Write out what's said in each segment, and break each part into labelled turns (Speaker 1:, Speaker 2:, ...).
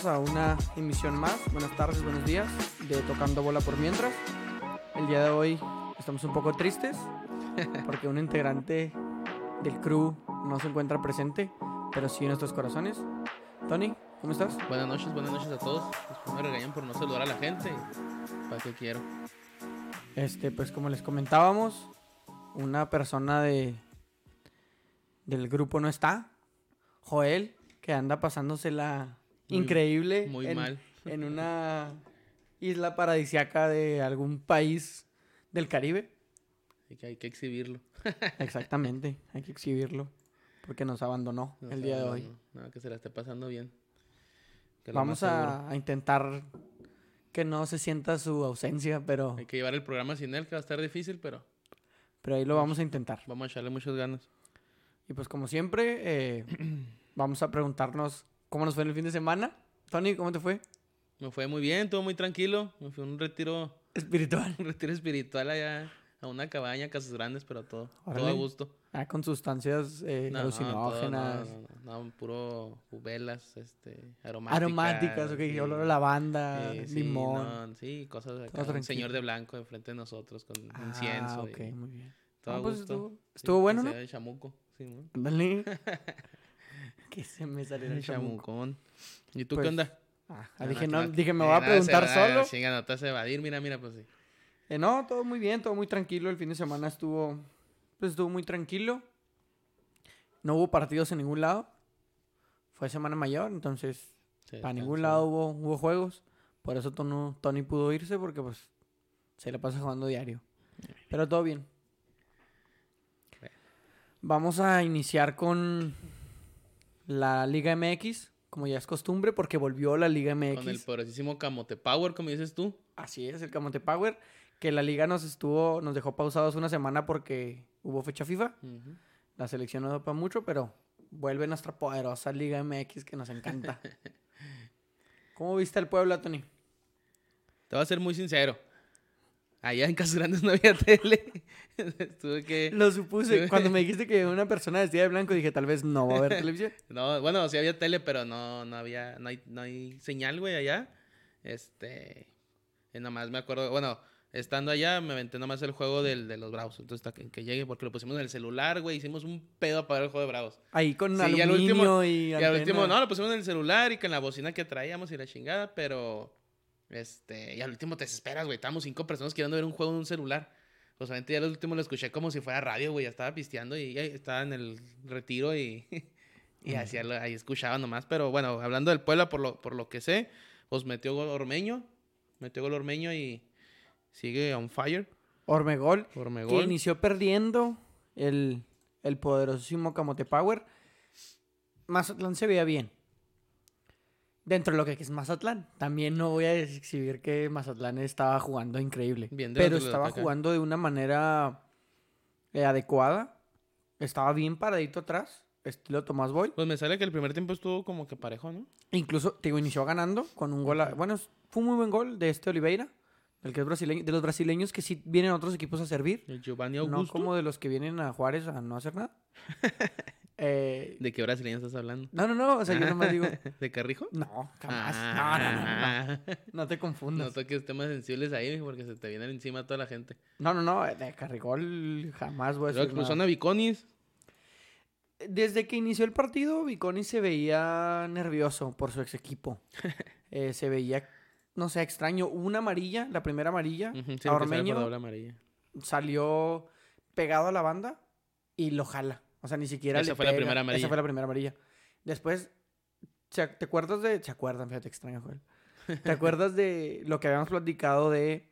Speaker 1: Bienvenidos a una emisión más. Buenas tardes, buenos días de Tocando Bola por Mientras. El día de hoy estamos un poco tristes porque un integrante del crew no se encuentra presente, pero sí en nuestros corazones. Tony, ¿cómo estás?
Speaker 2: Buenas noches, buenas noches a todos. Después me regañan por no saludar a la gente. ¿Para qué quiero?
Speaker 1: Este, pues como les comentábamos, una persona de del grupo no está. Joel, que anda pasándosela
Speaker 2: Muy-
Speaker 1: increíble.
Speaker 2: Muy
Speaker 1: en,
Speaker 2: mal.
Speaker 1: En una isla paradisiaca de algún país del Caribe.
Speaker 2: Hay que, hay que exhibirlo.
Speaker 1: Exactamente, hay que exhibirlo. Porque nos abandonó el día de hoy.
Speaker 2: no, que se la esté pasando bien.
Speaker 1: Vamos a intentar que no se sienta su ausencia, pero,
Speaker 2: Hay que llevar el programa sin él, que va a estar difícil, pero
Speaker 1: pero ahí lo vamos a intentar.
Speaker 2: vamos a echarle muchas ganas.
Speaker 1: Y pues como siempre, eh, vamos a preguntarnos cómo nos fue en el fin de semana. Tony, ¿cómo te fue?
Speaker 2: Me fue muy bien, todo muy tranquilo. Me fui a un retiro,
Speaker 1: Espiritual.
Speaker 2: un retiro espiritual allá a una cabaña, casas grandes, pero todo, todo
Speaker 1: Órale.
Speaker 2: a gusto.
Speaker 1: Ah, con sustancias eh,
Speaker 2: No, todo,
Speaker 1: alucinógenas.
Speaker 2: no, no, no, puro velas, este, aromáticas.
Speaker 1: Aromáticas, ok,
Speaker 2: sí.
Speaker 1: olor a lavanda,
Speaker 2: Sí, sí,
Speaker 1: limón.
Speaker 2: no, sí, cosas acá.
Speaker 1: Todo
Speaker 2: Un señor de blanco enfrente de nosotros con
Speaker 1: Ah,
Speaker 2: incienso.
Speaker 1: ok,
Speaker 2: y
Speaker 1: muy bien.
Speaker 2: todo
Speaker 1: Ah,
Speaker 2: a
Speaker 1: pues
Speaker 2: gusto.
Speaker 1: estuvo,
Speaker 2: Sí,
Speaker 1: estuvo bueno, ¿no?
Speaker 2: de chamuco. Sí, ¿no?
Speaker 1: que se me salió el
Speaker 2: El chamucón. ¿Y tú
Speaker 1: Pues,
Speaker 2: qué onda?
Speaker 1: Ah,
Speaker 2: Ah,
Speaker 1: dije, no, dije, me voy a preguntar
Speaker 2: va-
Speaker 1: solo.
Speaker 2: Chinga, no te vas a evadir. Mira, mira, pues sí.
Speaker 1: Eh, no, todo muy bien, todo muy tranquilo. El fin de semana estuvo, pues estuvo muy tranquilo. No hubo partidos en ningún lado. Fue semana mayor, entonces
Speaker 2: Se
Speaker 1: para ningún lado hubo, hubo juegos. Por eso Tony, Tony pudo irse porque pues se le pasa jugando diario. Pero todo bien. Vamos a iniciar con la Liga MX, como ya es costumbre, porque volvió la Liga MX.
Speaker 2: Con el poderosísimo Camote Power, como dices tú.
Speaker 1: Así es, el Camote Power, que la liga nos estuvo, nos dejó pausados una semana porque hubo fecha FIFA. La selección no para mucho, pero vuelve nuestra poderosa Liga MX que nos encanta. ¿Cómo viste el Puebla, Tony?
Speaker 2: Te voy a ser muy sincero. Allá en Casas Grandes no había tele. Tuve que...
Speaker 1: Lo supuse. Cuando me dijiste que una persona vestida de blanco, dije, tal vez no va a haber televisión.
Speaker 2: No, bueno, sí había tele, pero no, no había, no hay, no hay señal, güey, allá. Este, y nomás me acuerdo, bueno, estando allá me aventé nomás el juego del, de los Bravos. Entonces, hasta que, que llegue, porque lo pusimos en el celular, güey, hicimos un pedo para ver el juego de Bravos.
Speaker 1: Ahí con
Speaker 2: Sí, y al
Speaker 1: aluminio
Speaker 2: último-
Speaker 1: y
Speaker 2: Y al último, no, lo pusimos en el celular y con la bocina que traíamos y la chingada, pero, este, y al último te desesperas, güey, estábamos cinco personas queriendo ver un juego en un celular. Pues obviamente ya al último lo escuché como si fuera radio, güey, ya estaba pisteando y ya estaba en el retiro y, y lo- ahí escuchaba nomás. Pero bueno, hablando del Puebla, por lo, por lo que sé, pues metió gol Ormeño, metió gol Ormeño y sigue on fire.
Speaker 1: Ormegol, que
Speaker 2: Ormegol.
Speaker 1: inició perdiendo el, el poderosísimo Camote Power. Mazatlán se veía bien. Dentro de lo que es Mazatlán. También no voy a exhibir que Mazatlán estaba jugando increíble.
Speaker 2: Bien
Speaker 1: pero
Speaker 2: delante del
Speaker 1: estaba jugando de una manera eh, adecuada. Estaba bien paradito atrás. Estilo Tomás Boy.
Speaker 2: Pues me sale que el primer tiempo estuvo como que parejo, ¿no?
Speaker 1: Incluso, te digo, inició ganando con un gol. a- Bueno, fue un muy buen gol de este Oliveira. Del que es brasileño, de los brasileños que sí vienen a otros equipos a servir.
Speaker 2: El Giovanni
Speaker 1: No
Speaker 2: Augusto.
Speaker 1: como de los que vienen a Juárez a no hacer nada. Eh,
Speaker 2: ¿De qué brasileño estás hablando?
Speaker 1: no, no, no. O sea, yo nomás digo.
Speaker 2: ¿De Carrijo?
Speaker 1: No, jamás. No, no, no, no.
Speaker 2: Ah,
Speaker 1: No te
Speaker 2: No
Speaker 1: confundas.
Speaker 2: toques temas sensibles ahí, porque se te vienen encima toda la gente.
Speaker 1: No, no, no. De Carrigol jamás voy a decir
Speaker 2: a Viconis.
Speaker 1: Desde que inició el partido, Viconi se veía nervioso por su ex equipo. Eh, se veía, no sé, extraño. Una amarilla, la primera amarilla.
Speaker 2: Sí,
Speaker 1: a Ormeño
Speaker 2: amarilla.
Speaker 1: salió pegado a la banda y lo jala. O sea, ni siquiera
Speaker 2: Esa
Speaker 1: le
Speaker 2: fue la primera amarilla.
Speaker 1: Esa fue la primera amarilla. Después, ¿se- ¿te acuerdas de...? ¿Se acuerdan? Fíjate, extraño, Joel. ¿Te acuerdas de lo que habíamos platicado de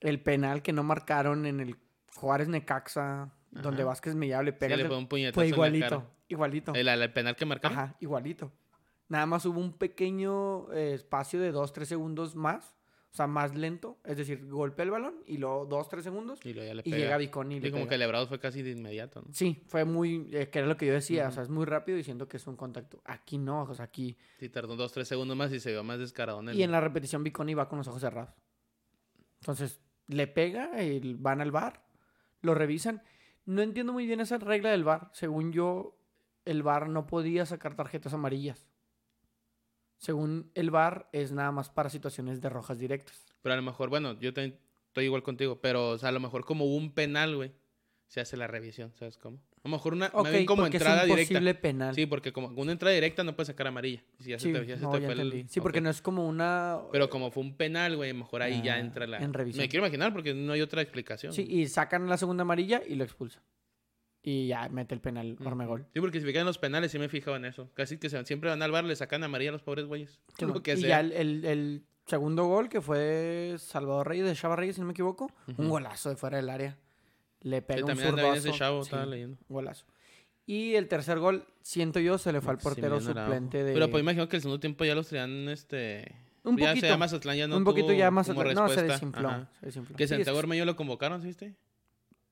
Speaker 1: el penal que no marcaron en el Juárez Necaxa, donde. Vázquez Mellado le
Speaker 2: Sí,
Speaker 1: pega?
Speaker 2: le
Speaker 1: el-
Speaker 2: fue un puñetazo
Speaker 1: fue
Speaker 2: en la
Speaker 1: igualito,
Speaker 2: cara.
Speaker 1: igualito.
Speaker 2: El, el penal que marcaron.
Speaker 1: Ajá, igualito. Nada más hubo un pequeño eh, espacio de 2-3 segundos más, o sea, más lento. Es decir, golpea el balón y luego 2-3 segundos
Speaker 2: Y luego ya le
Speaker 1: y
Speaker 2: pega.
Speaker 1: llega Viconi y le
Speaker 2: como
Speaker 1: pega.
Speaker 2: que el Lebrado fue casi de inmediato, ¿no?
Speaker 1: Sí, fue muy, eh, que era lo que yo decía, o sea, es muy rápido diciendo que es un contacto. Aquí no, o sea, aquí.
Speaker 2: Sí, tardó dos, tres segundos más y se vio más descarado en el...
Speaker 1: Y en la repetición Viconi va con los ojos cerrados. Entonces, le pega, el- van al bar, lo revisan. No entiendo muy bien esa regla del bar. Según yo, el bar no podía sacar tarjetas amarillas. Según el VAR, es nada más para situaciones de rojas directas.
Speaker 2: Pero a lo mejor, bueno, yo también estoy igual contigo, pero o sea, a lo mejor como un penal, güey, se hace la revisión, ¿sabes cómo? A lo mejor una,
Speaker 1: Ok,
Speaker 2: me ven como entrada
Speaker 1: es un
Speaker 2: directa.
Speaker 1: posible penal.
Speaker 2: Sí, porque como una entrada directa no puede sacar amarilla. Si ya
Speaker 1: Sí,
Speaker 2: se te, ya se
Speaker 1: no,
Speaker 2: te
Speaker 1: ya
Speaker 2: fue el-.
Speaker 1: Sí, porque no es como una...
Speaker 2: Pero como fue un penal, güey, mejor ahí ya
Speaker 1: Ah,
Speaker 2: entra la...
Speaker 1: en revisión.
Speaker 2: Me quiero imaginar porque no hay otra explicación.
Speaker 1: Sí, y sacan la segunda amarilla y lo expulsan. Y ya mete el penal. Ormegol.
Speaker 2: Sí, porque si fijan en los penales, sí me he fijado en eso. Casi que se, siempre van al bar, le sacan amarilla a los pobres güeyes.
Speaker 1: Sí,
Speaker 2: Lo
Speaker 1: man.
Speaker 2: que
Speaker 1: y
Speaker 2: sea.
Speaker 1: ya el, el- el segundo gol, que fue Salvador Reyes de Chava Reyes, si no me equivoco, un golazo de fuera del área. Le
Speaker 2: Sí,
Speaker 1: pega un
Speaker 2: también
Speaker 1: zurdazo.
Speaker 2: ese chavo,
Speaker 1: Sí,
Speaker 2: estaba leyendo.
Speaker 1: golazo. Y el tercer gol, siento yo, se le fue al portero suplente de...
Speaker 2: Pero pues imagino que el segundo tiempo ya los traían, este...
Speaker 1: Un
Speaker 2: ya
Speaker 1: poquito,
Speaker 2: llama Mazatlán, ya no
Speaker 1: un poquito
Speaker 2: tuvo
Speaker 1: ya más... No, se
Speaker 2: respuesta.
Speaker 1: desinfló.
Speaker 2: Ajá.
Speaker 1: se desinfló.
Speaker 2: Que
Speaker 1: Sí, es-
Speaker 2: Santiago Ormeño lo convocaron, ¿sí viste?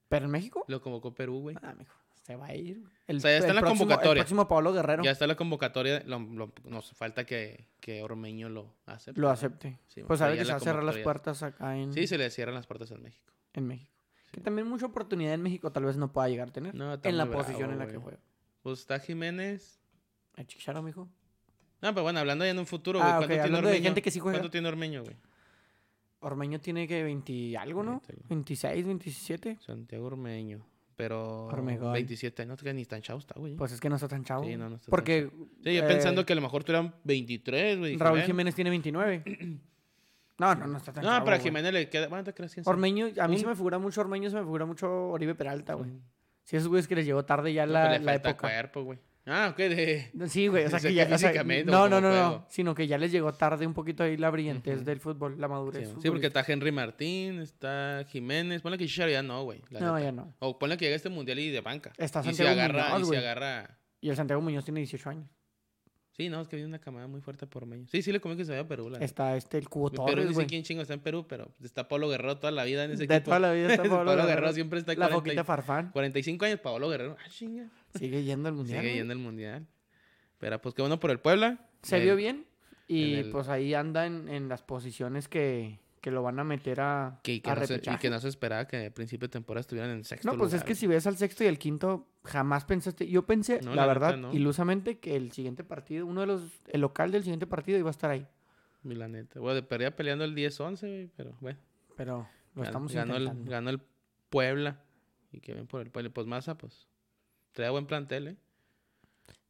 Speaker 1: ¿Pero en México?
Speaker 2: Lo convocó Perú, güey.
Speaker 1: Ah, mijo, se va a ir. El,
Speaker 2: O sea, ya está en la
Speaker 1: próximo-
Speaker 2: convocatoria.
Speaker 1: El próximo Pablo Guerrero
Speaker 2: Ya está la convocatoria. lo- lo- nos falta que, que Ormeño lo acepte.
Speaker 1: lo acepte.
Speaker 2: Sí,
Speaker 1: pues sabe que se va a cerrar las puertas acá en,
Speaker 2: Sí, se le cierran las puertas en México.
Speaker 1: en México.
Speaker 2: Sí.
Speaker 1: Que también mucha oportunidad en México tal vez no pueda llegar a tener.
Speaker 2: No, está
Speaker 1: en la
Speaker 2: bravo,
Speaker 1: posición en la que juega.
Speaker 2: Pues está Jiménez.
Speaker 1: ¿El Chicharo, mijo?
Speaker 2: No, pero bueno, hablando ya en un futuro,
Speaker 1: Ah,
Speaker 2: güey.
Speaker 1: ok,
Speaker 2: ¿Cuánto tiene
Speaker 1: hablando de
Speaker 2: Ormeño?
Speaker 1: gente que sí juega.
Speaker 2: ¿Cuánto tiene Ormeño, güey?
Speaker 1: Ormeño tiene que 20 algo, ¿no?
Speaker 2: Ahorita, güey.
Speaker 1: 26, 27.
Speaker 2: Santiago Ormeño. Pero.
Speaker 1: Ormegol.
Speaker 2: 27 años, que ni tan chavo está, güey.
Speaker 1: Pues es que no está tan chavo.
Speaker 2: Sí, no, no está tan
Speaker 1: Porque
Speaker 2: sí, yo
Speaker 1: eh,
Speaker 2: pensando que a lo mejor tuvieran 23, güey.
Speaker 1: Raúl. Jiménez tiene 29. No, no, no está tan
Speaker 2: No,
Speaker 1: chavo.
Speaker 2: pero a
Speaker 1: güey.
Speaker 2: Jiménez le queda. Bueno, te creas quién sabe?
Speaker 1: Ormeño, a mí
Speaker 2: Un-
Speaker 1: se me figura mucho Ormeño, se me figura mucho Oribe Peralta, güey.
Speaker 2: Mm.
Speaker 1: Sí, esos güeyes que les llegó tarde ya
Speaker 2: No,
Speaker 1: la,
Speaker 2: le
Speaker 1: la época.
Speaker 2: cuerpo, güey. Ah, ok, de.
Speaker 1: Sí, güey, o sea que ya... o sea, no, no, no, no, sino que ya les llegó tarde un poquito ahí la brillantez del fútbol, la madurez.
Speaker 2: Sí, sí, porque está Henry Martín, está Jiménez. Ponle que Chicharo ya no, güey.
Speaker 1: No,
Speaker 2: neta.
Speaker 1: ya no.
Speaker 2: O ponle que llegue a este mundial y de banca.
Speaker 1: Está
Speaker 2: y si
Speaker 1: Santiago
Speaker 2: agarra,
Speaker 1: Muñoz,
Speaker 2: y
Speaker 1: güey.
Speaker 2: agarra.
Speaker 1: Y el Santiago Muñoz tiene 18 años.
Speaker 2: Sí, no, es que viene una camada muy fuerte por medio. Sí, sí le comí que se vaya a Perú, la.
Speaker 1: Está este, el Cubo
Speaker 2: Perú
Speaker 1: Torres,
Speaker 2: ni sé
Speaker 1: güey.
Speaker 2: quién chingo está en Perú, pero está Pablo Guerrero toda la vida en ese
Speaker 1: De
Speaker 2: equipo.
Speaker 1: toda la vida está Pablo
Speaker 2: Pablo Guerrero.
Speaker 1: Guerrero.
Speaker 2: siempre está
Speaker 1: La
Speaker 2: 40 y-
Speaker 1: foquita Farfán.
Speaker 2: 45 años, Pablo Guerrero. Ah, chinga.
Speaker 1: Sigue yendo al mundial.
Speaker 2: Sigue yendo al mundial. Pero pues qué bueno por el Puebla.
Speaker 1: Se vio bien. Y
Speaker 2: el-
Speaker 1: pues ahí anda en, en las posiciones que, que lo van a meter a,
Speaker 2: Que, y que
Speaker 1: a
Speaker 2: no se, y que no se esperaba que a principio de temporada estuvieran en sexto
Speaker 1: No, pues es que si ves al sexto y al quinto, jamás pensaste. Yo pensé,
Speaker 2: No,
Speaker 1: la,
Speaker 2: la neta,
Speaker 1: verdad,
Speaker 2: no.
Speaker 1: ilusamente, que el siguiente partido, uno de los, el local del siguiente partido iba a estar ahí.
Speaker 2: Y la neta. Bueno, de perdía peleando el 10-11, güey, pero bueno.
Speaker 1: Pero lo estamos
Speaker 2: ganó, el, ganó el Puebla. Y que ven por el Puebla. Pues Maza, pues. Traía buen plantel, ¿eh?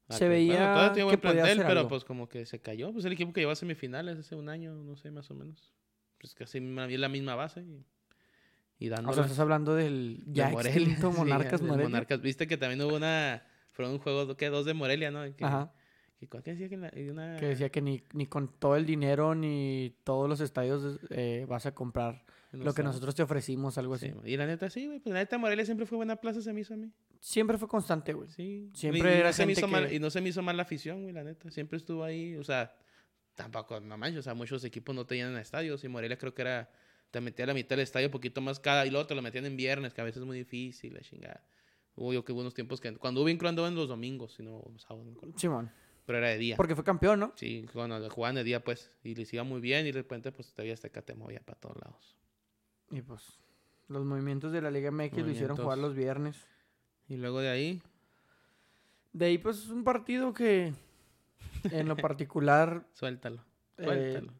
Speaker 1: Se
Speaker 2: que-
Speaker 1: veía
Speaker 2: todavía tiene buen
Speaker 1: que podía
Speaker 2: plantel, pero
Speaker 1: algo.
Speaker 2: pues como que se cayó. Pues el equipo que llevó a semifinales hace un año, no sé, más o menos. Pues casi ma- la misma base. Y, y
Speaker 1: O sea, estás hablando del
Speaker 2: de
Speaker 1: ya
Speaker 2: Morelia,
Speaker 1: extinto
Speaker 2: sí,
Speaker 1: Monarcas
Speaker 2: del
Speaker 1: Morelia.
Speaker 2: Monarcas. Viste que también hubo una. Fueron un juego, ¿qué? Dos de Morelia, ¿no? Que,
Speaker 1: Ajá.
Speaker 2: que- ¿Qué decía que una-
Speaker 1: Que decía que ni, ni con todo el dinero ni todos los estadios eh, vas a comprar lo que nosotros te ofrecimos, algo así.
Speaker 2: Sí, y la neta, sí, güey. Pues la neta, Morelia siempre fue buena plaza, se me hizo a mí.
Speaker 1: Siempre fue constante, güey.
Speaker 2: Sí.
Speaker 1: Siempre
Speaker 2: y, y
Speaker 1: era
Speaker 2: no se me
Speaker 1: gente
Speaker 2: hizo mal,
Speaker 1: que-
Speaker 2: y no se me hizo mal la afición, güey, la neta. Siempre estuvo ahí. O sea, tampoco, no manches. O sea, muchos equipos no te llenan estadios. Y Morelia creo que era. Te metía a la mitad del estadio, un poquito más cada. Y luego te lo metían en viernes, que a veces es muy difícil, la chingada. Hubo yo que hubo unos tiempos que. Cuando hubo incluso andaba en los domingos, sino sábados.
Speaker 1: Simón.
Speaker 2: Pero era de día.
Speaker 1: Porque fue campeón, ¿no?
Speaker 2: Sí, cuando jugaban de día, pues. Y les iba muy bien. Y de repente, pues todavía este te movía para todos lados.
Speaker 1: Y pues los movimientos de la Liga MX lo hicieron jugar los viernes.
Speaker 2: Y luego de ahí.
Speaker 1: De ahí, pues, un partido que, en lo particular,
Speaker 2: Suéltalo.
Speaker 1: eh,
Speaker 2: Suéltalo.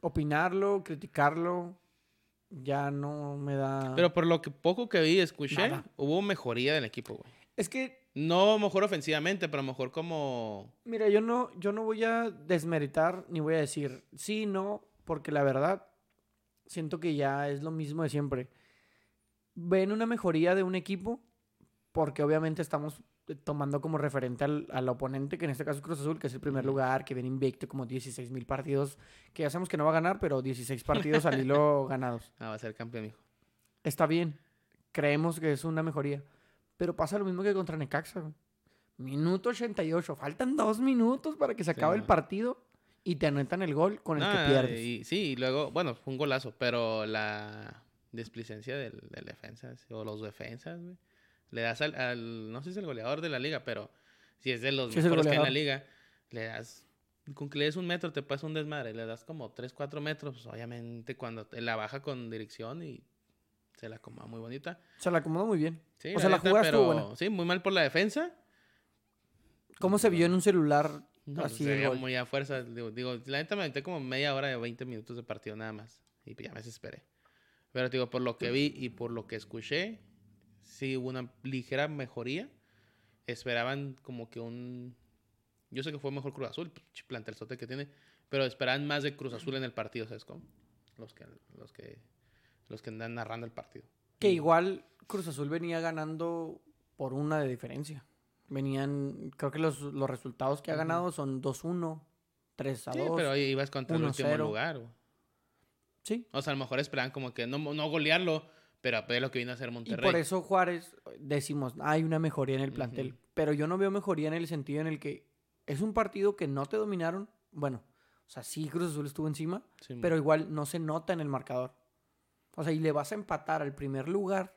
Speaker 1: opinarlo, criticarlo, ya no me da...
Speaker 2: Pero por lo que poco que vi y escuché,
Speaker 1: Nada.
Speaker 2: hubo mejoría del equipo, güey.
Speaker 1: Es que,
Speaker 2: No mejor ofensivamente, pero mejor como.
Speaker 1: mira, yo no, yo no voy a desmeritar ni voy a decir sí, no, porque la verdad, siento que ya es lo mismo de siempre. Ven una mejoría de un equipo, porque obviamente estamos eh, tomando como referente al, al oponente, que en este caso es Cruz Azul, que es el primer lugar, que viene invicto como 16 mil partidos, que ya sabemos que no va a ganar, pero 16 partidos al hilo ganados.
Speaker 2: Ah, va a ser campeón, hijo.
Speaker 1: Está bien, creemos que es una mejoría, pero pasa lo mismo que contra Necaxa. güey. Minuto 88, faltan dos minutos para que se
Speaker 2: Sí,
Speaker 1: acabe el partido y te anotan el gol con el que pierdes.
Speaker 2: y, sí, y luego, bueno, fue un golazo, pero la displicencia del, del defensa, o los defensas, güey. Le das al, al- no sé si es el goleador de la liga, pero si es de los
Speaker 1: Sí,
Speaker 2: mejores que hay en la liga, le das, con que le des un metro te pasa un desmadre, le das como 3, 4 metros, pues, obviamente cuando te la baja con dirección y se la acomoda muy bonita.
Speaker 1: Se la acomodó muy bien.
Speaker 2: Sí,
Speaker 1: O sea, la estuvo
Speaker 2: pero
Speaker 1: buena.
Speaker 2: Sí, muy mal por la defensa.
Speaker 1: ¿Cómo se vio en un celular
Speaker 2: No,
Speaker 1: Así
Speaker 2: se
Speaker 1: el
Speaker 2: veía
Speaker 1: gol.
Speaker 2: muy a fuerza. Digo, digo, la neta me aventé como media hora de 20 minutos de partido nada más. Y pues ya me desesperé. Pero digo, por lo que vi y por lo que escuché, sí hubo una ligera mejoría. Esperaban como que un... Yo sé que fue mejor Cruz Azul, pinche plantelzote que tiene, pero esperaban más de Cruz Azul en el partido, ¿sabes cómo? Los que, los que, los que andan narrando el partido.
Speaker 1: Que igual Cruz Azul venía ganando por una de diferencia. Venían, creo que los, los resultados que ha ganado son 2-1, 3-2.
Speaker 2: Sí, pero ahí ibas contra el último
Speaker 1: 1-0.
Speaker 2: lugar. güey.
Speaker 1: Sí.
Speaker 2: O sea, a lo mejor esperaban como que no, no golearlo, pero ver lo que vino a hacer
Speaker 1: Y
Speaker 2: Monterrey.
Speaker 1: por eso Juárez decimos, hay una mejoría en el plantel. Pero yo no veo mejoría en el sentido en el que es un partido que no te dominaron. Bueno, o sea, sí Cruz Azul estuvo encima,
Speaker 2: Sí,
Speaker 1: pero igual no se nota en el marcador. O sea, y le vas a empatar al primer lugar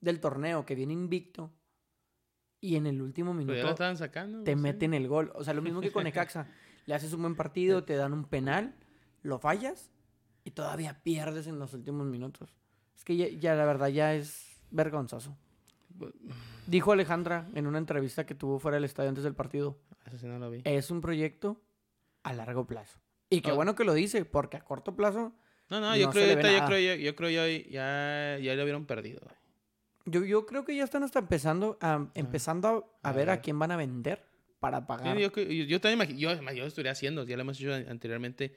Speaker 1: del torneo que viene invicto y en el último
Speaker 2: pero ya lo
Speaker 1: minuto
Speaker 2: estaban sacando.
Speaker 1: te
Speaker 2: sí.
Speaker 1: meten el gol. O sea, lo mismo que con Necaxa. Le haces un buen partido, te dan un penal, lo fallas y todavía pierdes en los últimos minutos. Es que ya, ya la verdad ya es vergonzoso. Dijo Alejandra en una entrevista que tuvo fuera del estadio antes del partido,
Speaker 2: Eso sí no lo vi.
Speaker 1: es un proyecto a largo plazo. Y qué
Speaker 2: Ah.
Speaker 1: bueno que lo dice, porque a corto plazo
Speaker 2: No, no, yo creo, ahorita yo creo, yo, yo creo ya, ya, ya lo hubieran perdido.
Speaker 1: yo, yo creo que ya están hasta empezando a, empezando a, a
Speaker 2: A
Speaker 1: ver a quién van a vender para pagar.
Speaker 2: yo, yo, yo también imagino, yo, yo estaría haciendo, ya lo hemos hecho anteriormente.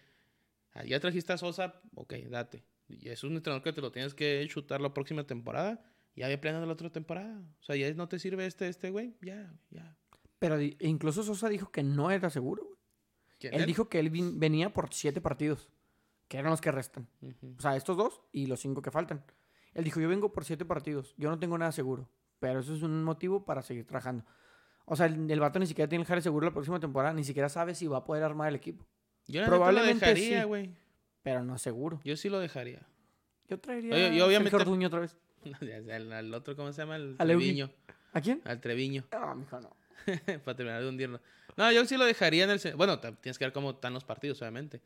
Speaker 2: Ah, Ya trajiste a Sosa, ok, date. Y es un entrenador que te lo tienes que chutar la próxima temporada. Ya había planeado la otra temporada. O sea, ya no te sirve este, este güey. Ya, ya.
Speaker 1: Pero di- incluso Sosa dijo que no era seguro. güey.
Speaker 2: ¿Quién,
Speaker 1: Él dijo que él venía por siete partidos, que eran los que restan.
Speaker 2: Ujú.
Speaker 1: O sea, estos dos y los cinco que faltan. Él dijo, yo vengo por siete partidos, yo no tengo nada seguro, pero eso es un motivo para seguir trabajando. O sea, el, el vato ni siquiera tiene el jale seguro la próxima temporada, ni siquiera sabe si va a poder armar el equipo,
Speaker 2: Yo la
Speaker 1: Probablemente
Speaker 2: lo dejaría,
Speaker 1: sí. Pero no seguro.
Speaker 2: Yo sí lo dejaría.
Speaker 1: Yo traería
Speaker 2: yo
Speaker 1: a
Speaker 2: obviamente-
Speaker 1: Sergio Orduño otra vez.
Speaker 2: Al, al otro, ¿cómo se llama?
Speaker 1: Al.
Speaker 2: Treviño.
Speaker 1: ¿A quién?
Speaker 2: Al Treviño.
Speaker 1: No, mijo, no.
Speaker 2: para terminar de hundirlo. No, yo sí lo dejaría en el... Bueno, tienes que ver cómo están los partidos, obviamente.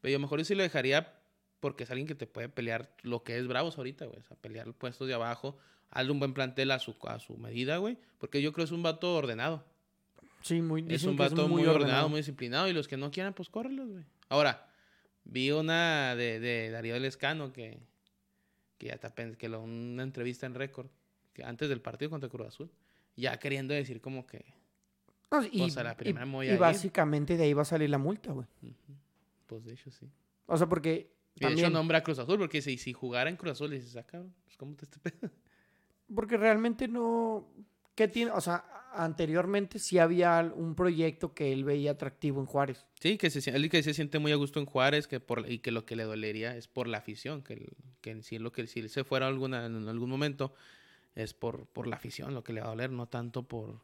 Speaker 2: Pero yo mejor yo sí lo dejaría porque es alguien que te puede pelear lo que es Bravos ahorita, güey. O sea, pelear puestos de abajo. Hazle un buen plantel a su, a su medida, güey. Porque yo creo que es un vato ordenado.
Speaker 1: Sí, muy,
Speaker 2: Es un vato muy, ordenado, muy disciplinado. Y los que no quieran, pues córrelos, güey. Ahora, vi una de, de Darío Lescano que, que ya está que lo, una entrevista en récord, que antes del partido contra Cruz Azul, ya queriendo decir como que,
Speaker 1: No, y,
Speaker 2: Pues la
Speaker 1: y-
Speaker 2: primera
Speaker 1: básicamente de ahí va a salir la multa, güey.
Speaker 2: pues de hecho sí.
Speaker 1: O sea, porque
Speaker 2: Y de hecho
Speaker 1: también,
Speaker 2: nombra a Cruz Azul, porque si, si jugara en Cruz Azul, dices, ah, cabrón, pues cómo te este pedo.
Speaker 1: porque realmente no, ¿qué tiene? O sea, anteriormente sí había un proyecto que él veía atractivo en Juárez.
Speaker 2: Sí, que se, él que se siente muy a gusto en Juárez que por, y que lo que le dolería es por la afición, que, que sí lo que si él se fuera alguna, en algún momento es por, por la afición lo que le va a doler, no tanto por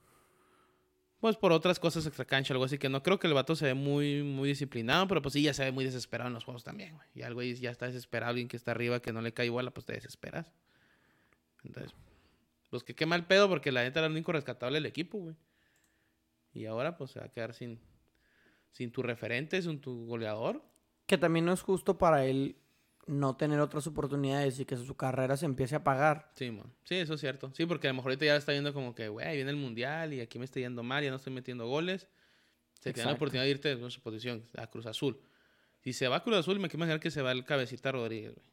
Speaker 2: pues por otras cosas extra cancha, algo así que no creo que el vato se ve muy, muy disciplinado, pero pues sí ya se ve muy desesperado en los juegos también. Y algo ya está desesperado, alguien que está arriba que no le cae bola, pues te desesperas. Entonces, pues que qué mal pedo, porque la neta era el único rescatable del equipo, güey. Y ahora pues se va a quedar sin, sin tu referente, sin tu goleador.
Speaker 1: Que también no es justo para él no tener otras oportunidades y que su carrera se empiece a apagar.
Speaker 2: Sí, sí, eso es cierto. Sí, porque a lo mejor ahorita ya está viendo como que, güey, viene el mundial y aquí me está yendo mal, ya no estoy metiendo goles. Se tiene la oportunidad de irte de su posición a Cruz Azul. Si se va a Cruz Azul, me quiero imaginar que se va el cabecita Rodríguez, güey.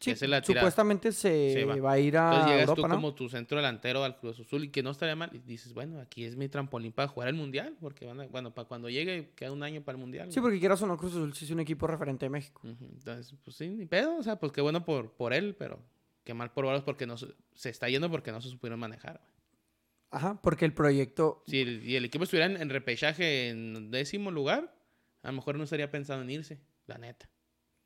Speaker 1: Sí,
Speaker 2: la
Speaker 1: supuestamente se,
Speaker 2: Se va.
Speaker 1: va. a ir a
Speaker 2: Entonces llegas
Speaker 1: Europa,
Speaker 2: tú
Speaker 1: ¿no?
Speaker 2: como tu centro delantero al Cruz Azul y que no estaría mal. Y dices, bueno, aquí es mi trampolín para jugar el mundial. Porque van a- bueno, para cuando llegue queda un año para el mundial.
Speaker 1: Sí,
Speaker 2: güey.
Speaker 1: porque quieras o no, Cruz Azul sí es un equipo referente de México.
Speaker 2: Entonces, pues sí, ni pedo. O sea, pues qué bueno por, por él, pero qué mal por Varos porque no se, se está yendo porque no se supieron manejar. güey.
Speaker 1: Ajá, porque el proyecto...
Speaker 2: Si el, y el equipo estuviera en, en repechaje en décimo lugar, a lo mejor no estaría pensando en irse, la neta.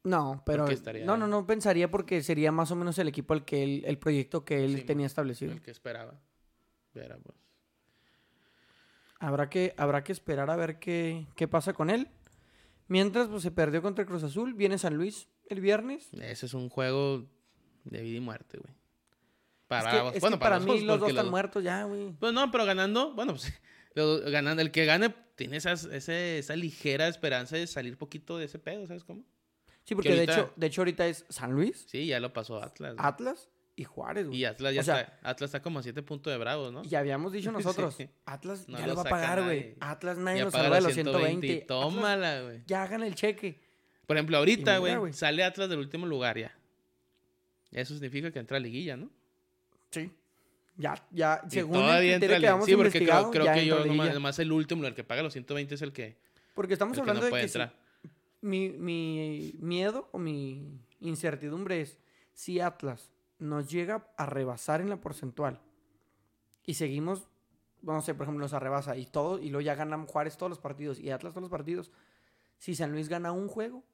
Speaker 1: No, pero...
Speaker 2: Estaría-
Speaker 1: No, no, no pensaría porque sería más o menos el equipo al que él, el proyecto que él
Speaker 2: Sí,
Speaker 1: tenía establecido.
Speaker 2: El que esperaba. Pero, pues,
Speaker 1: Habrá que, habrá que esperar a ver qué, qué pasa con él. Mientras pues, se perdió contra el Cruz Azul, viene San Luis el viernes.
Speaker 2: ese es un juego de vida y muerte, güey.
Speaker 1: Es
Speaker 2: Para,
Speaker 1: que,
Speaker 2: vos-
Speaker 1: es
Speaker 2: bueno,
Speaker 1: que para,
Speaker 2: los
Speaker 1: mí los dos están
Speaker 2: los-
Speaker 1: muertos ya, güey.
Speaker 2: Pues no, pero ganando, bueno, pues ganando, el que gane tiene esas, ese, esa ligera esperanza de salir poquito de ese pedo, ¿sabes cómo?
Speaker 1: Sí, porque de, hecho, de hecho ahorita es San Luis,
Speaker 2: Sí, ya lo pasó Atlas. güey.
Speaker 1: Atlas y Juárez, güey.
Speaker 2: Y Atlas ya
Speaker 1: O sea-
Speaker 2: está. Atlas está como a 7 puntos de bravos, ¿no?
Speaker 1: Y habíamos dicho nosotros,
Speaker 2: Sí.
Speaker 1: Atlas
Speaker 2: No
Speaker 1: ya
Speaker 2: lo
Speaker 1: va a pagar, güey. Atlas nadie nos salva de
Speaker 2: los
Speaker 1: los 120.
Speaker 2: y
Speaker 1: Atlas,
Speaker 2: tómala, güey.
Speaker 1: ya hagan el cheque.
Speaker 2: Por ejemplo, ahorita, güey, sale Atlas del último lugar ya. Eso significa que entra a liguilla, ¿no?
Speaker 1: Sí. Ya, ya,
Speaker 2: Y
Speaker 1: según el
Speaker 2: todavía
Speaker 1: criterio
Speaker 2: entra
Speaker 1: que
Speaker 2: a
Speaker 1: habíamos
Speaker 2: Sí, porque creo, que yo nomás, nomás el último, el que paga los 120 es el que,
Speaker 1: Porque estamos
Speaker 2: el que
Speaker 1: hablando
Speaker 2: no
Speaker 1: de que si-. Mi, mi miedo o mi incertidumbre es si Atlas nos llega a rebasar en la porcentual y seguimos, no sé, por ejemplo, nos arrebasa y todo, y luego ya ganan Juárez todos los partidos y Atlas todos los partidos. Si San Luis gana un juego,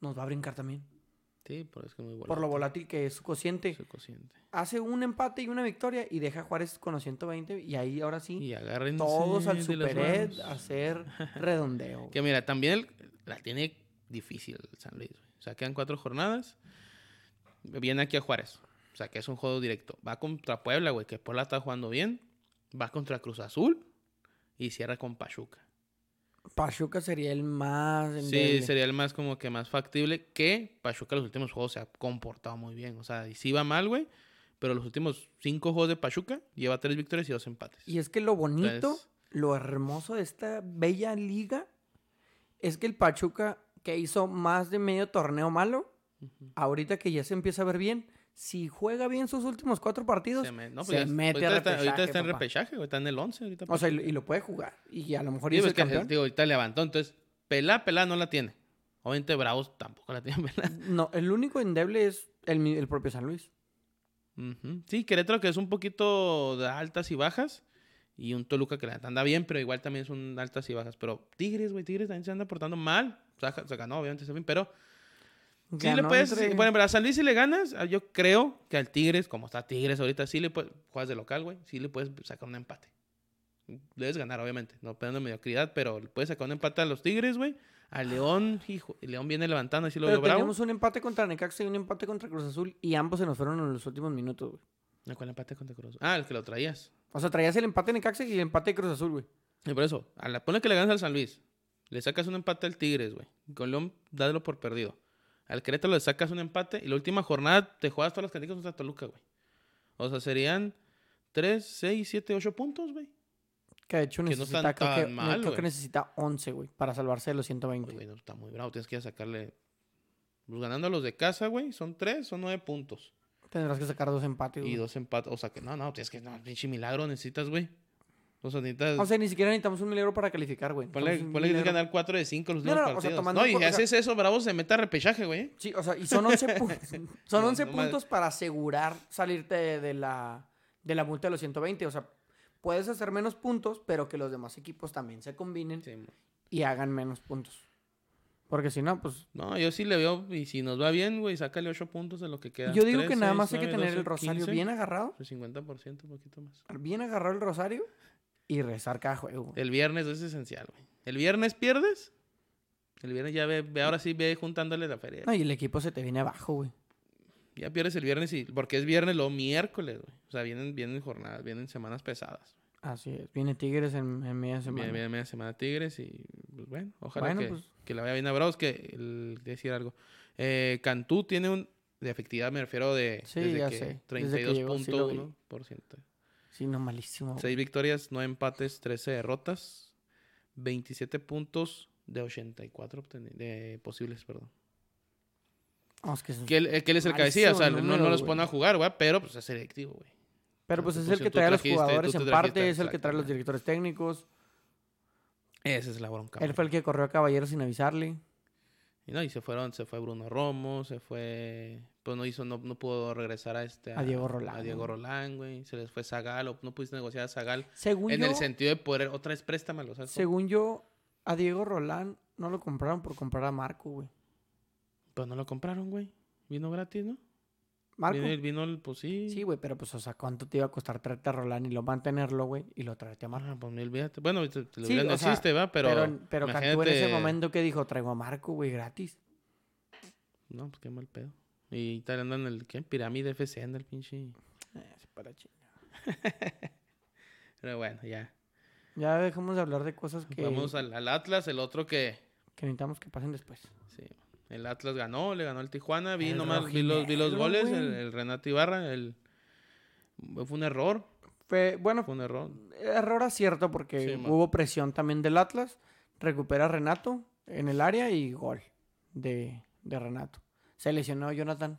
Speaker 1: nos va a brincar también.
Speaker 2: Sí, por eso es que muy
Speaker 1: Por lo volátil que es su cociente.
Speaker 2: Su cociente.
Speaker 1: Hace un empate y una victoria y deja a Juárez con los 120 y ahí ahora sí,
Speaker 2: Y
Speaker 1: todos al
Speaker 2: de las
Speaker 1: Super
Speaker 2: manos.
Speaker 1: a hacer redondeo.
Speaker 2: Que mira, también el- la tiene difícil San Luis. güey. O sea, quedan cuatro jornadas. Viene aquí a Juárez. O sea, que es un juego directo. Va contra Puebla, güey, que Puebla está jugando bien. Va contra Cruz Azul. Y cierra con Pachuca.
Speaker 1: Pachuca sería el más
Speaker 2: Sí, sería el más como que más factible que Pachuca en los últimos juegos se ha comportado muy bien. O sea, y sí va mal, güey. Pero los últimos cinco juegos de Pachuca lleva tres victorias y dos empates.
Speaker 1: Y es que lo bonito,
Speaker 2: Entonces-
Speaker 1: lo hermoso de esta bella liga es que el Pachuca, que hizo más de medio torneo malo, ahorita que ya se empieza a ver bien, si juega bien sus últimos cuatro partidos,
Speaker 2: Se me- no,
Speaker 1: se
Speaker 2: pues
Speaker 1: mete a
Speaker 2: ahorita, está, ahorita
Speaker 1: repechaje,
Speaker 2: está en
Speaker 1: papá.
Speaker 2: repechaje. Está en el 11 ahorita.
Speaker 1: o sea, y, lo- y lo puede jugar. Y a lo mejor
Speaker 2: Sí,
Speaker 1: es
Speaker 2: pues
Speaker 1: el
Speaker 2: que,
Speaker 1: campeón.
Speaker 2: digo, ahorita levantó, entonces, pelá, pelá no la tiene. Obviamente Bravos tampoco la tiene pelá.
Speaker 1: No, el único endeble es el, propio San Luis.
Speaker 2: Ujú. Sí, Querétaro que es un poquito de altas y bajas. Y un Toluca que la anda bien, pero igual también son altas y bajas. Pero Tigres, güey, Tigres también se anda portando mal. O sea, se ganó, obviamente, se bien, pero sí le puedes.
Speaker 1: entre-
Speaker 2: Bueno, pero a San Luis si le ganas, ah, yo creo que al Tigres, como está Tigres ahorita, sí le puedes. Juegas de local, güey, sí le puedes sacar un empate. Debes ganar, obviamente, no de mediocridad, pero le puedes sacar un empate a los Tigres, güey. Al León, hijo, León viene levantando, así lo veo bravo.
Speaker 1: teníamos un empate contra Necaxa y un empate contra Cruz Azul y ambos se nos fueron en los últimos minutos, güey.
Speaker 2: ¿No, ¿Cuál empate contra Cruz? Ah, el que lo traías.
Speaker 1: O sea, traías el empate de Necaxa y el empate de Cruz Azul, güey.
Speaker 2: Y por eso, a la, pone que le ganas al San Luis. Le sacas un empate al Tigres, güey. Con León, dádelo por perdido. Al Querétaro le sacas un empate y la última jornada te juegas todas las canicas contra Toluca, güey. O sea, serían 3, 6, 7, 8 puntos, güey.
Speaker 1: Que de hecho
Speaker 2: no
Speaker 1: necesita,
Speaker 2: están
Speaker 1: creo, que,
Speaker 2: mal,
Speaker 1: creo que necesita 11, güey, para salvarse de los 120.
Speaker 2: Güey, no, está muy bravo. Tienes que ir a sacarle. Pues ganando a los de casa, güey, son 3, son 9 puntos.
Speaker 1: Tendrás que sacar dos empates,
Speaker 2: Y dos empates. O sea, que no, no, tienes que. No, pinche milagro necesitas, güey. O sea, necesitas.
Speaker 1: O sea, ni siquiera necesitamos un milagro para calificar, güey.
Speaker 2: Ponle, ponle que ganar 4 de 5 los
Speaker 1: No,
Speaker 2: últimos
Speaker 1: no, o sea, tomando
Speaker 2: no, y
Speaker 1: o sea-
Speaker 2: haces eso, Bravo se mete a repechaje, güey.
Speaker 1: Sí, o sea, y son 11, pu- son
Speaker 2: No,
Speaker 1: 11
Speaker 2: no mames.
Speaker 1: puntos para asegurar salirte de, de la, de la multa de los 120. O sea, puedes hacer menos puntos, pero que los demás equipos también se combinen
Speaker 2: Sí,
Speaker 1: y hagan menos puntos. Porque si no, pues...
Speaker 2: No, yo sí le veo, y si nos va bien, güey, sácale 8 puntos de lo que queda.
Speaker 1: Yo digo que nada más hay que tener el
Speaker 2: 12,
Speaker 1: rosario
Speaker 2: 15,
Speaker 1: bien agarrado,
Speaker 2: pues 50%, un poquito más.
Speaker 1: bien agarrado el rosario y rezar cada juego. güey.
Speaker 2: El viernes es esencial, güey. El viernes pierdes. El viernes ya ve, ve ahora sí ve juntándole la feria.
Speaker 1: No, y el equipo se te viene abajo, güey.
Speaker 2: Ya pierdes el viernes y porque es viernes luego miércoles, güey. O sea, vienen vienen jornadas, vienen semanas pesadas.
Speaker 1: Así es. Viene Tigres en, en media semana.
Speaker 2: Viene, media semana Tigres y pues bueno, ojalá
Speaker 1: Bueno,
Speaker 2: que,
Speaker 1: pues.
Speaker 2: que la vaya bien a Bravos, que el, decir algo. Eh, Cantú tiene un de efectividad, me refiero de
Speaker 1: Sí,
Speaker 2: desde
Speaker 1: ya
Speaker 2: que
Speaker 1: sé. Desde que llegó, sí lo vi.
Speaker 2: 32.1%.
Speaker 1: Sí, no, malísimo. güey.
Speaker 2: 6 victorias, 9 empates, 13 derrotas, 27 puntos de 84 obteni- de posibles, perdón.
Speaker 1: Que es-
Speaker 2: Que él, que él es el cabecilla, o sea, no, no los pone a jugar, güey, pero pues es selectivo, güey.
Speaker 1: Pero pues es el que trae a los jugadores en
Speaker 2: te
Speaker 1: parte, es el que trae a los directores técnicos.
Speaker 2: Esa es la bronca.
Speaker 1: Él fue el que corrió a Caballero sin avisarle.
Speaker 2: Y no, y se fueron, se fue Bruno Romo, se fue, pues no hizo, no, no pudo regresar a este
Speaker 1: A Diego Rolán,
Speaker 2: A Diego. Rolán, güey. Se les fue Zagal, o no pudiste negociar a Zagal.
Speaker 1: Según
Speaker 2: En
Speaker 1: yo,
Speaker 2: el sentido de poder, otra vez préstamelo, sea,
Speaker 1: según yo, a Diego Rolán no lo compraron por comprar a Marco, güey.
Speaker 2: Pues no lo compraron, güey. Vino gratis, ¿no?
Speaker 1: Marco.
Speaker 2: Vino, vino el, pues sí.
Speaker 1: Sí, güey, pero pues, o sea, ¿cuánto te iba a costar traerte a Rolán y lo mantenerlo, güey? Y lo traerte a Marco.
Speaker 2: Ah, pues me olvídate. Bueno, te, te lo
Speaker 1: Sí,
Speaker 2: hubieran
Speaker 1: o sea,
Speaker 2: existe, ¿va? Pero,
Speaker 1: Pero, pero, Cantú en ese
Speaker 2: imagínate-
Speaker 1: momento que dijo, traigo a Marco, güey, gratis.
Speaker 2: No, pues qué mal pedo. Y tal andan en el, ¿qué? Pirámide FC, anda el pinche.
Speaker 1: Eh, para chingar.
Speaker 2: Pero bueno, ya.
Speaker 1: Ya dejamos de hablar de cosas que,
Speaker 2: Vamos al, al Atlas, el otro que,
Speaker 1: que necesitamos que pasen después.
Speaker 2: sí. El Atlas ganó, le ganó al Tijuana. Vi
Speaker 1: El
Speaker 2: nomás, vi los, vi los goles. El, el Renato Ibarra, el... Fue un error,
Speaker 1: Fue, bueno,
Speaker 2: fue un error.
Speaker 1: error acierto porque
Speaker 2: Sí, man.
Speaker 1: hubo presión también del Atlas. Recupera a Renato en el área y gol de, de Renato. Se lesionó Jonathan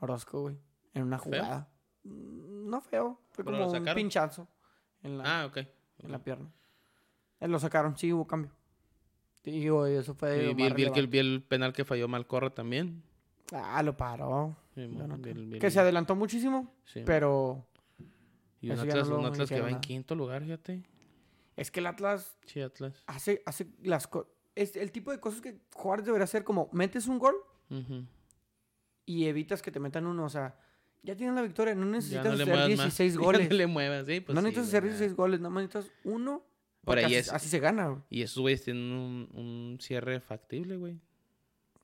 Speaker 1: Orozco, güey, en una jugada. Mm, No feo, fue
Speaker 2: ¿Pero
Speaker 1: como un pinchazo en la,
Speaker 2: Ah, ok.
Speaker 1: en la pierna. Eh, lo sacaron, sí hubo cambio. Digo, eso fue lo
Speaker 2: vi, el, vi el penal que falló Malcorra también.
Speaker 1: Ah, lo paró.
Speaker 2: Sí, vi vi
Speaker 1: Que se adelantó muchísimo,
Speaker 2: sí,
Speaker 1: pero
Speaker 2: Y un
Speaker 1: ya
Speaker 2: Atlas,
Speaker 1: no
Speaker 2: un Atlas que va en quinto lugar, fíjate.
Speaker 1: es que el Atlas
Speaker 2: Sí, Atlas.
Speaker 1: hace, hace las cosas. Es el tipo de cosas que Juárez debería hacer como metes un gol y evitas que te metan uno. O sea, ya tienen la victoria, no
Speaker 2: Ya
Speaker 1: necesitas
Speaker 2: no
Speaker 1: hacer
Speaker 2: muevas más.
Speaker 1: 16
Speaker 2: Ya
Speaker 1: goles.
Speaker 2: no le muevas, sí, pues
Speaker 1: no
Speaker 2: sí,
Speaker 1: necesitas
Speaker 2: güey,
Speaker 1: hacer
Speaker 2: ya.
Speaker 1: 16 goles, más necesitas uno.
Speaker 2: Ahí
Speaker 1: así,
Speaker 2: es-
Speaker 1: así se gana. güey.
Speaker 2: Y esos güeyes tienen un, un cierre factible, güey.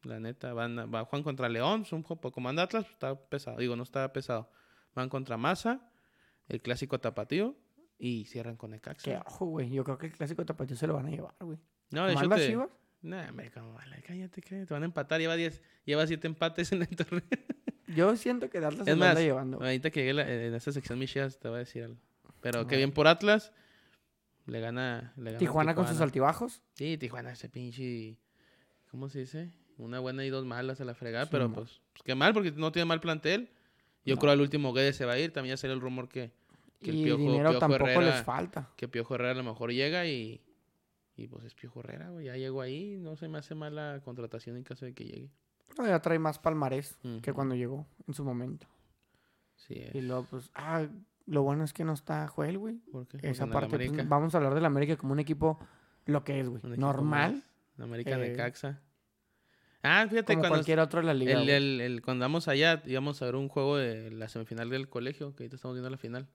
Speaker 2: La neta, van a, va Juan contra León, es un juego, como anda Atlas, está pesado. Digo, no está pesado. Van contra Maza, el clásico tapatío, y cierran con Necaxa.
Speaker 1: ojo, güey. Yo creo que el clásico Tapatío se lo van a llevar, güey.
Speaker 2: No, de
Speaker 1: ¿Cómo
Speaker 2: hecho, te...
Speaker 1: Chivas?
Speaker 2: Nah, cómo vale, cállate, cállate. Te van a empatar, lleva 10, lleva 7 empates en el torneo.
Speaker 1: Yo siento que Atlas se
Speaker 2: Es
Speaker 1: lo anda llevando.
Speaker 2: ahorita que llegue la- en esta sección Michelle te voy a decir algo. Pero qué bien por Atlas. Le gana, le gana
Speaker 1: Tijuana con sus altibajos.
Speaker 2: Sí, Tijuana ese pinche. ¿Cómo se dice? Una buena y dos malas a la fregada,
Speaker 1: Sí,
Speaker 2: pero pues, pues qué mal porque no tiene mal plantel. Yo
Speaker 1: No.
Speaker 2: creo al último Guedes se va a ir. También ya salió el rumor que, que el
Speaker 1: Y
Speaker 2: Piojo,
Speaker 1: dinero
Speaker 2: Piojo
Speaker 1: tampoco
Speaker 2: Herrera,
Speaker 1: les falta.
Speaker 2: que Piojo Herrera a lo mejor llega y, y pues es Piojo Herrera, güey. Ya llegó ahí. No se me hace mal la contratación en caso de que llegue.
Speaker 1: No, ya trae más palmarés que
Speaker 2: Ujú.
Speaker 1: cuando llegó en su momento.
Speaker 2: Sí, es.
Speaker 1: Y luego, pues, ah, lo bueno es que no está Joel, güey.
Speaker 2: ¿Por qué?
Speaker 1: Esa parte, pues, vamos a hablar del América como un equipo, lo que es, güey. Normal,
Speaker 2: más. América
Speaker 1: eh,
Speaker 2: Necaxa. Ah, fíjate,
Speaker 1: como
Speaker 2: cuando,
Speaker 1: cualquier otro de la liga.
Speaker 2: El,
Speaker 1: güey.
Speaker 2: el, el- cuando vamos allá, íbamos a ver un juego de la semifinal del colegio, que ahorita estamos viendo la final.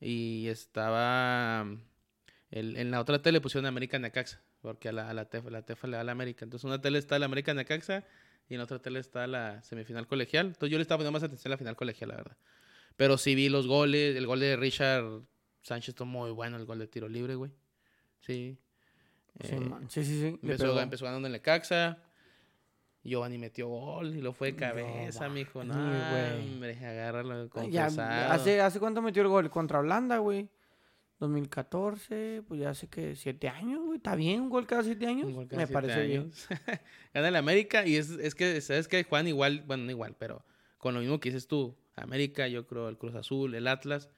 Speaker 2: Y estaba. mm, el- en la otra tele pusieron América Necaxa, porque a la, a la, tefa, la tefa le da la América. Entonces, una tele está la América Necaxa y en la otra tele está la semifinal colegial. Entonces, yo le estaba poniendo más atención a la final colegial, la verdad. Pero sí vi los goles. El gol de Richard Sánchez estuvo muy bueno, el gol de tiro libre, güey. Sí.
Speaker 1: Sí,
Speaker 2: Eh,
Speaker 1: sí, sí,
Speaker 2: Empezó, empezó ganando en Necaxa. Giovanni metió gol y lo fue de cabeza, mijo. No,
Speaker 1: güey.
Speaker 2: hombre, agárralo con
Speaker 1: Ya, hace, ¿Hace cuánto metió el gol? Contra Holanda, güey. 2014, pues ya hace que siete años, güey. Está bien, un gol cada siete años.
Speaker 2: Cada
Speaker 1: Me
Speaker 2: siete
Speaker 1: parece bien.
Speaker 2: Gana el América y es, es que, ¿sabes que Juan igual, bueno, no igual, pero con lo mismo que dices tú, América, yo creo, el Cruz Azul, el Atlas,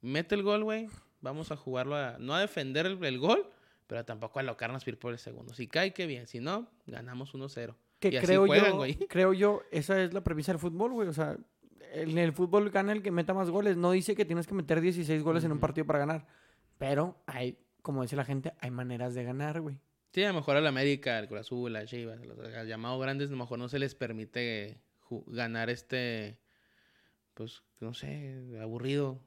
Speaker 2: mete el gol, güey, vamos a jugarlo a, no a defender el, el gol, pero tampoco a locarnos por el segundo. Si cae, qué bien, si no, ganamos 1-0.
Speaker 1: Que
Speaker 2: Y así
Speaker 1: creo
Speaker 2: juegan,
Speaker 1: yo,
Speaker 2: güey.
Speaker 1: creo yo, esa es la premisa del fútbol, güey. O sea, en el fútbol gana el que meta más goles. No dice que tienes que meter 16 goles en un partido para ganar. Pero hay, como dice la gente, hay maneras de ganar, güey.
Speaker 2: Sí, a lo mejor al América, al Cruz Azul, a Chivas, a los llamados grandes, a lo mejor no se les permite ganar este, pues, no sé, aburrido,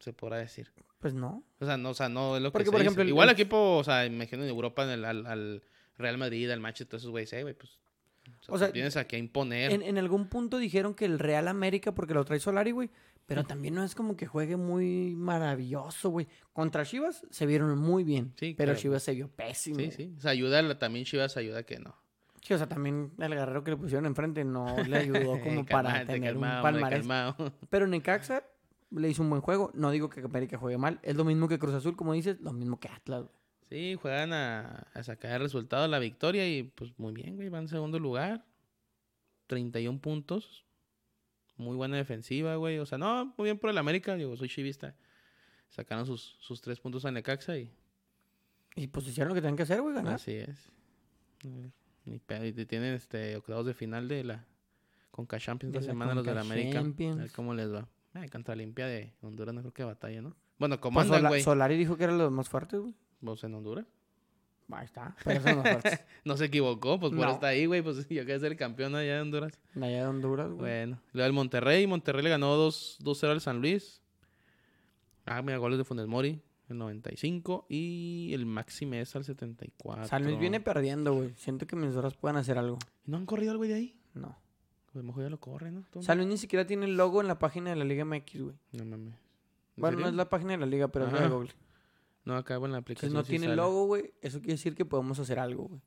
Speaker 2: se podrá decir.
Speaker 1: Pues no.
Speaker 2: O sea, no, o sea, no es lo
Speaker 1: Porque,
Speaker 2: que se
Speaker 1: por
Speaker 2: dice.
Speaker 1: ejemplo, el-
Speaker 2: Igual equipo, o sea, imagino en Europa, en el- al, al Real Madrid, al Manchester, todos esos güeyes, eh, güey, pues, o sea,
Speaker 1: O
Speaker 2: tienes a que imponer.
Speaker 1: En, en algún punto dijeron que el Real América, porque lo trae Solari, güey. Pero también no es como que juegue muy maravilloso, güey. Contra Chivas se vieron muy bien.
Speaker 2: Sí,
Speaker 1: pero
Speaker 2: claro.
Speaker 1: Chivas se vio pésimo.
Speaker 2: Sí, sí. O sea, ayuda, también Chivas ayuda que no.
Speaker 1: Sí, o sea, también el guerrero que le pusieron enfrente no le ayudó como para tener
Speaker 2: calmado,
Speaker 1: un palmarés. Pero Necaxa le hizo un buen juego. No digo que América juegue mal. Es lo mismo que Cruz Azul, como dices, lo mismo que Atlas. güey.
Speaker 2: Sí, juegan a, a sacar el resultado, la victoria y pues muy bien, güey, van en segundo lugar. 31 puntos. Muy buena defensiva, güey. O sea, no, muy bien por el América, digo, soy chivista. Sacaron sus, sus tres puntos a Necaxa y
Speaker 1: Y pues hicieron lo que tenían que hacer, güey, ganar.
Speaker 2: así es. A ver, Ni pedo. Y te tienen este octavos de final de la Conca Champions esta
Speaker 1: la
Speaker 2: semana los de la América. A ver cómo les va. Ay, contra Olimpia de Honduras no creo que batalla, ¿no? Bueno, ¿cómo
Speaker 1: Pues Sola-? Solari dijo que eran los más fuertes, güey.
Speaker 2: ¿Vos en Honduras?
Speaker 1: Ahí está. Pero son los más fuertes.
Speaker 2: No se equivocó, pues por
Speaker 1: No.
Speaker 2: está ahí, güey. Pues yo quería ser el campeón allá de Honduras.
Speaker 1: Allá de Honduras, güey.
Speaker 2: Bueno, lo del Monterrey. Monterrey le ganó 2 2-0 al San Luis. Ah, mira, goles de Funes Mori, el 95. Y el Maxi es al 74.
Speaker 1: San Luis viene perdiendo, güey. Siento que mis horas puedan hacer algo.
Speaker 2: ¿Y ¿No han corrido al güey de ahí?
Speaker 1: No.
Speaker 2: A lo mejor ya lo corre, ¿no?
Speaker 1: San Luis ni siquiera tiene el logo en la página de la Liga MX, güey.
Speaker 2: No mames. ¿En
Speaker 1: Bueno, no es la página de la liga, pero es la de
Speaker 2: Ajá.
Speaker 1: Google.
Speaker 2: No, acá en la
Speaker 1: Si
Speaker 2: aplicación.
Speaker 1: no
Speaker 2: sí
Speaker 1: tiene
Speaker 2: sale.
Speaker 1: logo, güey, eso quiere decir que podemos hacer algo, güey.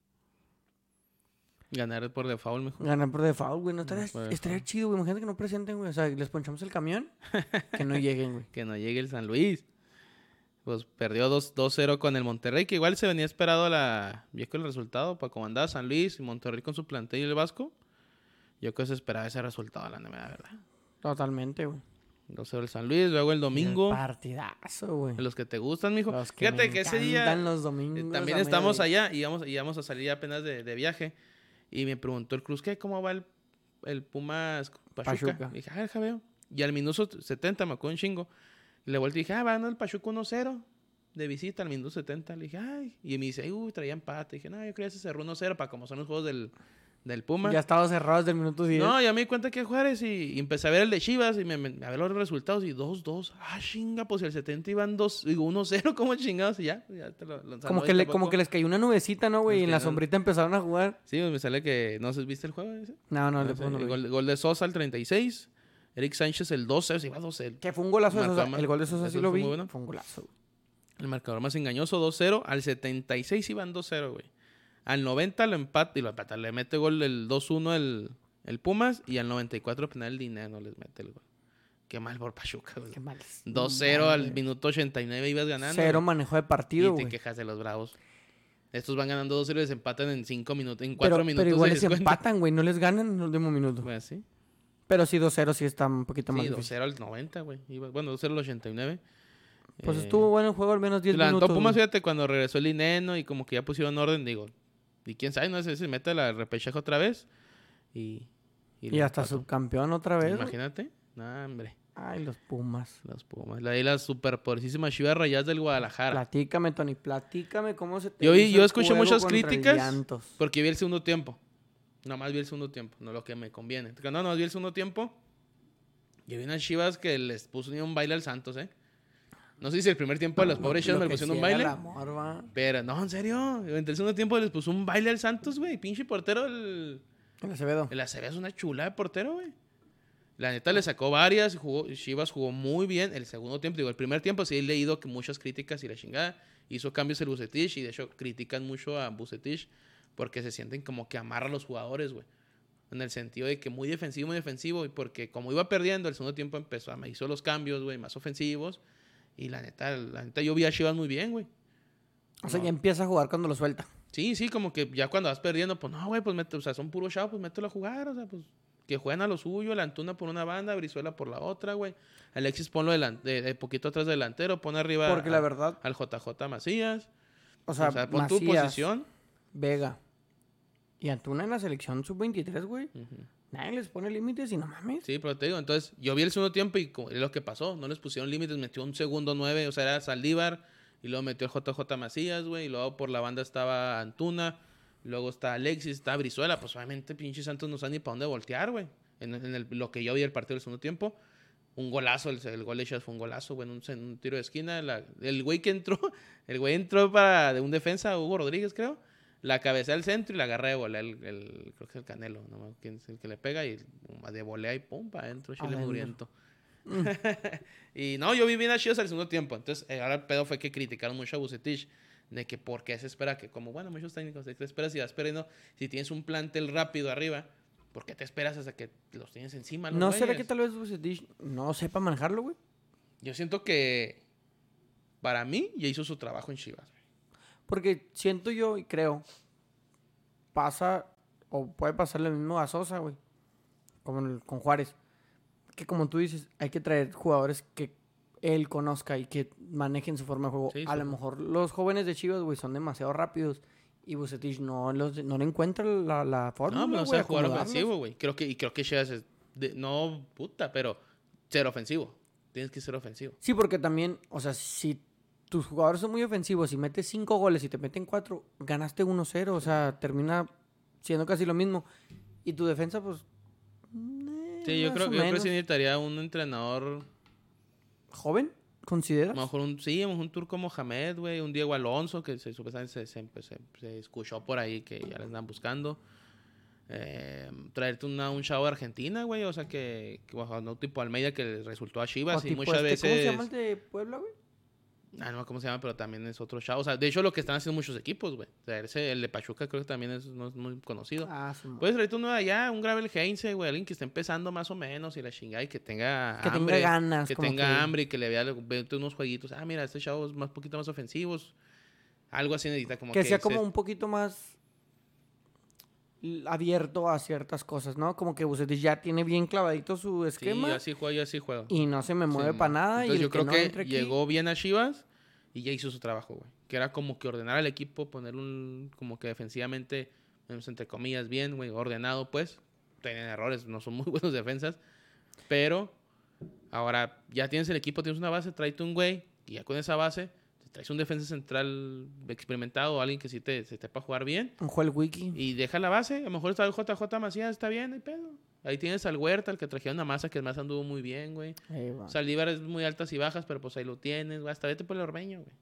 Speaker 2: Ganar por default mejor.
Speaker 1: Ganar por default, güey. No estaría,
Speaker 2: por
Speaker 1: estaría chido, güey. Imagínate que no presenten, güey. O sea, les ponchamos el camión. que no lleguen, güey.
Speaker 2: Que no llegue el San Luis. Pues perdió 2 2-0 con el Monterrey, que igual se venía esperado la... Creo el resultado para comandar San Luis y Monterrey con su plantel y el Vasco. Yo creo que se esperaba ese resultado, la verdad.
Speaker 1: Totalmente, güey.
Speaker 2: 2-0 el San Luis, luego el domingo.
Speaker 1: El partidazo, güey.
Speaker 2: Los que te gustan, mijo.
Speaker 1: Los que
Speaker 2: Fíjate
Speaker 1: me
Speaker 2: que ese día...
Speaker 1: los
Speaker 2: Eh,
Speaker 1: domingos.
Speaker 2: También
Speaker 1: a
Speaker 2: estamos allá y íbamos, íbamos a salir apenas de, de viaje. Y me preguntó el Cruz, ¿qué? ¿Cómo va el, el Pumas Pachuca?
Speaker 1: Pachuca.
Speaker 2: Le dije, ah, veo. Y al minuto 70 me acuerdo un chingo. Y le volteé y dije, ah, van el Pachuca 1-0 de visita al minuto 70. Le dije, ay. Y me dice, uy, traía empate. dije, no, yo creía que se cerró 1-0 para como son los juegos del, del Puma.
Speaker 1: Ya estaba cerrado desde el minuto 10.
Speaker 2: No, ya me di cuenta que Juárez y, y empecé a ver el de Chivas y me, me- a ver los resultados y 2-2. Ah, chinga, pues el 70 iban 2, digo 1-0, como chingados y ya. ya te lo, lo-
Speaker 1: como,
Speaker 2: no,
Speaker 1: que le, como que les cayó una nubecita, ¿no, güey? Y en la
Speaker 2: no-
Speaker 1: sombrita empezaron a jugar.
Speaker 2: Sí, pues me sale que no sé, ¿viste el juego ese?
Speaker 1: No, no,
Speaker 2: No sé, el gol, gol de Sosa al 36, Eric Sánchez el 12, se iba 12.
Speaker 1: Que fue un golazo de Sosa. El gol de Sosa sí lo vi.
Speaker 2: bueno.
Speaker 1: Fue un golazo, güey.
Speaker 2: El marcador más engañoso 2-0, al 76 iban 2-0, güey. Al 90 lo empata y lo empata, le mete gol el 2-1 el, el Pumas y al 94 penal el dinero les mete el gol. Qué mal por Pachuca, güey.
Speaker 1: Qué mal.
Speaker 2: 2-0 al minuto 89 ibas ganando.
Speaker 1: Cero manejo de partido,
Speaker 2: y te quejas de los bravos. Estos van ganando 2-0 y les empatan en 5 minutos, en 4
Speaker 1: Pero,
Speaker 2: minutos.
Speaker 1: pero igual les empatan, güey. No les ganan en el último minuto.
Speaker 2: Pues sí.
Speaker 1: Pero sí, 2-0 sí está un poquito más
Speaker 2: Sí,
Speaker 1: difícil.
Speaker 2: 2-0 al 90, güey. Bueno, 2-0 al 89.
Speaker 1: Pues
Speaker 2: Eh,
Speaker 1: estuvo bueno el juego al menos 10
Speaker 2: Se levantó
Speaker 1: minutos.
Speaker 2: Pumas, fíjate, cuando regresó el Ineno y como que ya pusieron orden, digo. Y quién sabe, no sé si se mete la repechaje otra vez. Y.
Speaker 1: Y
Speaker 2: le
Speaker 1: hasta
Speaker 2: empató.
Speaker 1: subcampeón otra vez.
Speaker 2: Imagínate. No, hombre.
Speaker 1: Ay, los Pumas.
Speaker 2: Los Pumas. La de las superpoderosísimas Chivas Rayadas del Guadalajara.
Speaker 1: Platícame, Tony, platícame cómo se te
Speaker 2: Yo
Speaker 1: hizo
Speaker 2: yo escuché muchas críticas. Porque vi el segundo tiempo. Nomás vi el segundo tiempo, no lo que me conviene. No, no, vi el segundo tiempo. Y vi unas chivas que les puso un baile al Santos, ¿eh? No sé si el primer tiempo de las pobres chivas me pusieron un baile.
Speaker 1: amor.
Speaker 2: Pero no, en serio. Entre el segundo tiempo les puso un baile al Santos, güey. Pinche portero, el,
Speaker 1: El Acevedo.
Speaker 2: el Acevedo es una chula de portero, güey. La neta le sacó varias, jugó, Chivas jugó muy bien el segundo tiempo. Digo, el primer tiempo sí he leído que muchas críticas y la chingada. Hizo cambios el Bucetich y de hecho critican mucho a Bucetich porque se sienten como que amarra a los jugadores, güey. En el sentido de que muy defensivo, muy defensivo. Y porque como iba perdiendo, el segundo tiempo empezó, me hizo los cambios, güey, más ofensivos. Y la neta, la neta, yo vi a Chivas muy bien, güey.
Speaker 1: O sea, ya empieza a jugar cuando lo suelta.
Speaker 2: Sí, sí, como que ya cuando vas perdiendo, pues no, güey, pues mete, o sea, son puros chavos, pues mételo a jugar, o sea, pues que jueguen a lo suyo, la Antuna por una banda, Brizuela por la otra, güey. Alexis ponlo de, poquito atrás delantero, pon arriba
Speaker 1: Porque
Speaker 2: a-
Speaker 1: la verdad,
Speaker 2: al JJ Macías.
Speaker 1: o sea,
Speaker 2: o sea, pon tu
Speaker 1: Macías,
Speaker 2: posición.
Speaker 1: Vega y Antuna en la selección sub-23, güey. Nadie les pone límites y no mames.
Speaker 2: Sí, pero te digo, entonces yo vi el segundo tiempo y es lo que pasó, no les pusieron límites, metió un segundo nueve, o sea, era Saldívar, y luego metió el JJ Macías, güey, y luego por la banda estaba Antuna, luego está Alexis, está Brizuela, pues obviamente pinche Santos no sabe ni para dónde voltear, güey. En, en el- lo que yo vi el partido del segundo tiempo, un golazo, el, el gol de Chivas fue un golazo, güey, en un, un tiro de esquina, la- el güey que entró, el güey entró para de un defensa, Hugo Rodríguez, creo, la cabecea al centro y la agarra de volea, el, el- creo que es el Canelo, no quién es el que le pega y de volea y pum, para adentro, chile
Speaker 1: Adentro.
Speaker 2: muriento. y no, yo vi bien a Chivas al segundo tiempo. Entonces, eh, ahora el pedo fue que criticaron mucho a Bucetich. De que por qué se espera que, como bueno, muchos técnicos, ¿de qué te esperas si vas perdiendo? Si tienes un plantel rápido arriba, ¿por qué te esperas hasta que los tienes encima? los
Speaker 1: ¿No será que tal vez Bucetich no sepa manejarlo, güey?
Speaker 2: Yo siento que, para mí, ya hizo su trabajo en Chivas.
Speaker 1: Porque siento yo y creo, pasa o puede pasar lo mismo a Sosa, güey. Como el- con Juárez. Que como tú dices, hay que traer jugadores que él conozca y que manejen su forma de juego.
Speaker 2: Sí,
Speaker 1: a
Speaker 2: su-
Speaker 1: lo mejor los jóvenes de Chivas, güey, son demasiado rápidos. Y Bucetich no, los, no le encuentra la, la forma.
Speaker 2: No, pero no sabe jugar ofensivo, güey. Creo que, y creo que Chivas es, de- no puta, pero ser ofensivo. Tienes que ser ofensivo.
Speaker 1: Sí, porque también, o sea, si tus jugadores son muy ofensivos y metes cinco goles y te meten cuatro, ganaste 1-0, o sea, termina siendo casi lo mismo. Y tu defensa, pues. eh,
Speaker 2: Sí, yo creo,
Speaker 1: o
Speaker 2: que yo creo que sí necesitaría un entrenador
Speaker 1: ¿Joven? ¿Consideras?
Speaker 2: A lo mejor un, sí, un turco Mohamed, güey, un Diego Alonso, que se, supuestamente se, se, se- se escuchó por ahí que ya le están buscando. Eh, traerte una, un chavo de Argentina, güey, o sea, que, que, no tipo Almeida que resultó a
Speaker 1: O
Speaker 2: Chivas y
Speaker 1: tipo
Speaker 2: muchas
Speaker 1: este, ¿Cómo se
Speaker 2: veces...
Speaker 1: llama el de Puebla, güey?
Speaker 2: Ah, no, ¿cómo se llama? Pero también es otro chavo. O sea, de hecho, lo que están haciendo muchos equipos, güey. O sea, ese, el de Pachuca creo que también es, no es muy conocido.
Speaker 1: Ah, sí.
Speaker 2: Puedes traerte uno de allá, un Gravel Heinze, güey, alguien que esté empezando más o menos y la chingada y que tenga
Speaker 1: Que tenga ganas,
Speaker 2: Que tenga
Speaker 1: que-
Speaker 2: hambre y que le vea unos jueguitos. Ah, mira, este chavo es más poquito más ofensivos. Algo así necesita como
Speaker 1: que sea
Speaker 2: dice-
Speaker 1: como un poquito más abierto a ciertas cosas, ¿no? Como que Bucetich ya tiene bien clavadito su
Speaker 2: Sí,
Speaker 1: esquema
Speaker 2: yo así juego, yo así juego.
Speaker 1: y no se me mueve
Speaker 2: Sí,
Speaker 1: para nada. y
Speaker 2: Entonces
Speaker 1: el
Speaker 2: yo creo
Speaker 1: no
Speaker 2: que,
Speaker 1: aquí-
Speaker 2: llegó bien a Chivas y ya hizo su trabajo, güey. Que era como que ordenar al equipo, poner un, como que defensivamente, entre comillas, bien, güey, ordenado, pues. Tienen errores, no son muy buenos defensas. Pero ahora ya tienes el equipo, tienes una base, tráete un güey y ya con esa base traes un defensa central experimentado, alguien que sí te, se te para jugar bien.
Speaker 1: Un juego el wiki.
Speaker 2: Y deja la base. A lo mejor está el JJ Macías, está bien, hay pedo. Ahí tienes al Huerta, el que trajeron a Masa, que más anduvo muy bien, güey. Saldívar es muy altas y bajas, pero pues ahí lo tienes, güey. Hasta vete por el Ormeño, güey.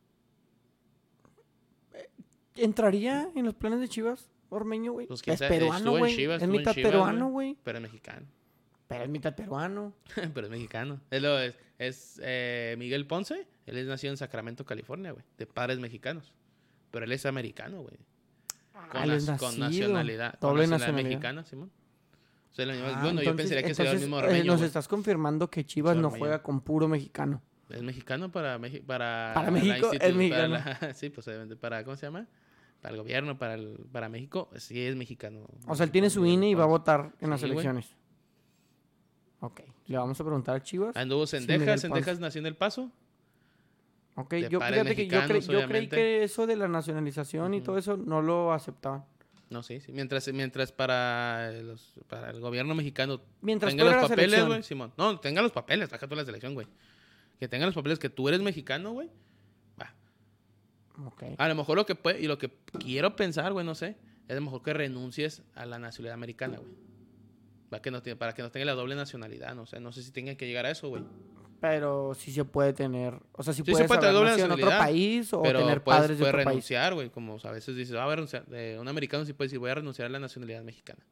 Speaker 1: ¿Entraría en los planes de Chivas, Ormeño, güey?
Speaker 2: Pues,
Speaker 1: es
Speaker 2: sabe,
Speaker 1: peruano, güey. Es mitad
Speaker 2: Chivas,
Speaker 1: peruano,
Speaker 2: güey.
Speaker 1: güey.
Speaker 2: Pero es mexicano.
Speaker 1: Pero es mitad peruano.
Speaker 2: pero es mexicano. Es, lo, es, es, eh, Miguel Ponce. Él es nacido en Sacramento, California, güey. De padres mexicanos. Pero él es americano, güey. Con,
Speaker 1: Ah, es
Speaker 2: con nacionalidad. con
Speaker 1: Doble
Speaker 2: nacionalidad
Speaker 1: nacionalidad.
Speaker 2: mexicana, Simón. O sea,
Speaker 1: Ah,
Speaker 2: bueno, yo
Speaker 1: entonces-
Speaker 2: pensaría que sería el mismo
Speaker 1: eh,
Speaker 2: Ormeño,
Speaker 1: Nos
Speaker 2: güey.
Speaker 1: estás confirmando que Chivas no juega con puro mexicano.
Speaker 2: Es mexicano para México. Para,
Speaker 1: Para
Speaker 2: la
Speaker 1: México, es
Speaker 2: institu- para
Speaker 1: mexicano.
Speaker 2: la- sí, pues obviamente. Para, ¿Cómo se llama? Para el gobierno, para, el, para México. Sí, es mexicano.
Speaker 1: O sea, él tiene su INE y va a votar en las
Speaker 2: Sí,
Speaker 1: elecciones. Ok. Le vamos a preguntar a Chivas.
Speaker 2: Anduvo Sendejas. Sendejas nació en El Paso.
Speaker 1: Ok, yo fíjate que yo, cre-
Speaker 2: mexicanos,
Speaker 1: yo creí que eso de la nacionalización y todo eso no lo aceptaban.
Speaker 2: No, sí, sí. Mientras, mientras para, los, para el gobierno mexicano
Speaker 1: Mientras
Speaker 2: tenga los papeles, güey, Simón. No, tenga los papeles, baja tú la selección, güey. Que tenga los papeles que tú eres mexicano, güey. Va.
Speaker 1: Ok.
Speaker 2: A lo mejor lo que puede, y lo que quiero pensar, güey, no sé, es a lo mejor que renuncies a la nacionalidad americana, güey. Para que no, para que no tenga la doble nacionalidad, no sé. No sé si tenga que llegar a eso, güey.
Speaker 1: Pero sí se puede tener. O sea, sí,
Speaker 2: Sí se puede tener doble
Speaker 1: en otro país o
Speaker 2: Pero
Speaker 1: tener
Speaker 2: puedes,
Speaker 1: padres de otro
Speaker 2: renunciar, güey. Como a veces dices, ah, voy a renunciar. Un americano sí puede decir, voy a renunciar a la nacionalidad mexicana.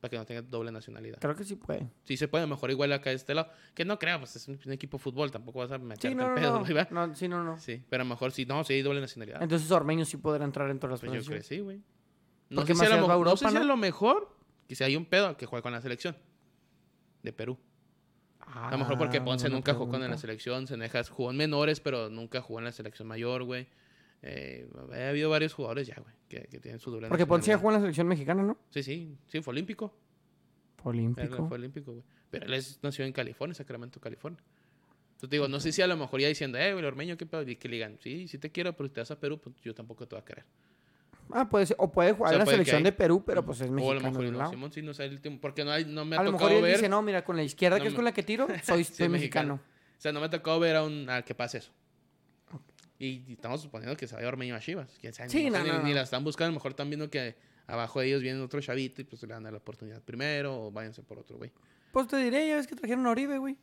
Speaker 2: Para que no tenga doble nacionalidad.
Speaker 1: Creo que sí puede.
Speaker 2: Sí se puede, mejor igual acá de este lado. Que no creo, pues es un, un equipo de fútbol, tampoco vas a meterte
Speaker 1: Sí, no, no,
Speaker 2: pedo,
Speaker 1: no.
Speaker 2: ¿va?
Speaker 1: no. Sí, no, no.
Speaker 2: Sí, pero mejor sí, no, sí hay doble nacionalidad.
Speaker 1: Entonces Ormeño sí podrá entrar en todas las
Speaker 2: Pues yo creo que sí, güey. No sé, si a, lo, no sé si a
Speaker 1: ¿no?
Speaker 2: lo mejor, quizá hay un pedo que juegue con la selección de Perú. A lo mejor porque
Speaker 1: Ah,
Speaker 2: Ponce nunca jugó con la selección, Senejas jugó en menores, pero nunca jugó en la selección mayor, güey. Eh, ha habido varios jugadores ya, güey, que, que tienen su doble
Speaker 1: Porque Ponce ya jugó en la selección mexicana, ¿no?
Speaker 2: Sí, sí, sí, fue olímpico. Él
Speaker 1: Olímpico.
Speaker 2: fue olímpico, güey. Pero él es, nació en California, Sacramento, California. Entonces te digo, no sé si a lo mejor ya diciendo, eh, güey, el ormeño, ¿qué pedo? Y que le digan, sí, sí te quiero, pero si te vas a Perú, pues yo tampoco te voy a querer.
Speaker 1: Ah, puede ser. O puede jugar
Speaker 2: O sea,
Speaker 1: en la
Speaker 2: puede
Speaker 1: selección de Perú, pero pues es
Speaker 2: o a lo
Speaker 1: mexicano.
Speaker 2: mejor no. Simón, sí, no sé el último, porque no, hay, no me ha
Speaker 1: A lo
Speaker 2: tocado
Speaker 1: mejor él
Speaker 2: ver,
Speaker 1: dice, no, mira, con la izquierda,
Speaker 2: No
Speaker 1: que es con la que tiro, soy,
Speaker 2: Sí,
Speaker 1: soy
Speaker 2: es
Speaker 1: mexicano.
Speaker 2: o sea, no me ha tocado ver a, un, a que pase eso. Y, y estamos suponiendo que se vaya Ormeño a Chivas. Quién sabe,
Speaker 1: Sí,
Speaker 2: no,
Speaker 1: no,
Speaker 2: sé,
Speaker 1: no,
Speaker 2: ni, ni
Speaker 1: no.
Speaker 2: la están buscando, a lo mejor están viendo que abajo de ellos viene otro chavito y pues le dan la oportunidad primero o váyanse por otro, güey.
Speaker 1: Pues te diré, ya ves que trajeron a Oribe, güey.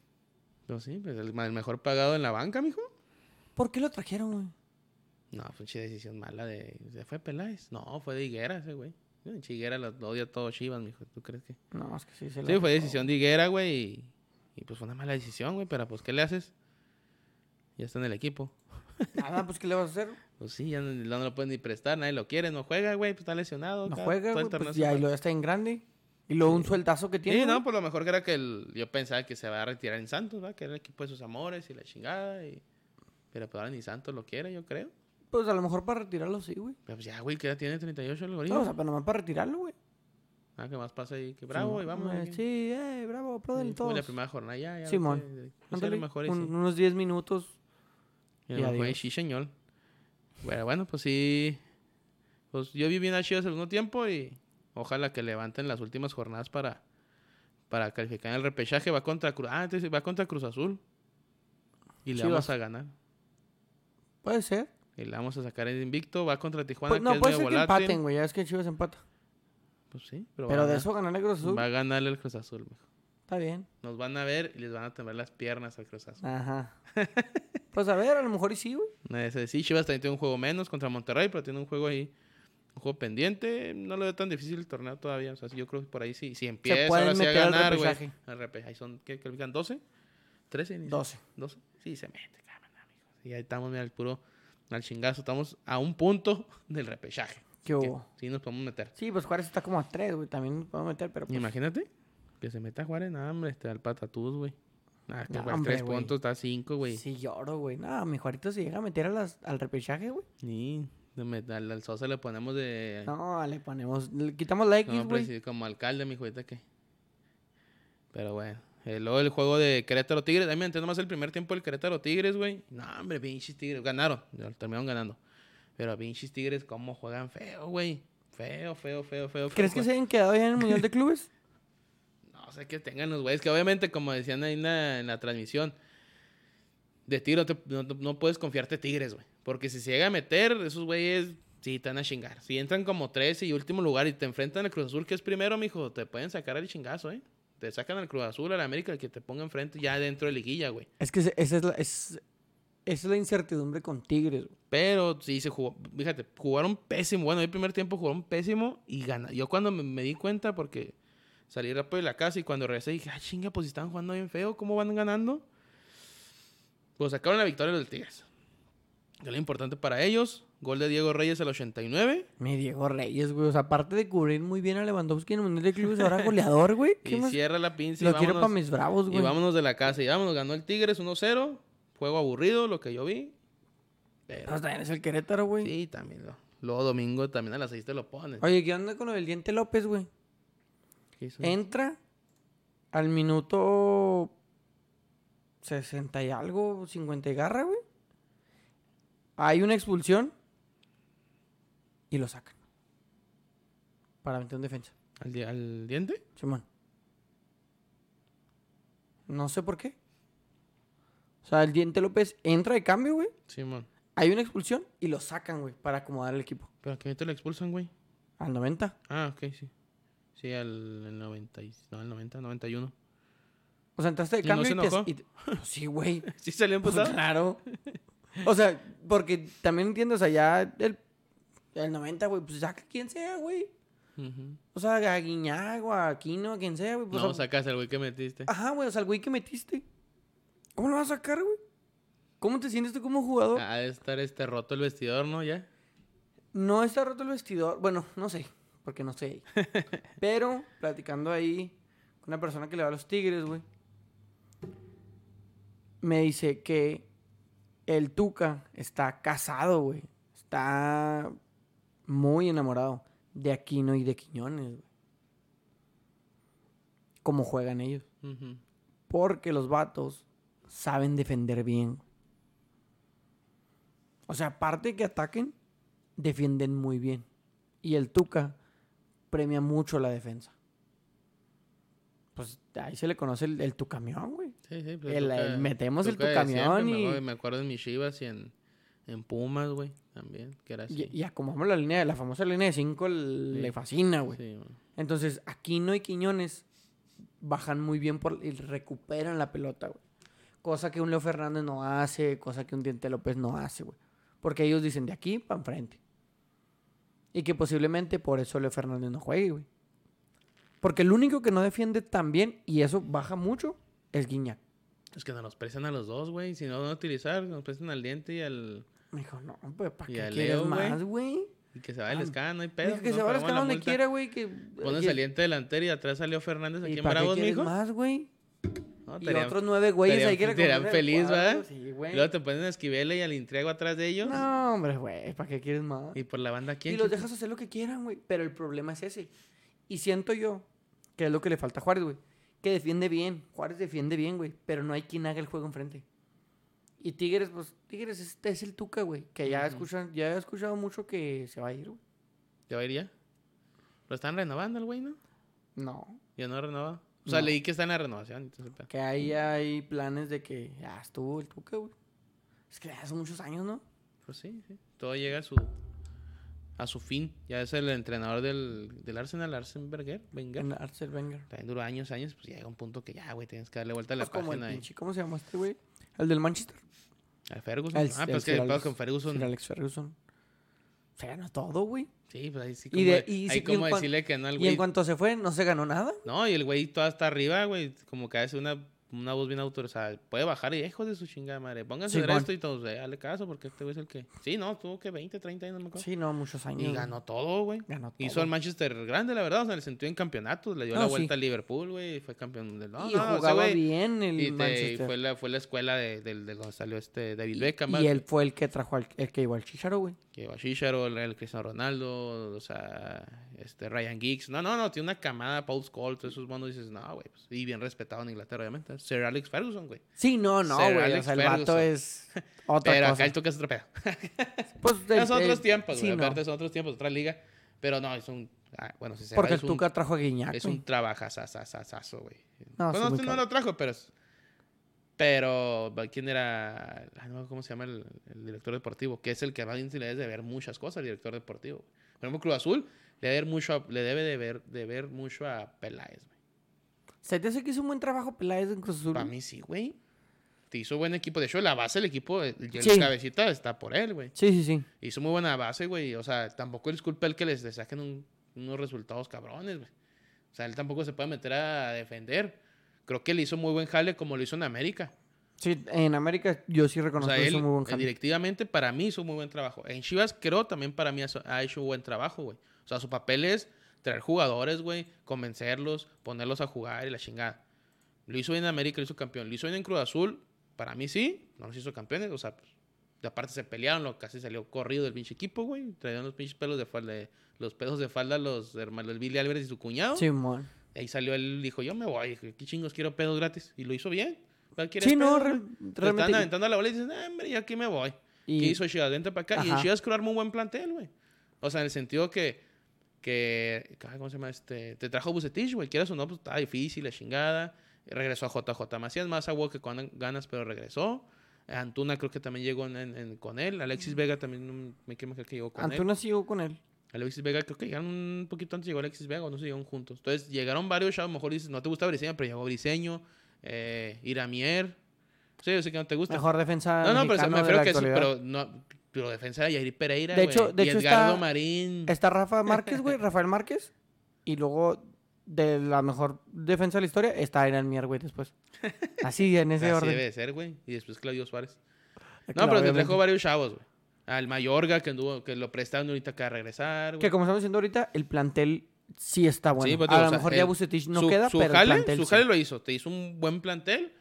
Speaker 2: Pero sí, pues el, el mejor pagado en la banca, mijo.
Speaker 1: ¿Por qué lo trajeron, güey?
Speaker 2: No, fue una decisión mala de... ¿Se fue Peláez? No, fue de Higuera ese, güey. Higuera lo lo odia todo Chivas, mijo. ¿Tú crees que...?
Speaker 1: No, es que sí se lo
Speaker 2: Sí, fue decisión de Higuera, güey. Y, y, pues fue una mala decisión, güey. Pero pues, ¿qué le haces? Ya está en el equipo.
Speaker 1: Nada, pues, ¿qué le vas a hacer?
Speaker 2: Pues sí, ya no, no lo pueden ni prestar. Nadie lo quiere. No juega, güey. Pues está lesionado.
Speaker 1: No
Speaker 2: cada-
Speaker 1: juega, güey, pues ya, y lo ya está en grande. Y luego un sueldazo que tiene,
Speaker 2: Sí, no, pues lo mejor que era que el- yo pensaba que se va a retirar en Santos, ¿va? Que era el equipo de sus amores y la chingada. Y... Pero pues ahora ni Santos lo quiere, yo creo.
Speaker 1: Pues a lo mejor para retirarlo, sí, güey.
Speaker 2: Pero pues ya, güey, que ya tiene 38 el gorila.
Speaker 1: No, o sea, pero nomás para retirarlo, güey.
Speaker 2: Ah, que más pasa ahí. Que bravo,
Speaker 1: Sí,
Speaker 2: y vamos.
Speaker 1: eh. Sí, eh, bravo,
Speaker 2: Sí, fue la
Speaker 1: todos.
Speaker 2: primera jornada ya, ya.
Speaker 1: Simón. Ándale,
Speaker 2: lo mejor
Speaker 1: un-
Speaker 2: sí.
Speaker 1: unos 10 minutos.
Speaker 2: Y
Speaker 1: Y
Speaker 2: a lo mejor,
Speaker 1: adiós.
Speaker 2: sí, señor. Bueno, bueno, pues sí. Pues yo vi bien a Chivas el segundo tiempo y ojalá que levanten las últimas jornadas para, para calificar en el repechaje. Va contra Cruz. Ah, entonces va contra Cruz Azul. Y le
Speaker 1: Chivas.
Speaker 2: vamos a ganar.
Speaker 1: Puede ser.
Speaker 2: Y le vamos a sacar el invicto. Va contra Tijuana,
Speaker 1: Pues,
Speaker 2: que
Speaker 1: no,
Speaker 2: es
Speaker 1: puede
Speaker 2: medio
Speaker 1: ser que empaten, güey. Ya es que Chivas empata.
Speaker 2: Pues sí, pero,
Speaker 1: Pero de eso ganarle Cruz Azul.
Speaker 2: va a ganarle el Cruz Azul. mijo.
Speaker 1: Está bien.
Speaker 2: Nos van a ver y les van a temblar las piernas al Cruz Azul.
Speaker 1: Ajá. pues a ver, a lo mejor y sí, güey.
Speaker 2: Sí, Chivas también tiene un juego menos contra Monterrey, pero tiene un juego ahí, un juego pendiente. No lo veo tan difícil el torneo todavía. O sea, yo creo que por ahí sí, si empieza ahora sí a
Speaker 1: meter al
Speaker 2: ganar, güey. Ahí son, ¿qué califican? ¿12? ¿13? ni-
Speaker 1: 12.
Speaker 2: ¿12? Sí, se mete, cabrón, amigo. Y ahí estamos, mira, el puro al chingazo. Estamos a un punto del repechaje.
Speaker 1: ¿Qué
Speaker 2: Que
Speaker 1: hubo?
Speaker 2: Sí, nos podemos meter.
Speaker 1: Sí, pues Juárez está como a tres, güey. También nos podemos meter, pero pues...
Speaker 2: Imagínate que se meta Juárez, nada, hombre, este, al patatús, güey. Ah,
Speaker 1: No, hombre,
Speaker 2: tres
Speaker 1: güey.
Speaker 2: puntos, está a cinco, güey.
Speaker 1: Sí, lloro, güey. No, mi Juarito se llega a meter a las, al repechaje, güey.
Speaker 2: Sí, al, al Sosa le ponemos de...
Speaker 1: No, le ponemos... Le quitamos la X,
Speaker 2: No,
Speaker 1: güey.
Speaker 2: presi- como alcalde, mi juguete que. Pero bueno. Eh, luego el juego de Querétaro Tigres. A mí me entiendo más el primer tiempo del Querétaro Tigres, güey. No, hombre, pinches Tigres. Ganaron. Terminaron ganando. Pero pinches Tigres, ¿cómo juegan feo, güey? Feo, feo, feo, feo.
Speaker 1: ¿Crees
Speaker 2: feo,
Speaker 1: que se hayan quedado ya en el Mundial de Clubes?
Speaker 2: No sé que tengan los güeyes. Que obviamente, como decían ahí en la, en la transmisión, de tiro te- no, puedes confiarte Tigres, güey. Porque si se llega a meter, esos güeyes sí te van a chingar. Si entran como 13 y último lugar y te enfrentan al Cruz Azul, que es primero, mijo, te pueden sacar el chingazo, ¿eh? Te sacan al Cruz Azul, al América, el que te ponga enfrente ya dentro de liguilla, güey.
Speaker 1: es que esa es la, es, esa es la incertidumbre con Tigres, güey.
Speaker 2: Pero sí se jugó, fíjate, jugaron pésimo. Bueno, el primer tiempo jugaron pésimo y ganaron. Yo cuando me, me di cuenta, porque salí rápido de la casa y cuando regresé dije, ah, chinga, pues si estaban jugando bien feo, ¿cómo van ganando? Pues sacaron la victoria los Tigres. Que es lo importante para ellos. Gol de Diego Reyes al 89.
Speaker 1: Mi Diego Reyes, güey. O sea, aparte de cubrir muy bien a Lewandowski en el Mundial de Clubes, ahora goleador, güey. ¿Qué
Speaker 2: Y
Speaker 1: más?
Speaker 2: cierra la pinza y
Speaker 1: Lo quiero para
Speaker 2: vámonos,
Speaker 1: mis bravos,
Speaker 2: y
Speaker 1: güey.
Speaker 2: vámonos de la casa. Y vámonos, ganó el Tigres 1-0. Juego aburrido, lo que yo vi. Pero
Speaker 1: Pues también es el Querétaro, güey.
Speaker 2: sí, también lo. Luego domingo también a las 6 te lo ponen.
Speaker 1: Oye, ¿qué onda con lo del Diente López, güey? Entra al minuto 60 y algo, 50 y garra, güey. Hay una expulsión y lo sacan. Para meter en defensa.
Speaker 2: ¿Al, di- al diente?
Speaker 1: Simón. No sé por qué. O sea, el Diente López entra de cambio, güey.
Speaker 2: Simón.
Speaker 1: Hay una expulsión y lo sacan, güey, para acomodar el equipo.
Speaker 2: ¿Pero a qué te lo expulsan, güey?
Speaker 1: Al 90.
Speaker 2: Ah, ok, sí. Sí, al el 90, y- no, al 90, 91.
Speaker 1: O sea, entraste de
Speaker 2: ¿Y no
Speaker 1: cambio
Speaker 2: se
Speaker 1: y, te...
Speaker 2: enojó?
Speaker 1: y te- Pues sí, güey.
Speaker 2: ¿Sí salió
Speaker 1: Pues
Speaker 2: emputado?
Speaker 1: claro. O sea, porque también entiendo, o sea, ya el, el 90, güey, pues saca quien sea, güey. O sea, a Guiñago, a Aquino, a quien sea, güey. Pues,
Speaker 2: No,
Speaker 1: o sea,
Speaker 2: sacas el güey que metiste.
Speaker 1: Ajá, güey, o sea, el güey que metiste. ¿Cómo lo vas a sacar, güey? ¿Cómo te sientes tú como jugador?
Speaker 2: Ha de estar este roto el vestidor, ¿no? Ya.
Speaker 1: No está roto el vestidor. Bueno, no sé, porque no sé. Pero platicando ahí con una persona que le va a los Tigres, güey. Me dice que el Tuca está casado, güey. Está muy enamorado de Aquino y de Quiñones, güey. Cómo juegan ellos. Porque los vatos saben defender bien. O sea, aparte de que ataquen, defienden muy bien. Y el Tuca premia mucho la defensa. Pues ahí se le conoce el, el Tucamión, güey.
Speaker 2: Sí, sí. pues,
Speaker 1: El- metemos el tucamión
Speaker 2: siempre,
Speaker 1: y-
Speaker 2: Me, me acuerdo en mis Chivas y en, en Pumas, güey, también, que era así.
Speaker 1: Y, y acomodamos la línea, la famosa línea de 5
Speaker 2: Sí.
Speaker 1: le fascina, güey.
Speaker 2: Sí, güey.
Speaker 1: Entonces, Aquino y Quiñones bajan muy bien por, y recuperan la pelota, güey. Cosa que un Leo Fernández no hace, cosa que un Diente López no hace, güey. Porque ellos dicen de aquí para enfrente. Y que posiblemente por eso Leo Fernández no juegue, güey. Porque el único que no defiende tan bien, y eso baja mucho, es Guiñac.
Speaker 2: Es que nos los prestan a los dos, güey. Si no van a utilizar, nos prestan al diente y al.
Speaker 1: Me dijo, no, pues, ¿para qué quieres más, güey?
Speaker 2: Y que se vaya el
Speaker 1: Ah,
Speaker 2: escano, no hay pedo.
Speaker 1: dijo que
Speaker 2: no
Speaker 1: se va a
Speaker 2: pagamos la
Speaker 1: donde quiera, güey. Que,
Speaker 2: saliente delantero y atrás salió Fernández aquí
Speaker 1: ¿Y
Speaker 2: en Bravos, mijo.
Speaker 1: más, güey?
Speaker 2: No,
Speaker 1: Y otros nueve güeyes ahí que recogen el
Speaker 2: feliz, ¿verdad?
Speaker 1: Sí, güey.
Speaker 2: Luego te ponen a Esquivel y al Intriago atrás de ellos.
Speaker 1: No, hombre, güey, ¿para qué quieres más?
Speaker 2: Y por la banda, ¿quién?
Speaker 1: Y los dejas hacer lo que quieran, güey. Pero el problema es ese. Y siento yo que es lo que le falta a Juárez, güey. Que defiende bien. Juárez defiende bien, güey. Pero no hay quien haga el juego enfrente. Y Tigres, pues, Tigres este es el Tuca, güey. Que ya, escuchan, ya he escuchado mucho que se va a ir, güey.
Speaker 2: ¿Ya va a ir ya? Lo están renovando el güey, ¿no?
Speaker 1: No.
Speaker 2: Ya no renovado. O sea,
Speaker 1: No.
Speaker 2: leí que está en la renovación. entonces,
Speaker 1: Que ahí hay planes de que ya estuvo el Tuca, güey. Es que ya hace muchos años, ¿no?
Speaker 2: Pues sí, sí. Todo llega a su a su fin. Ya es el entrenador del, del Arsenal, Arsene Wenger. Wenger.
Speaker 1: En Arcel Wenger.
Speaker 2: También duró años, años. Pues llega un punto que ya, güey, tienes que darle vuelta a la
Speaker 1: Pues como el
Speaker 2: página.
Speaker 1: pinche, ¿cómo se llama este, güey? El del Manchester.
Speaker 2: A Ferguson.
Speaker 1: El-
Speaker 2: ah,
Speaker 1: el
Speaker 2: pues que el
Speaker 1: Alex-
Speaker 2: con Ferguson.
Speaker 1: Sir Alex Ferguson. Se ganó todo, güey.
Speaker 2: Sí, pues ahí sí.
Speaker 1: Y
Speaker 2: Como,
Speaker 1: de-
Speaker 2: de-
Speaker 1: y
Speaker 2: ahí
Speaker 1: sí, y en
Speaker 2: como decirle que no al
Speaker 1: Y en
Speaker 2: güey.
Speaker 1: cuanto se fue, no se ganó nada.
Speaker 2: No, y el güey todo hasta arriba, güey. Como que hace una una voz bien autorizada. Puede bajar y hijos de su chingada madre. Pónganse
Speaker 1: Sí,
Speaker 2: esto y todos, eh, dale caso, porque este güey es el que. Sí, no, tuvo que 20, 30 años, no me acuerdo.
Speaker 1: Sí, no, muchos años.
Speaker 2: y ganó todo, güey.
Speaker 1: Ganó
Speaker 2: Hizo
Speaker 1: todo.
Speaker 2: el Manchester grande, la verdad. O sea, le sentido en campeonatos. Le dio
Speaker 1: No,
Speaker 2: la
Speaker 1: sí.
Speaker 2: vuelta a Liverpool, güey. Y fue campeón del. No,
Speaker 1: y
Speaker 2: no,
Speaker 1: jugaba bien el
Speaker 2: Y, te- y
Speaker 1: Manchester.
Speaker 2: fue, la, fue la escuela de, del- de donde salió este David
Speaker 1: Y-
Speaker 2: Beckham.
Speaker 1: y,
Speaker 2: ¿verdad?
Speaker 1: él fue el que trajo al, el que llevó al Chicharo, güey.
Speaker 2: Que llevó a Shisharo, el, el Cristiano Ronaldo, o sea, este Ryan Giggs. No, no, no, tiene una camada, Paul Scholes, todos esos monos. Dices, no, güey. pues, y bien respetado en Inglaterra, obviamente. Sir Alex Ferguson, güey.
Speaker 1: Sí, no, no,
Speaker 2: Sir
Speaker 1: güey. O
Speaker 2: Alex
Speaker 1: sea, el vato es otra
Speaker 2: Pero
Speaker 1: cosa.
Speaker 2: acá el toque es otro pedo.
Speaker 1: Pues, de-
Speaker 2: otros tiempos,
Speaker 1: sí,
Speaker 2: güey.
Speaker 1: no.
Speaker 2: Aparte son otros tiempos, otra liga. Pero no, es un. ah, bueno, si se
Speaker 1: Porque el
Speaker 2: es un,
Speaker 1: Tuca trajo a Guiñac,
Speaker 2: es un trabajazazazazo, güey.
Speaker 1: No,
Speaker 2: bueno,
Speaker 1: sí,
Speaker 2: no,
Speaker 1: muy
Speaker 2: no lo trajo, pero. es- Pero, ¿quién era? ¿Cómo se llama el, el director deportivo? Que es el que más le debe de ver muchas cosas al director deportivo. Por ejemplo, Cruz Azul le debe, mucho a- le debe de ver, de ver mucho a Peláez, güey.
Speaker 1: ¿Se te hace que hizo un buen trabajo Peláez en Cruz Azul?
Speaker 2: Para mí sí, güey. Te hizo buen equipo. De hecho, la base del equipo, el, el
Speaker 1: Sí.
Speaker 2: cabecita está por él, güey.
Speaker 1: Sí, sí, sí.
Speaker 2: Hizo muy buena base, güey. O sea, tampoco es culpa el que les, saquen un- unos resultados cabrones, güey. O sea, él tampoco se puede meter a defender. Creo que le hizo muy buen jale como lo hizo en América.
Speaker 1: Sí, en América yo sí
Speaker 2: O
Speaker 1: reconozco
Speaker 2: sea, él
Speaker 1: hizo muy buen
Speaker 2: eh,
Speaker 1: jale.
Speaker 2: directivamente para mí hizo muy buen trabajo. En Chivas creo también para mí ha- ha hecho un buen trabajo, güey. O sea, su papel es traer jugadores, güey, convencerlos, ponerlos a jugar y la chingada. Lo hizo bien en América, lo hizo campeón. Lo hizo bien en Cruz Azul, para mí sí, no los hizo campeones. O sea, pues, de aparte se pelearon, lo, casi salió corrido del pinche equipo, güey. Traían los pinches pelos de falda, de- los pedos de falda los hermanos Billy Álvarez y su cuñado.
Speaker 1: Sí, mon.
Speaker 2: Ahí salió él, dijo, yo me voy, ¿qué chingos quiero pedos gratis? Y lo hizo bien. ¿Cuál quieres
Speaker 1: Sí, no,
Speaker 2: pedos,
Speaker 1: re-
Speaker 2: güey? Te Están
Speaker 1: realmente.
Speaker 2: aventando la bola y dices, "Nah, hombre, yo aquí me voy.
Speaker 1: y-
Speaker 2: ¿Qué hizo Chivas? Vente para acá. Y
Speaker 1: Ajá.
Speaker 2: Chivas creó un buen plantel, güey. O sea, en el sentido que, que ¿cómo se llama? Este, te trajo Bucetich, güey. Quieras o no, pues estaba difícil, la chingada. Regresó a JJ Macías, más agua que con ganas, pero regresó. Antuna creo que también llegó en- en- en- con él. Alexis Vega también no me quiero imaginar que llegó con él.
Speaker 1: Antuna siguió con él.
Speaker 2: Alexis Vega, creo que llegaron un poquito antes, llegó Alexis Vega, o no se llegaron juntos. Entonces llegaron varios, ya a lo mejor dices, no te gusta Briseño, pero llegó Briseño, eh, Iramier. Sí, yo sé que no te gusta.
Speaker 1: Mejor defensa.
Speaker 2: no, no, pero me refiero que sí,
Speaker 1: actualidad.
Speaker 2: pero, no, pero defensa de Yair Pereira,
Speaker 1: De hecho- de
Speaker 2: y
Speaker 1: hecho
Speaker 2: Edgardo
Speaker 1: está-
Speaker 2: Marín.
Speaker 1: Está Rafa Márquez, güey. Rafael Márquez. Y luego, de la mejor defensa de la historia, está Irán Mier, güey, después. Así, en ese
Speaker 2: Así
Speaker 1: orden.
Speaker 2: debe de ser, güey. Y después Claudio Suárez. No,
Speaker 1: Claro,
Speaker 2: pero te trajo varios chavos, güey. Al Mayorga, que, anduvo, que lo prestaron ahorita acá a regresar, güey.
Speaker 1: Que como estamos diciendo ahorita, el plantel sí está bueno.
Speaker 2: Sí, pues,
Speaker 1: a lo mejor ya Bucetich no
Speaker 2: su,
Speaker 1: queda,
Speaker 2: su
Speaker 1: pero
Speaker 2: jale,
Speaker 1: el plantel
Speaker 2: su
Speaker 1: sí.
Speaker 2: jale lo hizo. Te hizo un buen plantel.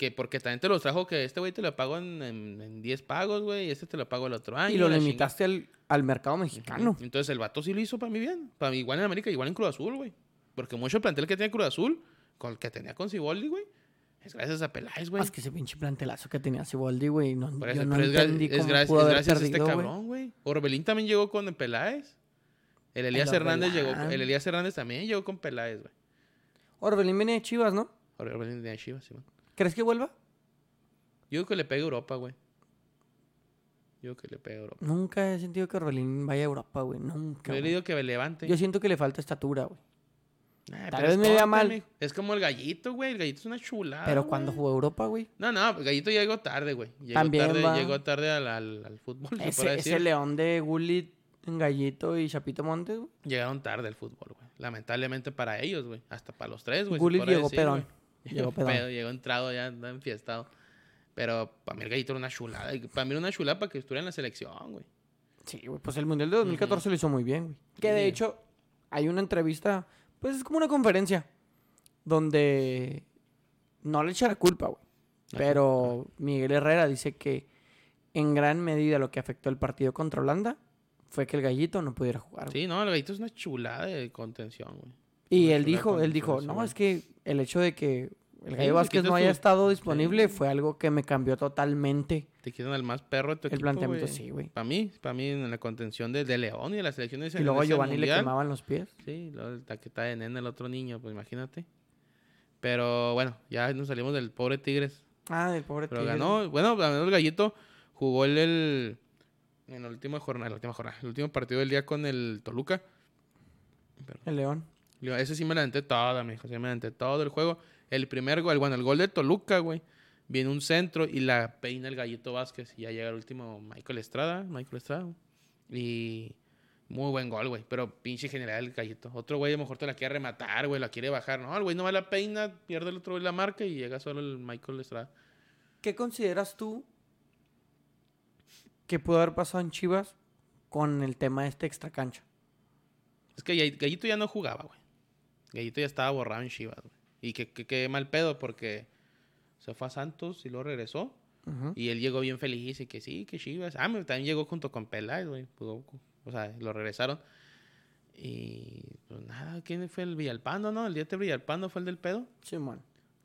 Speaker 2: Que porque también te los trajo que este güey te lo pago en, en, en 10 pagos, güey. Y este te lo pago el otro año.
Speaker 1: Y lo limitaste al, al mercado mexicano.
Speaker 2: Entonces el vato sí lo hizo para mí bien. Para mí igual en América, igual en Cruz Azul, güey. Porque mucho el plantel que tenía Cruz Azul, con el que tenía con Ciboldi, güey. Es gracias a Peláez, güey.
Speaker 1: Más que ese pinche plantelazo que tenía Siboldi, güey. No,
Speaker 2: Por
Speaker 1: yo
Speaker 2: eso,
Speaker 1: no
Speaker 2: es,
Speaker 1: entendí
Speaker 2: es
Speaker 1: cómo
Speaker 2: gra-
Speaker 1: pudo
Speaker 2: es
Speaker 1: haber
Speaker 2: gracias a este
Speaker 1: güey.
Speaker 2: cabrón, güey. Orbelín también llegó con Peláez. El Elías
Speaker 1: El
Speaker 2: Hernández llegó, el Elías Hernández también llegó con Peláez, güey.
Speaker 1: Orbelín viene de Chivas, ¿no?
Speaker 2: Orbelín de Chivas, sí, man.
Speaker 1: ¿Crees que vuelva?
Speaker 2: Yo creo que le pega a Europa, güey. Yo creo que le pega a Europa.
Speaker 1: Nunca he sentido que Orbelín vaya a Europa, güey. Nunca.
Speaker 2: Yo le
Speaker 1: güey.
Speaker 2: digo que me levante.
Speaker 1: Yo siento que le falta estatura, güey. Tal vez me vea mal.
Speaker 2: Es como el gallito, güey. El gallito es una chulada.
Speaker 1: Pero cuando jugó Europa, güey.
Speaker 2: No, no, el gallito llegó tarde, güey. Llegó
Speaker 1: También
Speaker 2: tarde,
Speaker 1: va.
Speaker 2: llegó tarde al, al, al fútbol, se
Speaker 1: Ese,
Speaker 2: decir.
Speaker 1: ese león de Gullit, Gallito y Chapito Montes, güey.
Speaker 2: Llegaron tarde al fútbol, güey. Lamentablemente para ellos, güey. Hasta para los tres, güey. se
Speaker 1: Gullit llegó
Speaker 2: decir, güey.
Speaker 1: Llegó
Speaker 2: pedo, llegó entrado ya, anda enfiestado. Pero para mí el gallito era una chulada. Para mí era una chulada para que estuviera en la selección, güey.
Speaker 1: Sí, güey. Pues el Mundial de 2014 lo hizo muy bien, güey. Que de
Speaker 2: Sí.
Speaker 1: hecho, hay una entrevista, pues es como una conferencia, donde no le echa la culpa, güey. Pero Miguel Herrera dice que en gran medida lo que afectó el partido contra Holanda fue que el gallito no pudiera jugar. güey.
Speaker 2: Sí, no, el gallito es una chulada de contención, güey.
Speaker 1: Y él dijo, él dijo, no, es que el hecho de que el Gallo Vázquez no haya
Speaker 2: su-
Speaker 1: estado disponible
Speaker 2: sí.
Speaker 1: fue algo que me cambió totalmente
Speaker 2: Te quitan al más perro de tu
Speaker 1: el
Speaker 2: equipo,
Speaker 1: planteamiento, sí, güey.
Speaker 2: Para mí, para mí en la contención de, de León y de las selecciones
Speaker 1: Y luego a Giovanni le quemaban los pies.
Speaker 2: Sí, luego el taqueta de nena el otro niño, pues imagínate. Pero bueno, ya nos salimos del pobre Tigres.
Speaker 1: Ah, del pobre
Speaker 2: Pero
Speaker 1: Tigre.
Speaker 2: ganó, bueno, ganó el gallito. Jugó el, el- en la última jornada, la última jornada, el último partido del día con el Toluca.
Speaker 1: El León.
Speaker 2: Digo, Ese sí me la aventé toda, mijo. Sí me la aventé todo el juego. El primer gol, bueno, el gol de Toluca, güey. Viene un centro y la peina el gallito Vázquez. Y ya llega el último Michael Estrada. Michael Estrada. Y Muy buen gol, güey. Pero pinche general el gallito. Otro güey a lo mejor te la quiere rematar, güey. La quiere bajar. No, el güey no va la peina, pierde el otro güey la marca y llega solo el Michael Estrada.
Speaker 1: ¿Qué consideras tú que pudo haber pasado en Chivas con el tema de este extra cancha?
Speaker 2: Es que Gall- Gallito ya no jugaba, güey. Gallito ya estaba borrado en Chivas, güey. Y que, que, que mal pedo porque se fue a Santos y luego regresó. Y él llegó bien feliz y que sí, que Chivas. Ah, también llegó junto con Peláez, güey. O sea, lo regresaron. Y pues nada, ¿quién fue el Villalpando, no? El día de Villalpando fue el del pedo.
Speaker 1: Sí, man.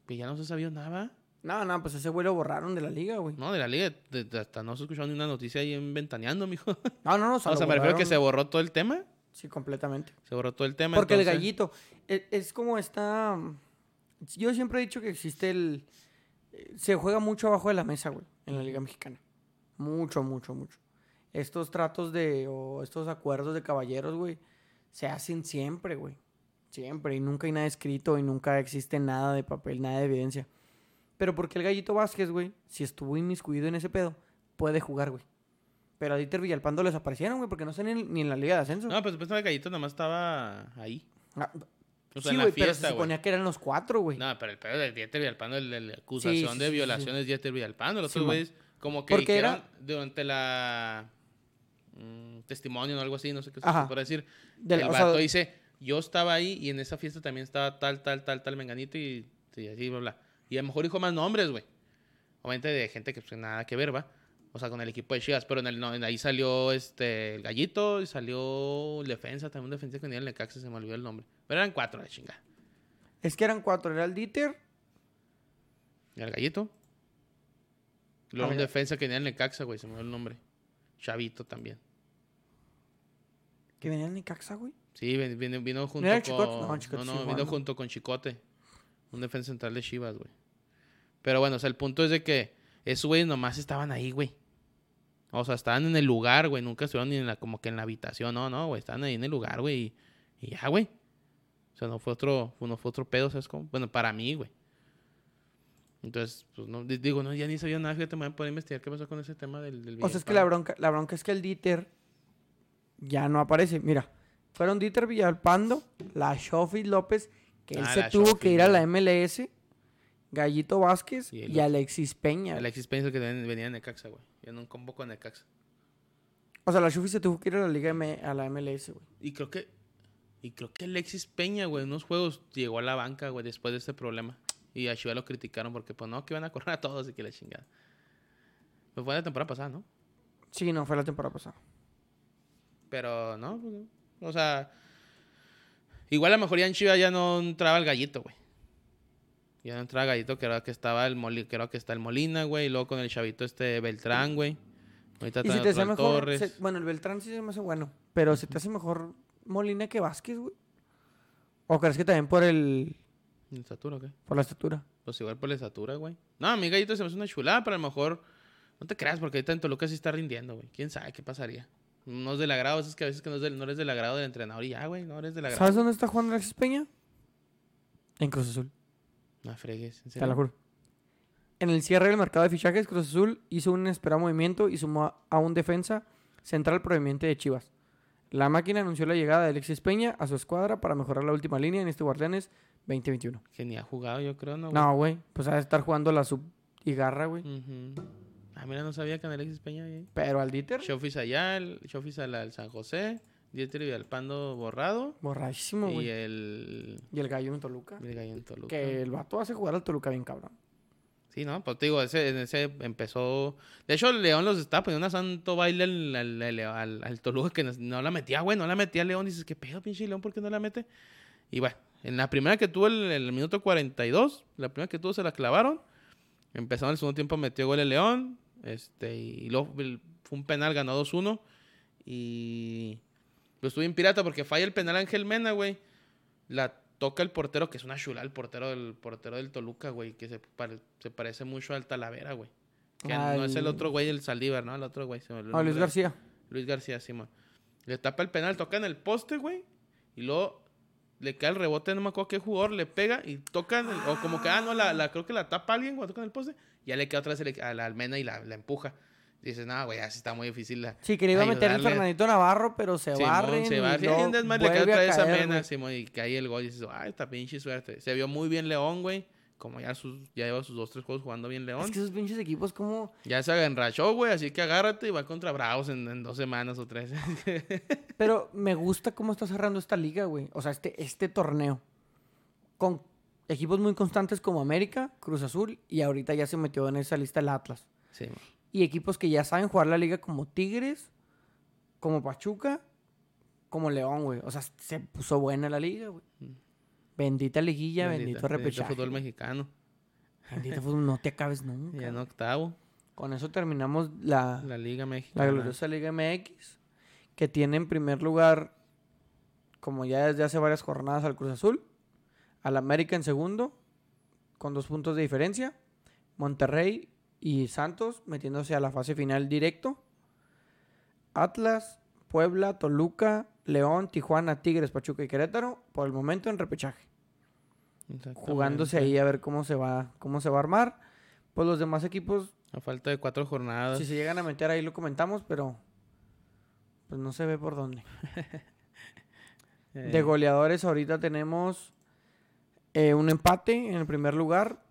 Speaker 2: Que ya no se sabía nada,
Speaker 1: No, no, pues ese güey lo borraron de la liga, güey.
Speaker 2: ¿no? De la liga. de- de- hasta no se escuchó ni una noticia ahí en Ventaneando, mijo.
Speaker 1: No, no, no.
Speaker 2: o sea,
Speaker 1: lo
Speaker 2: me refiero a que se borró todo el tema.
Speaker 1: Sí, completamente.
Speaker 2: Se todo el tema.
Speaker 1: Porque el gallito e- es, como esta... Yo siempre he dicho que existe el... eh, Se juega mucho abajo de la mesa, güey, en la Liga Mexicana. Mucho, mucho, mucho. Estos tratos de... o estos acuerdos de caballeros, güey, se hacen siempre, güey. Siempre. Y nunca hay nada escrito y nunca existe nada de papel, nada de evidencia. Pero porque el gallito Vázquez, güey, si estuvo inmiscuido en ese pedo, puede jugar, güey. Pero a Dieter Villalpando les aparecieron, güey, porque no están ni, ni en la Liga de Ascenso.
Speaker 2: No, pues supuestamente el gallito nomás estaba ahí.
Speaker 1: Ah,
Speaker 2: O sea,
Speaker 1: sí, güey, pero se suponía que eran los cuatro, güey.
Speaker 2: No, pero el pedo de Dieter Villalpando, la acusación
Speaker 1: sí,
Speaker 2: de
Speaker 1: sí,
Speaker 2: violación es Dieter Villalpando. Los otros güeyes, como que dijeron
Speaker 1: era-
Speaker 2: durante la. mm, testimonio o algo así, no sé qué se puede decir.
Speaker 1: Del-
Speaker 2: el
Speaker 1: sea,
Speaker 2: vato dice: Yo estaba ahí y en esa fiesta también estaba tal, tal, tal, tal menganito y, y así, bla, bla. Y a lo mejor dijo más nombres, güey. Obviamente de gente que pues, nada que ver, va. O sea, con el equipo de Chivas. Pero en el, no, en ahí salió este, el Gallito y salió el defensa, también un defensa que tenía el Necaxa, se me olvidó el nombre. Pero eran cuatro, la chingada.
Speaker 1: Es que eran cuatro. Era el Dieter.
Speaker 2: Y el Gallito. Luego
Speaker 1: Ah,
Speaker 2: un defensa que tenía el Necaxa, güey, se me olvidó el nombre. Chavito también.
Speaker 1: Que venía en Necaxa, güey.
Speaker 2: Sí, vin- vino, vino junto
Speaker 1: era
Speaker 2: con...
Speaker 1: Chicote? No, Chicote
Speaker 2: no, no, vino
Speaker 1: ¿no?
Speaker 2: junto con Chicote. Un defensa central de Chivas, güey. Pero bueno, o sea, el punto es de que esos güeyes nomás estaban ahí, güey. O sea, estaban en el lugar, güey. Nunca estuvieron ni en la, como que en la habitación. No, no, güey. Estaban ahí en el lugar, güey. Y, y ya, güey. O sea, no fue otro, no fue otro pedo, ¿sabes cómo? Bueno, para mí, güey. Entonces, pues no, di- digo, no, ya ni sabía nada. Fíjate, me voy a poder investigar qué pasó con ese tema del, del
Speaker 1: O sea, es que la bronca, la bronca es que el Dieter ya no aparece. Mira, fueron Dieter Villalpando, la Shofi López, que él
Speaker 2: Ah,
Speaker 1: se tuvo
Speaker 2: Shofi,
Speaker 1: que ir a la. MLS, Gallito Vázquez
Speaker 2: Y el.
Speaker 1: Alexis Peña.
Speaker 2: Alexis Peña es el que ven- venía de Necaxa, güey. En un combo con Necaxa.
Speaker 1: O sea, la Shofi se tuvo que ir a la Liga M- a la MLS, güey.
Speaker 2: Y creo que. Y creo que Alexis Peña, güey, en unos juegos llegó a la banca, güey, después de este problema. Y a Chivas lo criticaron porque, pues no, que iban a correr a todos y que la chingada. Pues fue la temporada pasada, ¿no?
Speaker 1: Sí, no, fue la temporada pasada.
Speaker 2: Pero no, pues, no. O sea. Igual a lo mejor ya en Chivas ya no entraba el gallito, güey. Ya no entraba gallito, que era que estaba el Molina, creo que está el Molina, güey. Y luego con el chavito este Beltrán, güey. Ahorita
Speaker 1: Y si te hace mejor.
Speaker 2: Torres.
Speaker 1: se- bueno, el Beltrán sí se me hace bueno. Pero se te hace mejor Molina que Vázquez, güey. ¿O crees que también por el.
Speaker 2: ¿En estatura o qué?
Speaker 1: por la estatura?
Speaker 2: Pues igual por la estatura, güey. No, a mi gallito se me hace una chulada, pero a lo mejor. No te creas, porque ahorita en Toluca sí está rindiendo, güey. ¿Quién sabe qué pasaría? No es del agrado, es que a veces que no, es del- no eres del agrado del entrenador y ya, güey, no eres del agrado.
Speaker 1: ¿Sabes dónde está jugando Alexis Peña? En Cruz Azul,
Speaker 2: No fregues, en
Speaker 1: te lo
Speaker 2: serio.
Speaker 1: juro. En el cierre del mercado de fichajes, Cruz Azul hizo un inesperado movimiento y sumó a- un defensa central proveniente de Chivas. La máquina anunció la llegada de Alexis Peña a su escuadra para mejorar la última línea en este Guardianes 2021.
Speaker 2: Que ni ha jugado, yo creo, ¿no? güey?
Speaker 1: No, güey, pues ha de estar jugando la sub y garra, güey.
Speaker 2: Ujú. Ah, mira, no sabía que en Alexis Peña había.
Speaker 1: Pero al Dieter,
Speaker 2: Shofis allá, el Shofis al, al San José, Dieter y Villalpando borrado.
Speaker 1: borrachísimo,
Speaker 2: y
Speaker 1: güey.
Speaker 2: el.
Speaker 1: Y el gallo en Toluca.
Speaker 2: el gallo en Toluca.
Speaker 1: Que el vato hace jugar al Toluca bien cabrón.
Speaker 2: Sí, ¿no? Pues te digo, ese, en ese empezó. De hecho, León los estaba poniendo a santo baile al, al, al, al- al Toluca que no, no la metía, güey, no la metía León. Dices, ¿qué pedo, pinche León? ¿Por qué no la mete? Y bueno, en la primera que tuvo, el, el minuto 42, la primera que tuvo se la clavaron. Empezaron el segundo tiempo, metió gol el León. Este, y luego fue un penal, ganó 2-1. Y. Lo estuve en pirata porque falla el penal Ángel Mena, güey. La toca el portero, que es una chula, el portero del portero del Toluca, güey, que se, pare- se parece mucho al Talavera, güey. Que no es el otro güey, el Saldívar, ¿no? El otro güey. se me olvidó
Speaker 1: Ah, Luis. García.
Speaker 2: Luis García, sí, man. Le tapa el penal, toca en el poste, güey. Y luego le cae el rebote, no me acuerdo qué jugador, le pega y toca, o como que, ah, no, la, la- creo que la tapa alguien cuando toca en el poste. Ya le queda otra vez a la almena y la, la empuja. Dices, no, güey, así está muy difícil. La,
Speaker 1: Sí, que le iba a meter el
Speaker 2: ayudarle".
Speaker 1: Fernandito Navarro, pero se
Speaker 2: Simón,
Speaker 1: barren.
Speaker 2: se
Speaker 1: y luego
Speaker 2: hay un desmadre, le
Speaker 1: a
Speaker 2: otra vez a Mena. Simón, y cae el gol y dices, ay, esta pinche suerte. Se vio muy bien León, güey. Como ya, sus, ya lleva sus dos, tres juegos jugando bien León.
Speaker 1: Es que esos pinches equipos como...
Speaker 2: Ya se enrachó, güey, así que agárrate y va contra Bravos en, en dos semanas o tres.
Speaker 1: Pero me gusta cómo está cerrando esta liga, güey. O sea, este, este torneo. Con equipos muy constantes como América, Cruz Azul y ahorita ya se metió en esa lista el Atlas.
Speaker 2: sí, mo.
Speaker 1: Y equipos que ya saben jugar la liga como Tigres, como Pachuca, como León, güey. O sea, se puso buena la liga, güey. Bendita liguilla, bendito
Speaker 2: Bendita- bendito
Speaker 1: repechaje.
Speaker 2: fútbol mexicano.
Speaker 1: Bendito fútbol, no te acabes nunca.
Speaker 2: Ya en octavo,
Speaker 1: Con eso terminamos la,
Speaker 2: la Liga
Speaker 1: la
Speaker 2: Mexicana.
Speaker 1: gloriosa Liga MX, que tiene en primer lugar, como ya desde hace varias jornadas, al Cruz Azul, al América en segundo, con dos puntos de diferencia, Monterrey y Santos metiéndose a la fase final directo, Atlas, Puebla, Toluca, León, Tijuana, Tigres, Pachuca y Querétaro, por el momento en repechaje, jugándose ahí a ver cómo se va, cómo se va a armar. Pues los demás equipos
Speaker 2: A falta de cuatro jornadas.
Speaker 1: si se llegan a meter ahí lo comentamos, pero pues no se ve por dónde. De goleadores ahorita tenemos eh, un empate en el primer lugar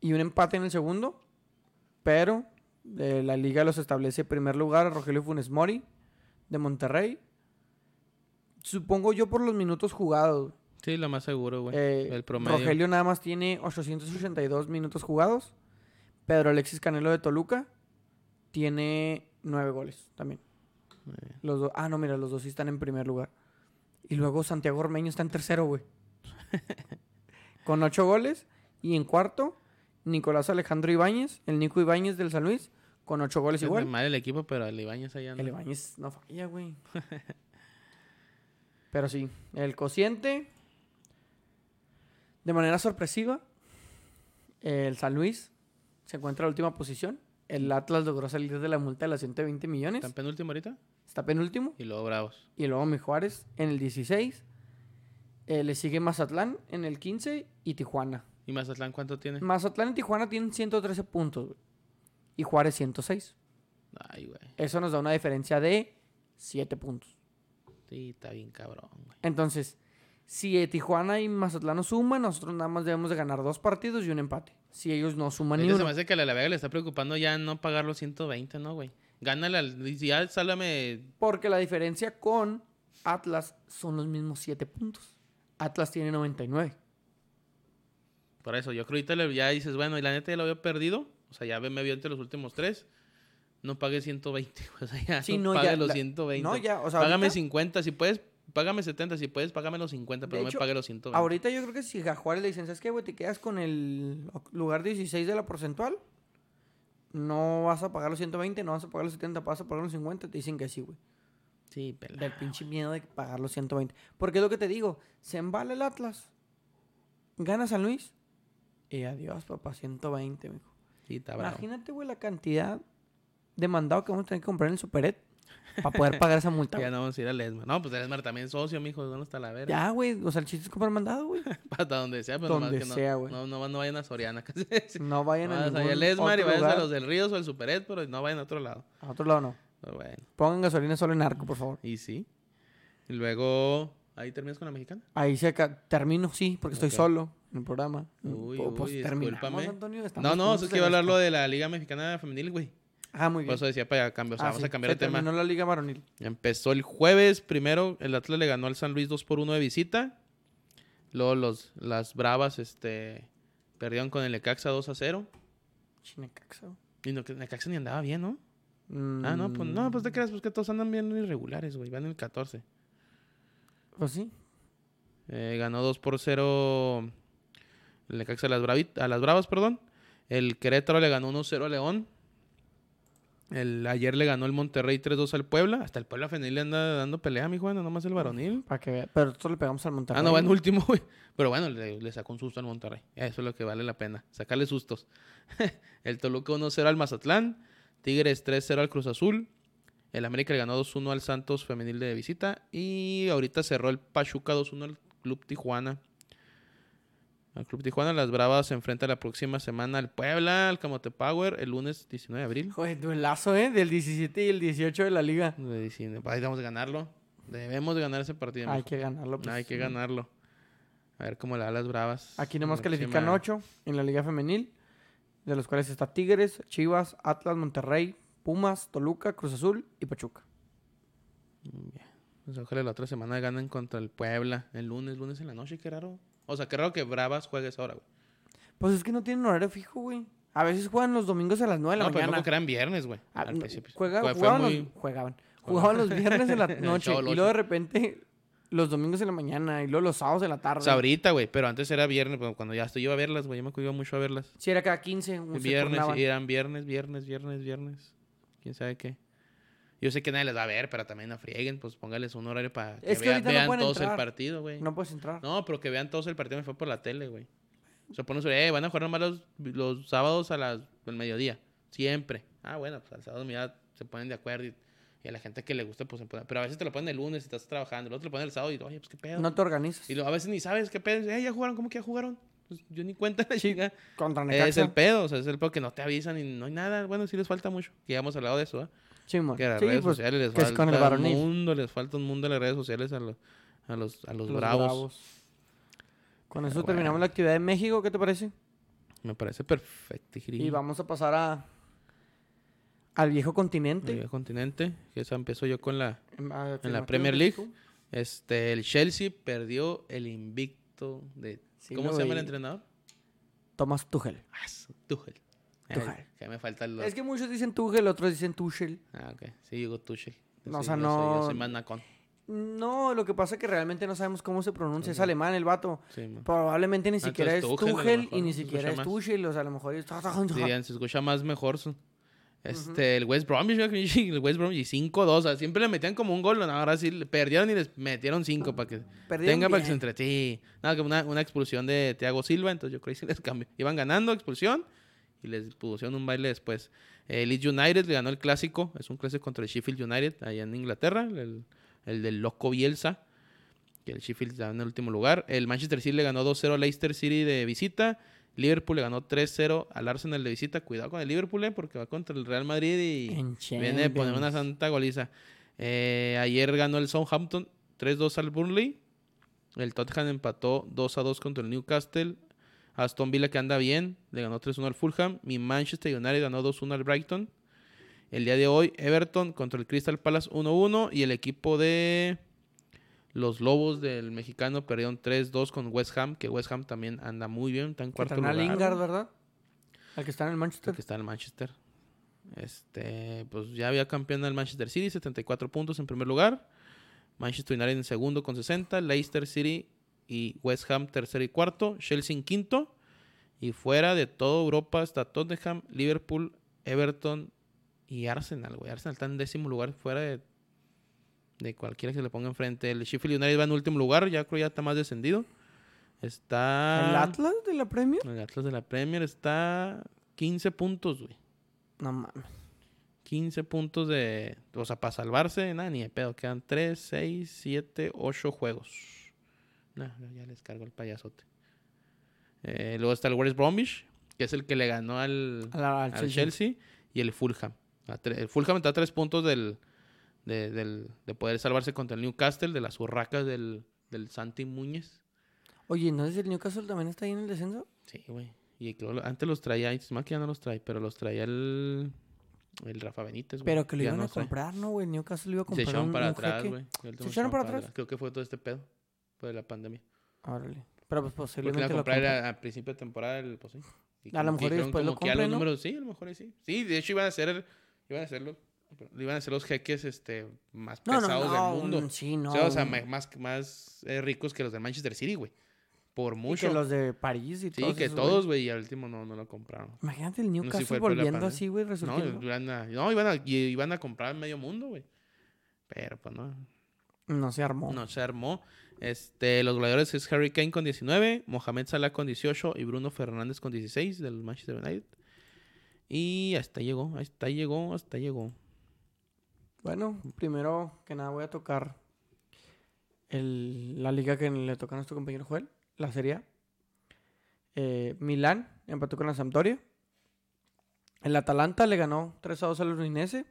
Speaker 1: y un empate en el segundo, pero de la liga los establece primer lugar Rogelio Funes Mori de Monterrey. Supongo yo por los minutos jugados.
Speaker 2: Sí, lo más seguro, güey.
Speaker 1: Eh,
Speaker 2: el promedio.
Speaker 1: Rogelio nada más tiene 882 minutos jugados. Pedro Alexis Canelo de Toluca tiene 9 goles también.
Speaker 2: Eh,
Speaker 1: Los dos, ah, no, mira, los dos sí están en primer lugar. Y luego Santiago Ormeño está en tercero, güey. Con 8 goles. Y en cuarto, Nicolás Alejandro Ibáñez, el Nico Ibáñez del San Luis, con 8 goles
Speaker 2: es
Speaker 1: igual.
Speaker 2: mal el equipo, pero el Ibañez allá
Speaker 1: El Ibáñez no falla, güey. Pero sí, el cociente, de manera sorpresiva, el San Luis se encuentra en la última posición. El Atlas logró salir de la multa de las 120 millones.
Speaker 2: ¿Están penúltimo ahorita?
Speaker 1: Está penúltimo.
Speaker 2: Y luego Bravos.
Speaker 1: Y luego mi Juárez en el 16. Eh, le sigue Mazatlán en el 15 y Tijuana.
Speaker 2: ¿Y Mazatlán cuánto tiene?
Speaker 1: Mazatlán y Tijuana tienen 113 puntos, güey. Y Juárez 106.
Speaker 2: Ay, güey.
Speaker 1: Eso nos da una diferencia de 7 puntos.
Speaker 2: Sí, está bien cabrón, güey.
Speaker 1: Entonces, si eh, Tijuana y Mazatlán no suman, nosotros nada más debemos de ganar dos partidos y un empate. Si ellos no suman ni
Speaker 2: Ahorita se
Speaker 1: uno.
Speaker 2: me hace que a la Vega le está preocupando ya no pagar los 120, ¿no, güey? Gánale al... Ya sálame...
Speaker 1: Porque la diferencia con Atlas son los mismos 7 puntos. Atlas tiene 99.
Speaker 2: Por eso, yo creo que ahorita ya dices, bueno, y la neta ya lo había perdido. O sea, ya me vio entre los últimos tres. No pague 120, güey. O sea, ya
Speaker 1: Sí,
Speaker 2: no, pague
Speaker 1: ya,
Speaker 2: los
Speaker 1: la-
Speaker 2: 120.
Speaker 1: No, ya, o sea,
Speaker 2: págame
Speaker 1: ahorita-
Speaker 2: 50, si puedes, págame 70, si puedes, págame los 50, pero no
Speaker 1: hecho,
Speaker 2: me pague los 120.
Speaker 1: Ahorita yo creo que si a Juárez le dicen, ¿sabes qué, güey? Te quedas con el lugar 16 de la porcentual. No vas a pagar los 120, no vas a pagar los 70, vas a pagar los 50. Te dicen que sí, güey.
Speaker 2: Sí, pela.
Speaker 1: Del pinche miedo de pagar los 120. Porque es lo que te digo. Se embala el Atlas. Gana San Luis. Y adiós, papá. 120, mijo.
Speaker 2: Sí, está bravo.
Speaker 1: Imagínate, güey, la cantidad de mandado que vamos a tener que comprar en el Superet para poder pagar esa multa.
Speaker 2: Ya no vamos a ir a Lesmar. No, pues Lesmar también es socio, mijo. ¿Dónde está la verga?
Speaker 1: Ya, güey. O sea, el chiste es comprar mandado, güey.
Speaker 2: Hasta donde sea, pero
Speaker 1: Donde
Speaker 2: nomás que no-
Speaker 1: sea, güey.
Speaker 2: No, no, no vayan a Soriana. casi.
Speaker 1: No vayan a ningún
Speaker 2: Lesmar y vayan a los del Ríos o el Superet, pero no vayan a otro lado.
Speaker 1: A otro lado no.
Speaker 2: Pero bueno,
Speaker 1: Pongan gasolina solo en arco, por favor.
Speaker 2: y sí. Y luego, ahí terminas con la mexicana.
Speaker 1: Ahí se ca- termino, sí, porque estoy solo en el programa.
Speaker 2: Uy,
Speaker 1: Pu- pues
Speaker 2: uy,
Speaker 1: terminamos. Antonio. estamos
Speaker 2: No, no, eso
Speaker 1: en
Speaker 2: que iba a hablar lo de la Liga Mexicana Femenil, güey.
Speaker 1: Ah, muy
Speaker 2: Por
Speaker 1: bien.
Speaker 2: eso decía para cambiar, o sea,
Speaker 1: Ah,
Speaker 2: vamos
Speaker 1: sí,
Speaker 2: a cambiar
Speaker 1: se
Speaker 2: de tema.
Speaker 1: terminó la liga varonil.
Speaker 2: Empezó el jueves, primero el Atlas le ganó al San Luis 2 por 1 de visita. Luego los, las Bravas este, perdieron con el Necaxa 2 a 0.
Speaker 1: Chinecaxa.
Speaker 2: Y no, que Necaxa ni andaba bien, ¿no?
Speaker 1: Mm,
Speaker 2: Ah, no, pues no, pues te creas, pues que todos andan bien irregulares, güey. Van en el 14.
Speaker 1: Pues sí.
Speaker 2: Eh, ganó 2 por 0 el Necaxa a las, Bravit- a las Bravas, perdón. El Querétaro le ganó 1-0 a León. El, ayer le ganó el Monterrey 3-2 al Puebla. Hasta el Puebla femenil le anda dando pelea, mi Juan, no nomás el varonil.
Speaker 1: Para que vea. Pero nosotros le pegamos al Monterrey.
Speaker 2: Ah, no, va en último, güey. Pero bueno, le, le sacó un susto al Monterrey. Eso es lo que vale la pena. Sacarle sustos. el Toluca 1-0 al Mazatlán. Tigres 3-0 al Cruz Azul. El América le ganó 2-1 al Santos Femenil de visita. Y ahorita cerró el Pachuca 2-1 al Club Tijuana. Al Club Tijuana. Las Bravas se enfrenta la próxima semana al Puebla, al Camote Power, el lunes 19 de abril.
Speaker 1: Joder, duelazo, ¿eh? Del 17 y el 18 de la liga.
Speaker 2: De 19. Ahí vamos a ganarlo. Debemos de ganar ese partido.
Speaker 1: Hay
Speaker 2: mijo.
Speaker 1: que ganarlo. pues.
Speaker 2: Hay que ganarlo. A ver cómo le da las Bravas.
Speaker 1: Aquí nomás califican
Speaker 2: próxima-
Speaker 1: 8 en la liga femenil, de los cuales está Tigres, Chivas, Atlas, Monterrey, Pumas, Toluca, Cruz Azul y Pachuca.
Speaker 2: Pues ojalá la otra semana ganen contra el Puebla. El lunes, lunes en la noche, qué raro. O sea, qué raro que Bravas juegue esa hora, güey.
Speaker 1: Pues es que no tienen horario fijo, güey. A veces juegan los domingos a las 9 de la
Speaker 2: No, pero
Speaker 1: mañana.
Speaker 2: no que eran viernes, güey.
Speaker 1: Ah,
Speaker 2: al
Speaker 1: no,
Speaker 2: principio.
Speaker 1: juega- jugaban,
Speaker 2: muy-
Speaker 1: los, jugaban. Jugaban los viernes en la noche y luego de repente los domingos en la mañana y luego los sábados en la tarde.
Speaker 2: O sea, ahorita, güey, pero antes era viernes, pero cuando ya estoy, iba a verlas, güey, yo me acuerdo mucho a verlas.
Speaker 1: Sí, era cada 15. un-
Speaker 2: viernes, eran viernes, viernes, viernes, viernes. ¿Quién sabe qué? Yo sé que nadie les va a ver, pero también no frieguen, pues póngales un horario para que,
Speaker 1: Es que
Speaker 2: vea-
Speaker 1: ahorita no
Speaker 2: vean
Speaker 1: pueden
Speaker 2: todos el partido, güey.
Speaker 1: No puedes entrar.
Speaker 2: No, pero que vean todos el partido me fue por la tele, güey. O sea, ponen sobre, eh, van a jugar nomás los, los sábados a las, al mediodía. Siempre. Ah, bueno, pues al sábado ya se ponen de acuerdo y, y a la gente que le gusta, pues se pone. Pero a veces te lo ponen el lunes y estás trabajando, el otro te lo ponen el sábado y, oye, pues qué pedo.
Speaker 1: No te organizas.
Speaker 2: Y lo- a veces ni sabes qué pedo. Eh, ya jugaron, ¿cómo que ya jugaron? Pues yo ni cuenta la chica.
Speaker 1: Contra
Speaker 2: Es
Speaker 1: Necaxa.
Speaker 2: el pedo, o sea, es el pedo que no te avisan y no hay nada. Bueno, sí les falta mucho. Que ya hemos hablado de eso, ¿eh?
Speaker 1: Simón.
Speaker 2: Que las
Speaker 1: Sí,
Speaker 2: redes
Speaker 1: pues,
Speaker 2: sociales les
Speaker 1: que
Speaker 2: falta
Speaker 1: con el
Speaker 2: un mundo, les falta un mundo en las redes sociales a los, a los, a los,
Speaker 1: los
Speaker 2: bravos.
Speaker 1: Con eso
Speaker 2: Pero
Speaker 1: terminamos
Speaker 2: bueno.
Speaker 1: la actividad de México, ¿qué te parece?
Speaker 2: Me parece perfecto.
Speaker 1: Y vamos a pasar a al viejo continente.
Speaker 2: El continente, que esa empezó yo con la...
Speaker 1: En,
Speaker 2: la Premier League. Este, el Chelsea perdió el invicto de...
Speaker 1: Sí,
Speaker 2: ¿Cómo se llama el entrenador?
Speaker 1: Thomas Tuchel.
Speaker 2: Ah, Tuchel.
Speaker 1: Tuchel.
Speaker 2: que me.
Speaker 1: Es que muchos dicen Tuchel, otros dicen Tuchel.
Speaker 2: Ah, ok. Sí, digo Tuchel.
Speaker 1: No, o sea,
Speaker 2: yo soy- Yo
Speaker 1: no-
Speaker 2: soy más nacón.
Speaker 1: No, lo que pasa es que realmente no sabemos cómo se pronuncia. Es
Speaker 2: Ujú.
Speaker 1: alemán el vato.
Speaker 2: Sí.
Speaker 1: Probablemente ni
Speaker 2: Ah,
Speaker 1: siquiera es
Speaker 2: Tuchel,
Speaker 1: y ni siquiera es. Tuchel. O sea, a lo mejor es...
Speaker 2: Dirían, se escucha más mejor. su- Este, el West Bromwich, el West Bromwich 5-2. O sea, siempre le metían como un gol. No, ahora sí le perdieron y les metieron 5 para que
Speaker 1: Perdieron
Speaker 2: tenga para que se entre. Sí. Nada, que una, una expulsión de Thiago Silva. Entonces yo creo que sí les cambió. Iban ganando expulsión y les pusieron un baile después. El Leeds United le ganó el clásico. Es un clásico contra el Sheffield United allá en Inglaterra. El, el del loco Bielsa. Que el Sheffield está en el último lugar. El Manchester City le ganó 2-0 al Leicester City de visita. Liverpool le ganó 3-0 al Arsenal de visita. Cuidado con el Liverpool, eh, porque va contra el Real Madrid y
Speaker 1: En
Speaker 2: viene de poner una santa goliza. Eh, ayer ganó el Southampton 3-2 al Burnley. El Tottenham empató 2-2 contra el Newcastle. Aston Villa que anda bien, le ganó 3-1 al Fulham. Mi Manchester United ganó 2-1 al Brighton. El día de hoy, Everton contra el Crystal Palace 1-1. Y el equipo de los Lobos del mexicano perdieron 3-2 con West Ham, que West Ham también anda muy bien, está en cuarto lugar.
Speaker 1: Lingard, ¿verdad? Al que está en el Manchester.
Speaker 2: el que está en el Manchester. Este, pues ya había campeón del Manchester City, 74 puntos en primer lugar. Manchester United en segundo con 60. Leicester City y West Ham tercero y cuarto. Chelsea en quinto. Y fuera de toda Europa está Tottenham, Liverpool, Everton y Arsenal, güey. Arsenal está en décimo lugar fuera de, de cualquiera que se le ponga enfrente. El Sheffield United va en último lugar, ya creo ya está más descendido. Está...
Speaker 1: ¿El Atlas de la Premier?
Speaker 2: El Atlas de la Premier está 15 puntos, güey.
Speaker 1: No mames.
Speaker 2: 15 puntos de. O sea, para salvarse, nada, ni de pedo. Quedan 3, 6, 7, 8 juegos. No, no, ya les cargo el payasote. Eh, luego está el West Bromwich, que es el que le ganó al,
Speaker 1: Al, al
Speaker 2: al
Speaker 1: Chelsea.
Speaker 2: Chelsea. Y el Fulham. El Fulham está a 3 puntos del, de, del- de poder salvarse contra el Newcastle, de las urracas del, del Santi Muñez.
Speaker 1: Oye, ¿no es el Newcastle también está ahí en el descenso?
Speaker 2: Sí, güey. Y creo lo- antes los traía, más que ya no los trae, pero los traía el, el Rafa Benítez. güey.
Speaker 1: Pero que lo iban
Speaker 2: no
Speaker 1: a
Speaker 2: trae.
Speaker 1: comprar, ¿no, güey? Newcastle iba a
Speaker 2: Se
Speaker 1: comprar
Speaker 2: echaron
Speaker 1: un,
Speaker 2: para
Speaker 1: un
Speaker 2: atrás, güey. Último
Speaker 1: echaron para atrás?
Speaker 2: Creo que fue todo este pedo. De la pandemia.
Speaker 1: Órale. Pero pues
Speaker 2: Porque
Speaker 1: posiblemente
Speaker 2: iban a
Speaker 1: lo
Speaker 2: comprar a, a principio de temporada, el, pues sí. Y
Speaker 1: A lo mejor después lo compren,
Speaker 2: los
Speaker 1: ¿no?
Speaker 2: números, sí, a lo mejor sí. Sí, de hecho iban a ser, iban a ser los, iban a ser los jeques este, más
Speaker 1: No,
Speaker 2: pesados
Speaker 1: no,
Speaker 2: del mundo.
Speaker 1: un- sí, no.
Speaker 2: o sea, o sea, más, más eh, ricos que los de Manchester City, güey. Por
Speaker 1: y
Speaker 2: mucho.
Speaker 1: que los de París y
Speaker 2: Sí,
Speaker 1: todos
Speaker 2: que
Speaker 1: esos,
Speaker 2: todos, güey, y al último no, no lo compraron.
Speaker 1: Imagínate el
Speaker 2: si
Speaker 1: Newcastle
Speaker 2: la
Speaker 1: volviendo así, güey,
Speaker 2: No, iban a, no iban, a, iban a comprar medio mundo, güey. Pero pues no,
Speaker 1: No, se armó.
Speaker 2: No se armó. Este, los goleadores es Harry Kane con 19, Mohamed Salah con 18 y Bruno Fernández con 16 del Manchester United. Y hasta llegó, hasta llegó, hasta llegó.
Speaker 1: Bueno, primero que nada voy a tocar el- la liga que le toca a nuestro compañero Joel, la Serie A. Eh, Milán empató con la Sampdoria. El Atalanta le ganó 3 a 2 al Udinese.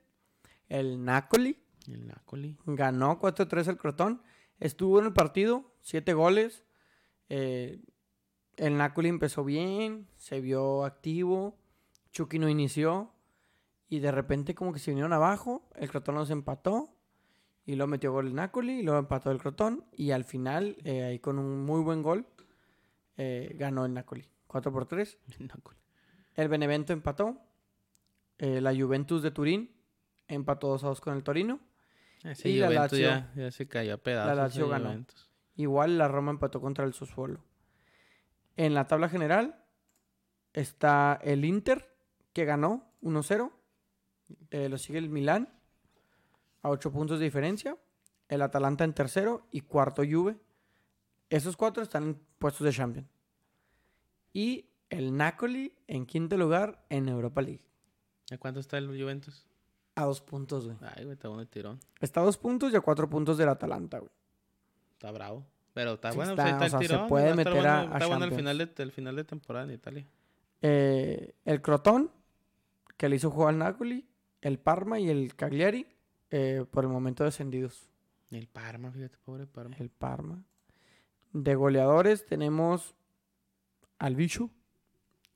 Speaker 1: El Napoli
Speaker 2: El Napoli.
Speaker 1: ganó 4 a 3 al Crotón. Estuvo en el partido, 7 goles. Eh, el Napoli empezó bien, se vio activo. Chucky no inició. Y de repente como que se vinieron abajo. El Crotón los empató. Y luego metió gol el Napoli. Y luego empató el Crotón. Y al final, eh, ahí con un muy buen gol, eh, ganó el Napoli. 4 por 3.
Speaker 2: El.
Speaker 1: El Benevento empató. Eh, la Juventus de Turín empató 2 a 2 con el Torino.
Speaker 2: Ese
Speaker 1: Y la Lazio.
Speaker 2: ya, ya se cayó a pedazos.
Speaker 1: La Lazio ganó.
Speaker 2: Juventus.
Speaker 1: Igual la Roma empató contra el Sassuolo. En la tabla general está el Inter, que ganó 1-0. Eh, lo sigue el Milán, a 8 puntos de diferencia. El Atalanta en tercero y cuarto Juve. Esos cuatro están en puestos de Champions. Y el Napoli en quinto lugar en Europa League.
Speaker 2: ¿A cuánto está el Juventus?
Speaker 1: A dos puntos, güey.
Speaker 2: Ay, güey, está bueno el tirón.
Speaker 1: Está a dos puntos y a cuatro puntos del Atalanta, güey.
Speaker 2: Está bravo. Pero está
Speaker 1: Sí
Speaker 2: bueno,
Speaker 1: está,
Speaker 2: ahí está
Speaker 1: o sea,
Speaker 2: el
Speaker 1: se
Speaker 2: tirón.
Speaker 1: puede
Speaker 2: va estar
Speaker 1: meter
Speaker 2: bueno,
Speaker 1: a
Speaker 2: Está bueno el
Speaker 1: Champions.
Speaker 2: final, de, el final de temporada en Italia.
Speaker 1: Eh, el Crotón, que le hizo juego al Napoli, el Parma y el Cagliari, eh, por el momento descendidos.
Speaker 2: El Parma, fíjate, pobre Parma.
Speaker 1: El Parma. De goleadores tenemos al Bicho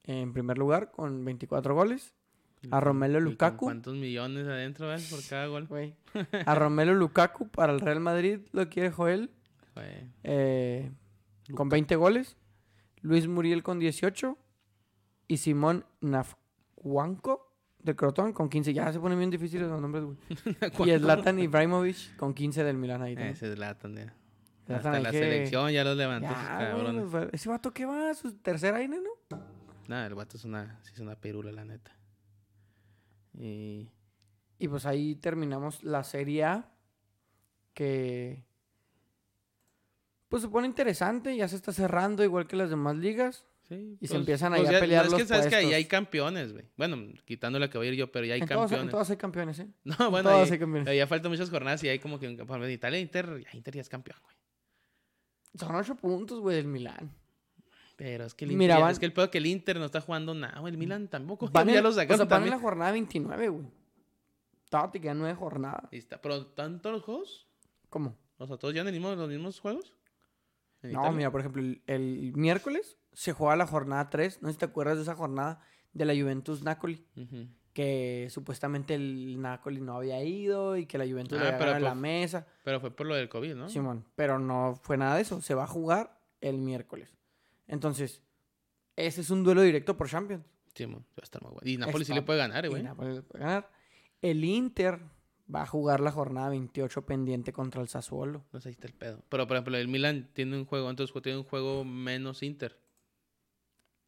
Speaker 1: en primer lugar con 24 goles. A Romelu
Speaker 2: ¿Y con
Speaker 1: Lukaku.
Speaker 2: ¿Cuántos millones adentro ves por cada gol?
Speaker 1: Güey. A Romelu Lukaku para el Real Madrid lo quiere Joel eh, con 20 goles. Luis Muriel con 18. Y Simón Nafwanko del Crotón con 15. Ya se ponen bien difíciles los nombres, güey. Y Zlatan Ibrahimovic con 15 del Milan ahí también.
Speaker 2: Ese es Latan, ya.
Speaker 1: Zlatan
Speaker 2: Hasta la
Speaker 1: que-
Speaker 2: selección ya los levantó cabrones.
Speaker 1: nos fue- Ese vato que va a su tercer aire, ¿no?
Speaker 2: Nada, el vato es una, sí es una pirula, la neta. Y
Speaker 1: Y pues ahí terminamos la Serie A. Que. Pues se pone interesante. Ya se está cerrando igual que las demás ligas.
Speaker 2: sí.
Speaker 1: Y se empiezan ahí a
Speaker 2: ya-
Speaker 1: pelear
Speaker 2: no, es que
Speaker 1: los
Speaker 2: sabes que ahí hay campeones, güey. Bueno, quitando la que voy a ir yo, pero ya hay
Speaker 1: en, todas, en
Speaker 2: campeones.
Speaker 1: todas hay campeones, ¿eh?
Speaker 2: No, bueno,
Speaker 1: todas
Speaker 2: ahí-
Speaker 1: hay campeones.
Speaker 2: ahí ya faltan muchas jornadas y hay como que por ejemplo, en Italia Inter, Inter ya es campeón, güey.
Speaker 1: Son ocho puntos, güey, del Milán.
Speaker 2: Pero es que el Inter,
Speaker 1: Mira,
Speaker 2: ya-
Speaker 1: van-
Speaker 2: es que el pedo que el Inter no está jugando nada, güey. El Milan tampoco.
Speaker 1: Van
Speaker 2: ya
Speaker 1: en,
Speaker 2: lo
Speaker 1: o sea,
Speaker 2: sacaron
Speaker 1: van en
Speaker 2: también.
Speaker 1: la jornada 29, güey. Todavía te quedan nueve jornadas.
Speaker 2: Ahí está. Pero ¿tanto los juegos?
Speaker 1: ¿Cómo?
Speaker 2: O sea, todos ya en el mismo- los mismos juegos. ¿En
Speaker 1: No,
Speaker 2: Italia?
Speaker 1: mira, por ejemplo, el, el miércoles se juega la jornada 3. No sé si te acuerdas de esa jornada de la Juventus Nácoli.
Speaker 2: Ujú.
Speaker 1: Que supuestamente el Nácoli no había ido y que la Juventus
Speaker 2: Ah,
Speaker 1: le había la mesa.
Speaker 2: Pero fue por lo del COVID, ¿no?
Speaker 1: Simón, pero no fue nada de eso. Se va a jugar el miércoles. Entonces, ese es un duelo directo por Champions.
Speaker 2: Sí, va a estar muy bueno. Y Napoli sí le puede ganar, eh,
Speaker 1: Y
Speaker 2: güey.
Speaker 1: Napoli le puede ganar. El Inter va a jugar la jornada 28 pendiente contra el Sassuolo.
Speaker 2: No sé, ahí está el pedo. Pero, por ejemplo, el Milan tiene un juego, entonces tiene un juego menos Inter.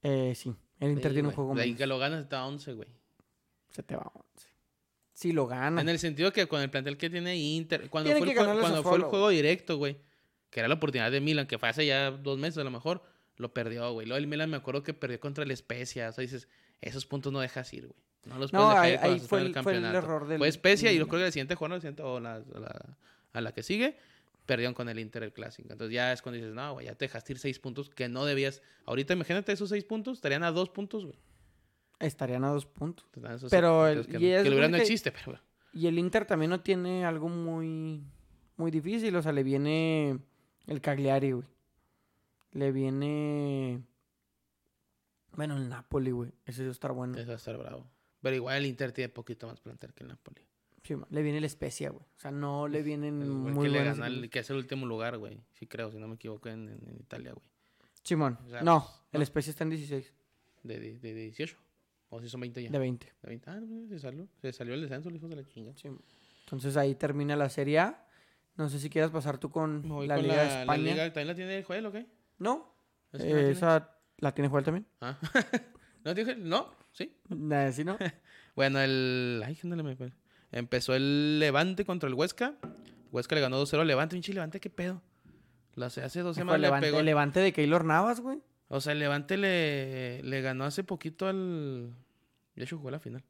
Speaker 1: Eh, sí, el Inter
Speaker 2: Sí,
Speaker 1: tiene un juego
Speaker 2: De ahí
Speaker 1: menos.
Speaker 2: que lo ganas está a 11, güey.
Speaker 1: Se te va 11. Si lo gana.
Speaker 2: En el sentido que con el plantel que tiene Inter, cuando,
Speaker 1: Tiene
Speaker 2: fue el,
Speaker 1: a
Speaker 2: cuando fue el juego directo, güey, que era la oportunidad de Milan, que fue hace ya dos meses a lo mejor, lo perdió, güey. Luego el Milan me acuerdo que perdió contra el Spezia. O sea, dices, esos puntos no dejas ir, güey. No los
Speaker 1: No,
Speaker 2: puedes dejar ir cuando
Speaker 1: ahí fue el- fue el
Speaker 2: campeonato.
Speaker 1: error del-
Speaker 2: Fue Spezia y yo creo que la siguiente jornada, o la, a la que sigue, perdieron con el Inter el Clásico. Entonces ya es cuando dices, no, güey, ya te dejaste ir seis puntos que no debías. Ahorita imagínate esos seis puntos, estarían a dos puntos, güey.
Speaker 1: Estarían a dos puntos.
Speaker 2: Entonces,
Speaker 1: Pero el-
Speaker 2: que,
Speaker 1: y
Speaker 2: no- que existe, pero bueno.
Speaker 1: Y el Inter también no tiene algo muy, muy difícil. O sea, le viene el Cagliari, güey. Le viene... Bueno, el Napoli, güey. Ese va a estar bueno.
Speaker 2: Eso va a estar bravo. Pero igual el Inter tiene poquito más plantel que el Napoli.
Speaker 1: Sí, le viene el Spezia, güey. O sea, no le vienen
Speaker 2: El
Speaker 1: muy
Speaker 2: que le gana, el- que es el último lugar, güey. Sí creo, si no me equivoco, en, en- en Italia, güey.
Speaker 1: Simón.
Speaker 2: o sea,
Speaker 1: no,
Speaker 2: pues,
Speaker 1: el
Speaker 2: no.
Speaker 1: Spezia está en 16
Speaker 2: De, de, de 18. O si son 20 ya.
Speaker 1: de 20.
Speaker 2: De 20. Ah, no, se salió. Se salió el descenso, los hijos de la chinga.
Speaker 1: Sí. Entonces ahí termina la Serie A. No sé si quieras pasar tú con la
Speaker 2: con
Speaker 1: Liga
Speaker 2: la,
Speaker 1: de
Speaker 2: la
Speaker 1: España.
Speaker 2: liga. ¿También la tiene Joel o qué?
Speaker 1: No,
Speaker 2: ¿Esa
Speaker 1: eh,
Speaker 2: la tiene?
Speaker 1: esa la tiene Joel también.
Speaker 2: Ah. ¿No dije? No, sí.
Speaker 1: Nah, sí, no.
Speaker 2: Bueno, el. Ay, ¿dónde me fue? Empezó el Levante contra el Huesca. Huesca le ganó 2-0 al Levante. Pinche Levante, ¿qué pedo? La, hace dos semanas
Speaker 1: el
Speaker 2: le
Speaker 1: levante,
Speaker 2: pegó.
Speaker 1: el levante de Keylor Navas, güey.
Speaker 2: O sea, el Levante le, le ganó hace poquito al. Hecho, jugó la final.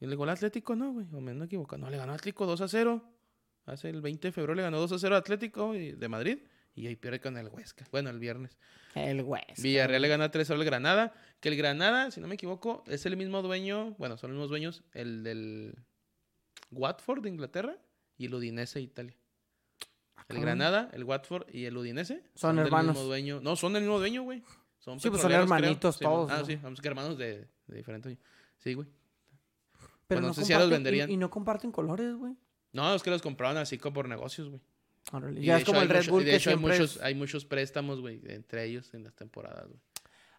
Speaker 2: Y le ganó al Atlético, no, güey. O me no equivoco. No, le ganó al Atlético 2 0. Hace el 20 de febrero le ganó 2 0 al Atlético de Madrid. Y hoy pierde con el Huesca. Bueno, el viernes.
Speaker 1: El Huesca.
Speaker 2: Villarreal le gana 3 al Granada. Que el Granada, si no me equivoco, es el mismo dueño. Bueno, son los mismos dueños. El del Watford de Inglaterra y el Udinese de Italia. El
Speaker 1: cabrón.
Speaker 2: Granada, el Watford y el Udinese
Speaker 1: Son hermanos.
Speaker 2: mismo dueño. No, son del mismo dueño, güey. Son
Speaker 1: Sí, pues son
Speaker 2: creo.
Speaker 1: hermanitos
Speaker 2: Sí,
Speaker 1: todos,
Speaker 2: Ah,
Speaker 1: ¿no?
Speaker 2: sí, vamos que hermanos de, de diferente dueño. Sí, güey.
Speaker 1: Pero
Speaker 2: Bueno,
Speaker 1: no
Speaker 2: sé si ya los
Speaker 1: comparten- y-
Speaker 2: venderían.
Speaker 1: Y, no comparten colores, güey.
Speaker 2: No, es que los compraron así como por negocios, güey.
Speaker 1: Órale,
Speaker 2: Y
Speaker 1: Ya es
Speaker 2: hecho
Speaker 1: como el Red
Speaker 2: mucho-
Speaker 1: Bull
Speaker 2: de
Speaker 1: que
Speaker 2: hecho hay muchos,
Speaker 1: es-
Speaker 2: hay muchos préstamos, güey, entre ellos en las temporadas, güey.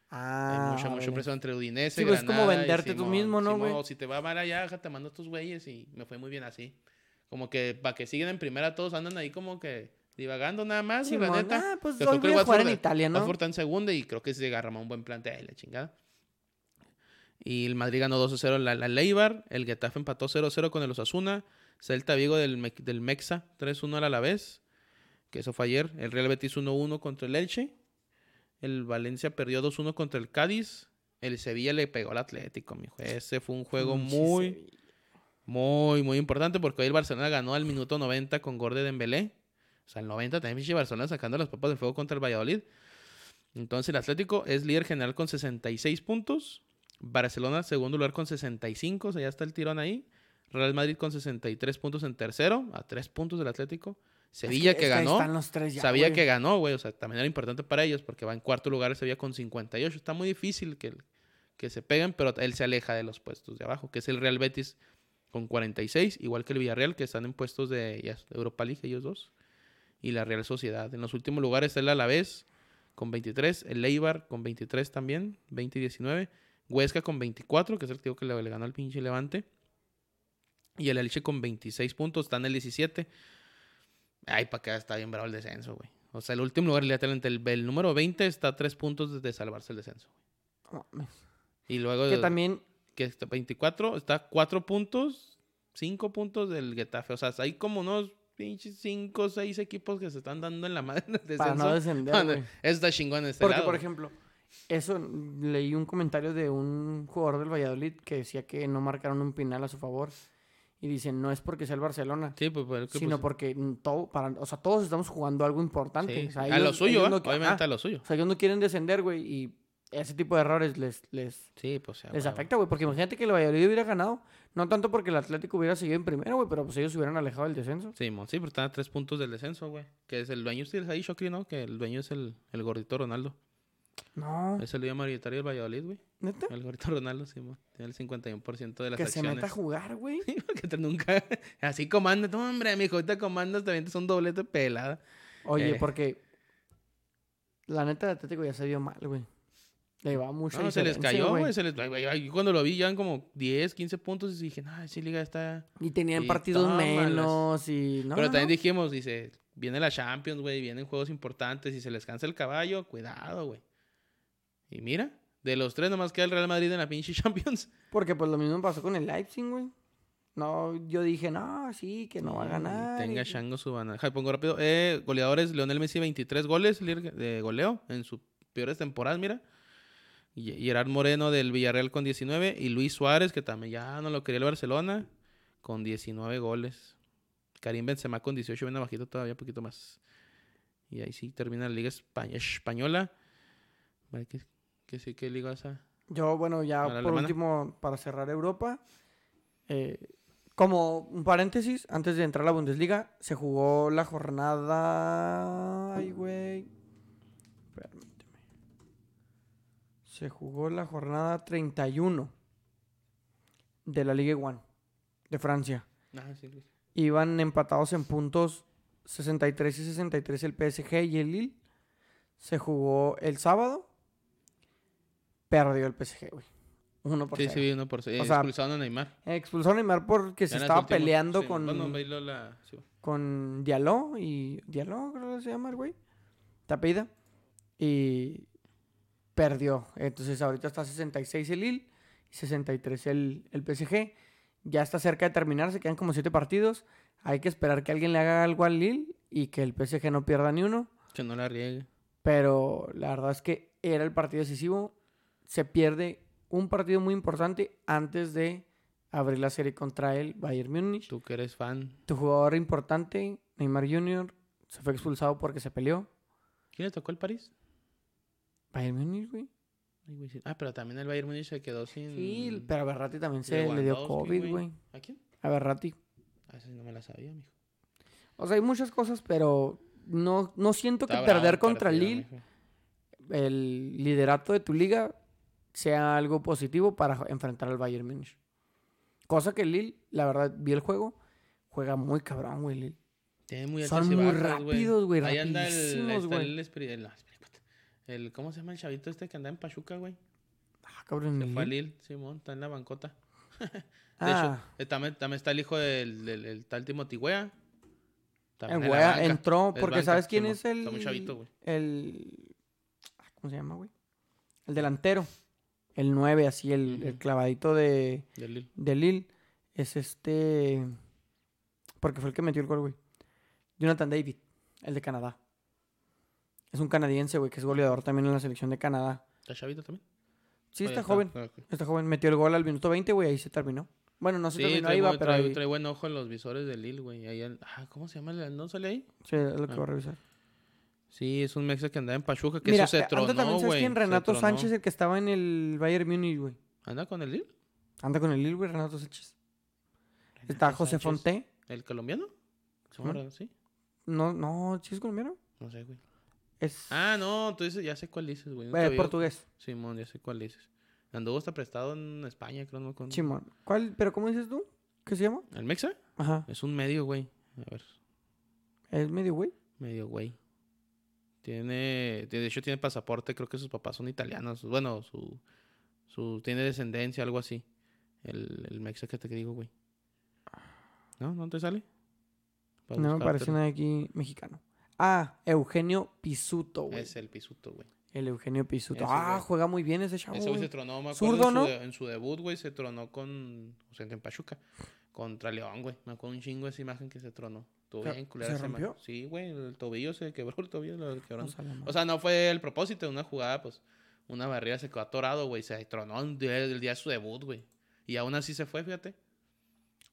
Speaker 1: Ah,
Speaker 2: hay mucho, mucho préstamo entre Udinese,
Speaker 1: Sí, pues, es como venderte tú
Speaker 2: Simón,
Speaker 1: mismo, ¿no,
Speaker 2: Simón,
Speaker 1: güey?
Speaker 2: Si te va mal allá, te mando a estos güeyes y me fue muy bien así. Como que para que sigan en primera, todos andan ahí como que divagando nada más, güey, la
Speaker 1: Simón,
Speaker 2: neta.
Speaker 1: ah, pues hoy voy a jugar en Italia, ¿no?
Speaker 2: Watford en segunda y creo que se agarra un buen plantel, la chingada. Y el Madrid ganó 2-0 la, la Leibar. El Getafe empató 0-0 con el Osasuna. Celta Vigo del, del Mexa 3-1 al Alavés. Que eso fue ayer. El Real Betis 1-1 contra el Elche. El Valencia perdió 2-1 contra el Cádiz. El Sevilla le pegó al Atlético, mijo. Ese fue un juego
Speaker 1: Pinche
Speaker 2: muy, muy, muy importante porque hoy el Barcelona ganó al minuto 90 con gol de Dembélé. O sea, el 90 también Barcelona sacando las papas de fuego contra el Valladolid. Entonces el Atlético es líder general con 66 puntos. Barcelona segundo lugar con 65, o sea, ya está el tirón ahí. Real Madrid con 63 puntos en tercero, a 3 puntos del Atlético. Sevilla
Speaker 1: Es
Speaker 2: que,
Speaker 1: ahí
Speaker 2: ganó.
Speaker 1: están los tres ya,
Speaker 2: Sabía
Speaker 1: güey.
Speaker 2: que ganó, güey. O sea, también era importante para ellos porque va en cuarto lugar el Sevilla con 58. Está muy difícil que, que se peguen, pero él se aleja de los puestos de abajo, que es el Real Betis con 46, igual que el Villarreal, que están en puestos de, ya, Europa League, ellos dos. Y la Real Sociedad. En los últimos lugares está el Alavés con 23, el Leibar con 23 también, 20 y 19. Huesca con 24, que es el tío que le, le ganó al pinche Levante. Y el Elche con 26 puntos, está en el 17. Ay, para acá está bien bravo el descenso, güey. O sea, el último lugar, literalmente, el, el número 20 está a 3 puntos de, salvarse el descenso.
Speaker 1: Mames.
Speaker 2: Y luego,
Speaker 1: Que también,
Speaker 2: que está 24, está 4 puntos, 5 puntos del Getafe. O sea, hay como unos pinches 5 o 6 equipos que se están dando en la madre del descenso.
Speaker 1: para no descender, güey.
Speaker 2: Eso está chingón este
Speaker 1: Porque,
Speaker 2: lado,
Speaker 1: por
Speaker 2: güey.
Speaker 1: ejemplo, eso leí un comentario de un jugador del Valladolid que decía que no marcaron un penal a su favor. Y dicen, no es porque sea el Barcelona,
Speaker 2: Sí, pues, pues,
Speaker 1: sino
Speaker 2: pues,
Speaker 1: porque todo, para, o sea, todos estamos jugando algo importante.
Speaker 2: sí.
Speaker 1: O sea,
Speaker 2: a lo suyo, obviamente
Speaker 1: ajá.
Speaker 2: a lo suyo.
Speaker 1: O sea, ellos no quieren descender, güey, y ese tipo de errores les, les,
Speaker 2: Sí, pues.
Speaker 1: les afecta, güey. Porque imagínate que el Valladolid hubiera ganado, no tanto porque el Atlético hubiera seguido en primero, güey, pero pues ellos se hubieran alejado del descenso.
Speaker 2: Sí, mon, sí, pero están a 3 puntos del descenso, güey. Que es el dueño, sí, ahí, Shokri, ¿no? Que el dueño es el, el gordito Ronaldo.
Speaker 1: No,
Speaker 2: Es el dueño mayoritario del Valladolid, güey.
Speaker 1: neta.
Speaker 2: El gordito Ronaldo, sí, mon. Tiene el 51% de las
Speaker 1: Que se
Speaker 2: acciones.
Speaker 1: meta a jugar, güey.
Speaker 2: que te nunca. Así comanda. No, hombre, mijo, ahorita comandas también es un doblete pelada.
Speaker 1: Oye,
Speaker 2: Eh.
Speaker 1: porque la neta el Atlético ya se vio mal, güey. Le va mucho.
Speaker 2: No, se les cayó, güey. Se les... ay, Cuando lo vi, ya eran como 10, 15 puntos y dije, ay, sí, liga está.
Speaker 1: Y tenían partidos menos y no.
Speaker 2: Pero
Speaker 1: no,
Speaker 2: también
Speaker 1: no.
Speaker 2: dijimos, dice, viene la Champions, güey, vienen juegos importantes y se les cansa el caballo, cuidado, güey. Y mira, de los tres nomás queda el Real Madrid en la pinche Champions.
Speaker 1: Porque pues lo mismo pasó con el Leipzig, güey. No, yo dije, no, sí, que no va a ganar.
Speaker 2: Tenga
Speaker 1: y-
Speaker 2: Shango su banaja. Pongo rápido. Eh, goleadores, Leonel Messi, 23 goles de goleo en sus peores temporadas, mira. Gerard Moreno del Villarreal con 19. Y Luis Suárez, que también ya no lo quería el Barcelona, con 19 goles. Karim Benzema con 18, viene bajito todavía, un poquito más. Y ahí sí termina la Liga Espa- Española. Vale, ¿Qué, qué, sí, qué liga esa?
Speaker 1: Yo, bueno, ya
Speaker 2: ¿A
Speaker 1: por
Speaker 2: alemana?
Speaker 1: último, para cerrar Europa, eh, como un paréntesis, antes de entrar a la Bundesliga, se jugó la jornada... Ay, güey. Permíteme. Se jugó la jornada 31 de la Ligue 1 de Francia.
Speaker 2: Ah, sí, sí.
Speaker 1: Iban empatados en puntos 63 y 63 el PSG y el Lille. Se jugó el sábado. Perdió el PSG, güey. Uno por
Speaker 2: Sí,
Speaker 1: cero.
Speaker 2: sí, uno por seis.
Speaker 1: O sea,
Speaker 2: Expulsaron a Neymar.
Speaker 1: Expulsó a Neymar porque se estaba
Speaker 2: últimos-
Speaker 1: peleando
Speaker 2: sí,
Speaker 1: con,
Speaker 2: Bueno, bailó la... sí.
Speaker 1: con Diallo y... Diallo creo que se llama el güey. Tapida. Y perdió. Entonces ahorita está 66 el Lille y 63 el, el PSG. Ya está cerca de terminar, se quedan como 7 partidos. Hay que esperar que alguien le haga algo al Lille y que el PSG no pierda ni uno.
Speaker 2: Que no la riegue.
Speaker 1: Pero la verdad es que era el partido decisivo. Se pierde un partido muy importante antes de abrir la serie contra el Bayern Múnich.
Speaker 2: Tú que eres fan.
Speaker 1: Tu jugador importante, Neymar Jr., se fue expulsado porque se peleó.
Speaker 2: ¿Quién le tocó el París?
Speaker 1: Bayern Múnich, güey.
Speaker 2: Ah, pero también el Bayern Múnich se quedó sin...
Speaker 1: Sí, pero a Berratti también se le dio COVID,
Speaker 2: güey. ¿A quién?
Speaker 1: A Berratti.
Speaker 2: Ah, esa sí no me la sabía, mijo.
Speaker 1: O sea, hay muchas cosas, pero no, no siento que
Speaker 2: bravo
Speaker 1: perder contra Lille, el liderato de tu liga, sea algo positivo para enfrentar al Bayern Múnich. Cosa que Lille, la verdad, vi el juego, juega muy cabrón, güey, Lille.
Speaker 2: Tiene muy
Speaker 1: Son muy
Speaker 2: bajas,
Speaker 1: rápidos, güey,
Speaker 2: Ahí anda el, ahí está el, el, el- ¿Cómo se llama el chavito este que anda en Pachuca, güey?
Speaker 1: Ah, cabrón,
Speaker 2: Se
Speaker 1: ¿el
Speaker 2: fue a
Speaker 1: Lille?
Speaker 2: Simón, está en la bancota. De
Speaker 1: Ah,
Speaker 2: hecho, eh, también, también está el hijo del, del- el tal
Speaker 1: el
Speaker 2: También en la
Speaker 1: güey
Speaker 2: banca.
Speaker 1: entró, porque
Speaker 2: banca,
Speaker 1: ¿sabes quién
Speaker 2: Simón.
Speaker 1: es el...?
Speaker 2: Está muy chavito, güey.
Speaker 1: El... ah, ¿Cómo se llama, güey? El delantero. El 9, así, el, el clavadito de... De Lille es este. Porque fue el que metió el gol, güey. Jonathan David, el de Canadá. Es un canadiense, güey, que es goleador también en la selección de Canadá.
Speaker 2: ¿Está chavito también?
Speaker 1: Sí,
Speaker 2: ¿O ya
Speaker 1: está joven.
Speaker 2: Ah.
Speaker 1: Está joven. Metió el gol al minuto 20, güey, ahí se terminó. Bueno, no se
Speaker 2: Sí,
Speaker 1: terminó
Speaker 2: trae,
Speaker 1: ahí, va, pero
Speaker 2: trae-
Speaker 1: ahí.
Speaker 2: trae buen ojo en los visores del Lille, güey. Ahí el- ah, ¿Cómo se llama? el- ¿No sale ahí?
Speaker 1: Sí, es lo que
Speaker 2: Ah.
Speaker 1: voy a revisar.
Speaker 2: Sí, es un mexa que andaba en Pachuca, que
Speaker 1: Mira,
Speaker 2: eso se
Speaker 1: eh,
Speaker 2: tronó,
Speaker 1: anda también, ¿sabes quién? Renato. Sánchez, el que estaba en el Bayern Múnich, güey.
Speaker 2: ¿Anda con el Lille?
Speaker 1: Anda con el Lille, güey, Renato Sánchez. Está José
Speaker 2: Sánchez.
Speaker 1: Fonté.
Speaker 2: ¿El colombiano? ¿Sí?
Speaker 1: No, no, ¿sí es colombiano?
Speaker 2: No sé, güey.
Speaker 1: Es
Speaker 2: Ah, no, tú dices, ya sé cuál dices, güey.
Speaker 1: eh, portugués.
Speaker 2: Simón, ya sé cuál dices. Anduvo hasta prestado en España, creo, no acuerdo.
Speaker 1: Simón. ¿Cuál? ¿Pero cómo dices tú? ¿Qué se llama?
Speaker 2: ¿El Mexa?
Speaker 1: Ajá.
Speaker 2: Es un medio, güey. A ver,
Speaker 1: Es medio güey.
Speaker 2: medio güey. Tiene, de hecho tiene pasaporte, creo que sus papás son italianos. Bueno, su, su tiene descendencia, algo así. El, el Mexa que te digo, güey. ¿No? ¿No te sale? Para
Speaker 1: No me parece nada aquí mexicano. Ah, Eugenio Pisuto, güey.
Speaker 2: Es el pisuto, güey.
Speaker 1: El Eugenio Pisuto.
Speaker 2: Ese,
Speaker 1: ah,
Speaker 2: güey.
Speaker 1: juega muy bien ese chavo.
Speaker 2: Ese güey se tronó, me acuerdo,
Speaker 1: Zurdo,
Speaker 2: en,
Speaker 1: ¿no?
Speaker 2: su de- en su debut, güey, se tronó con, o sea, en Pachuca, contra León, güey. Me acuerdo un chingo esa imagen que se tronó. Estuvo
Speaker 1: ¿Se-
Speaker 2: bien culera
Speaker 1: se
Speaker 2: esa imagen.
Speaker 1: rompió?
Speaker 2: Sí, güey, el tobillo se quebró, el tobillo lo quebró. O sea, no fue el propósito de una jugada, pues, una barrera se quedó atorado, güey, se tronó el día, el día de su debut, güey. Y aún así se fue, fíjate.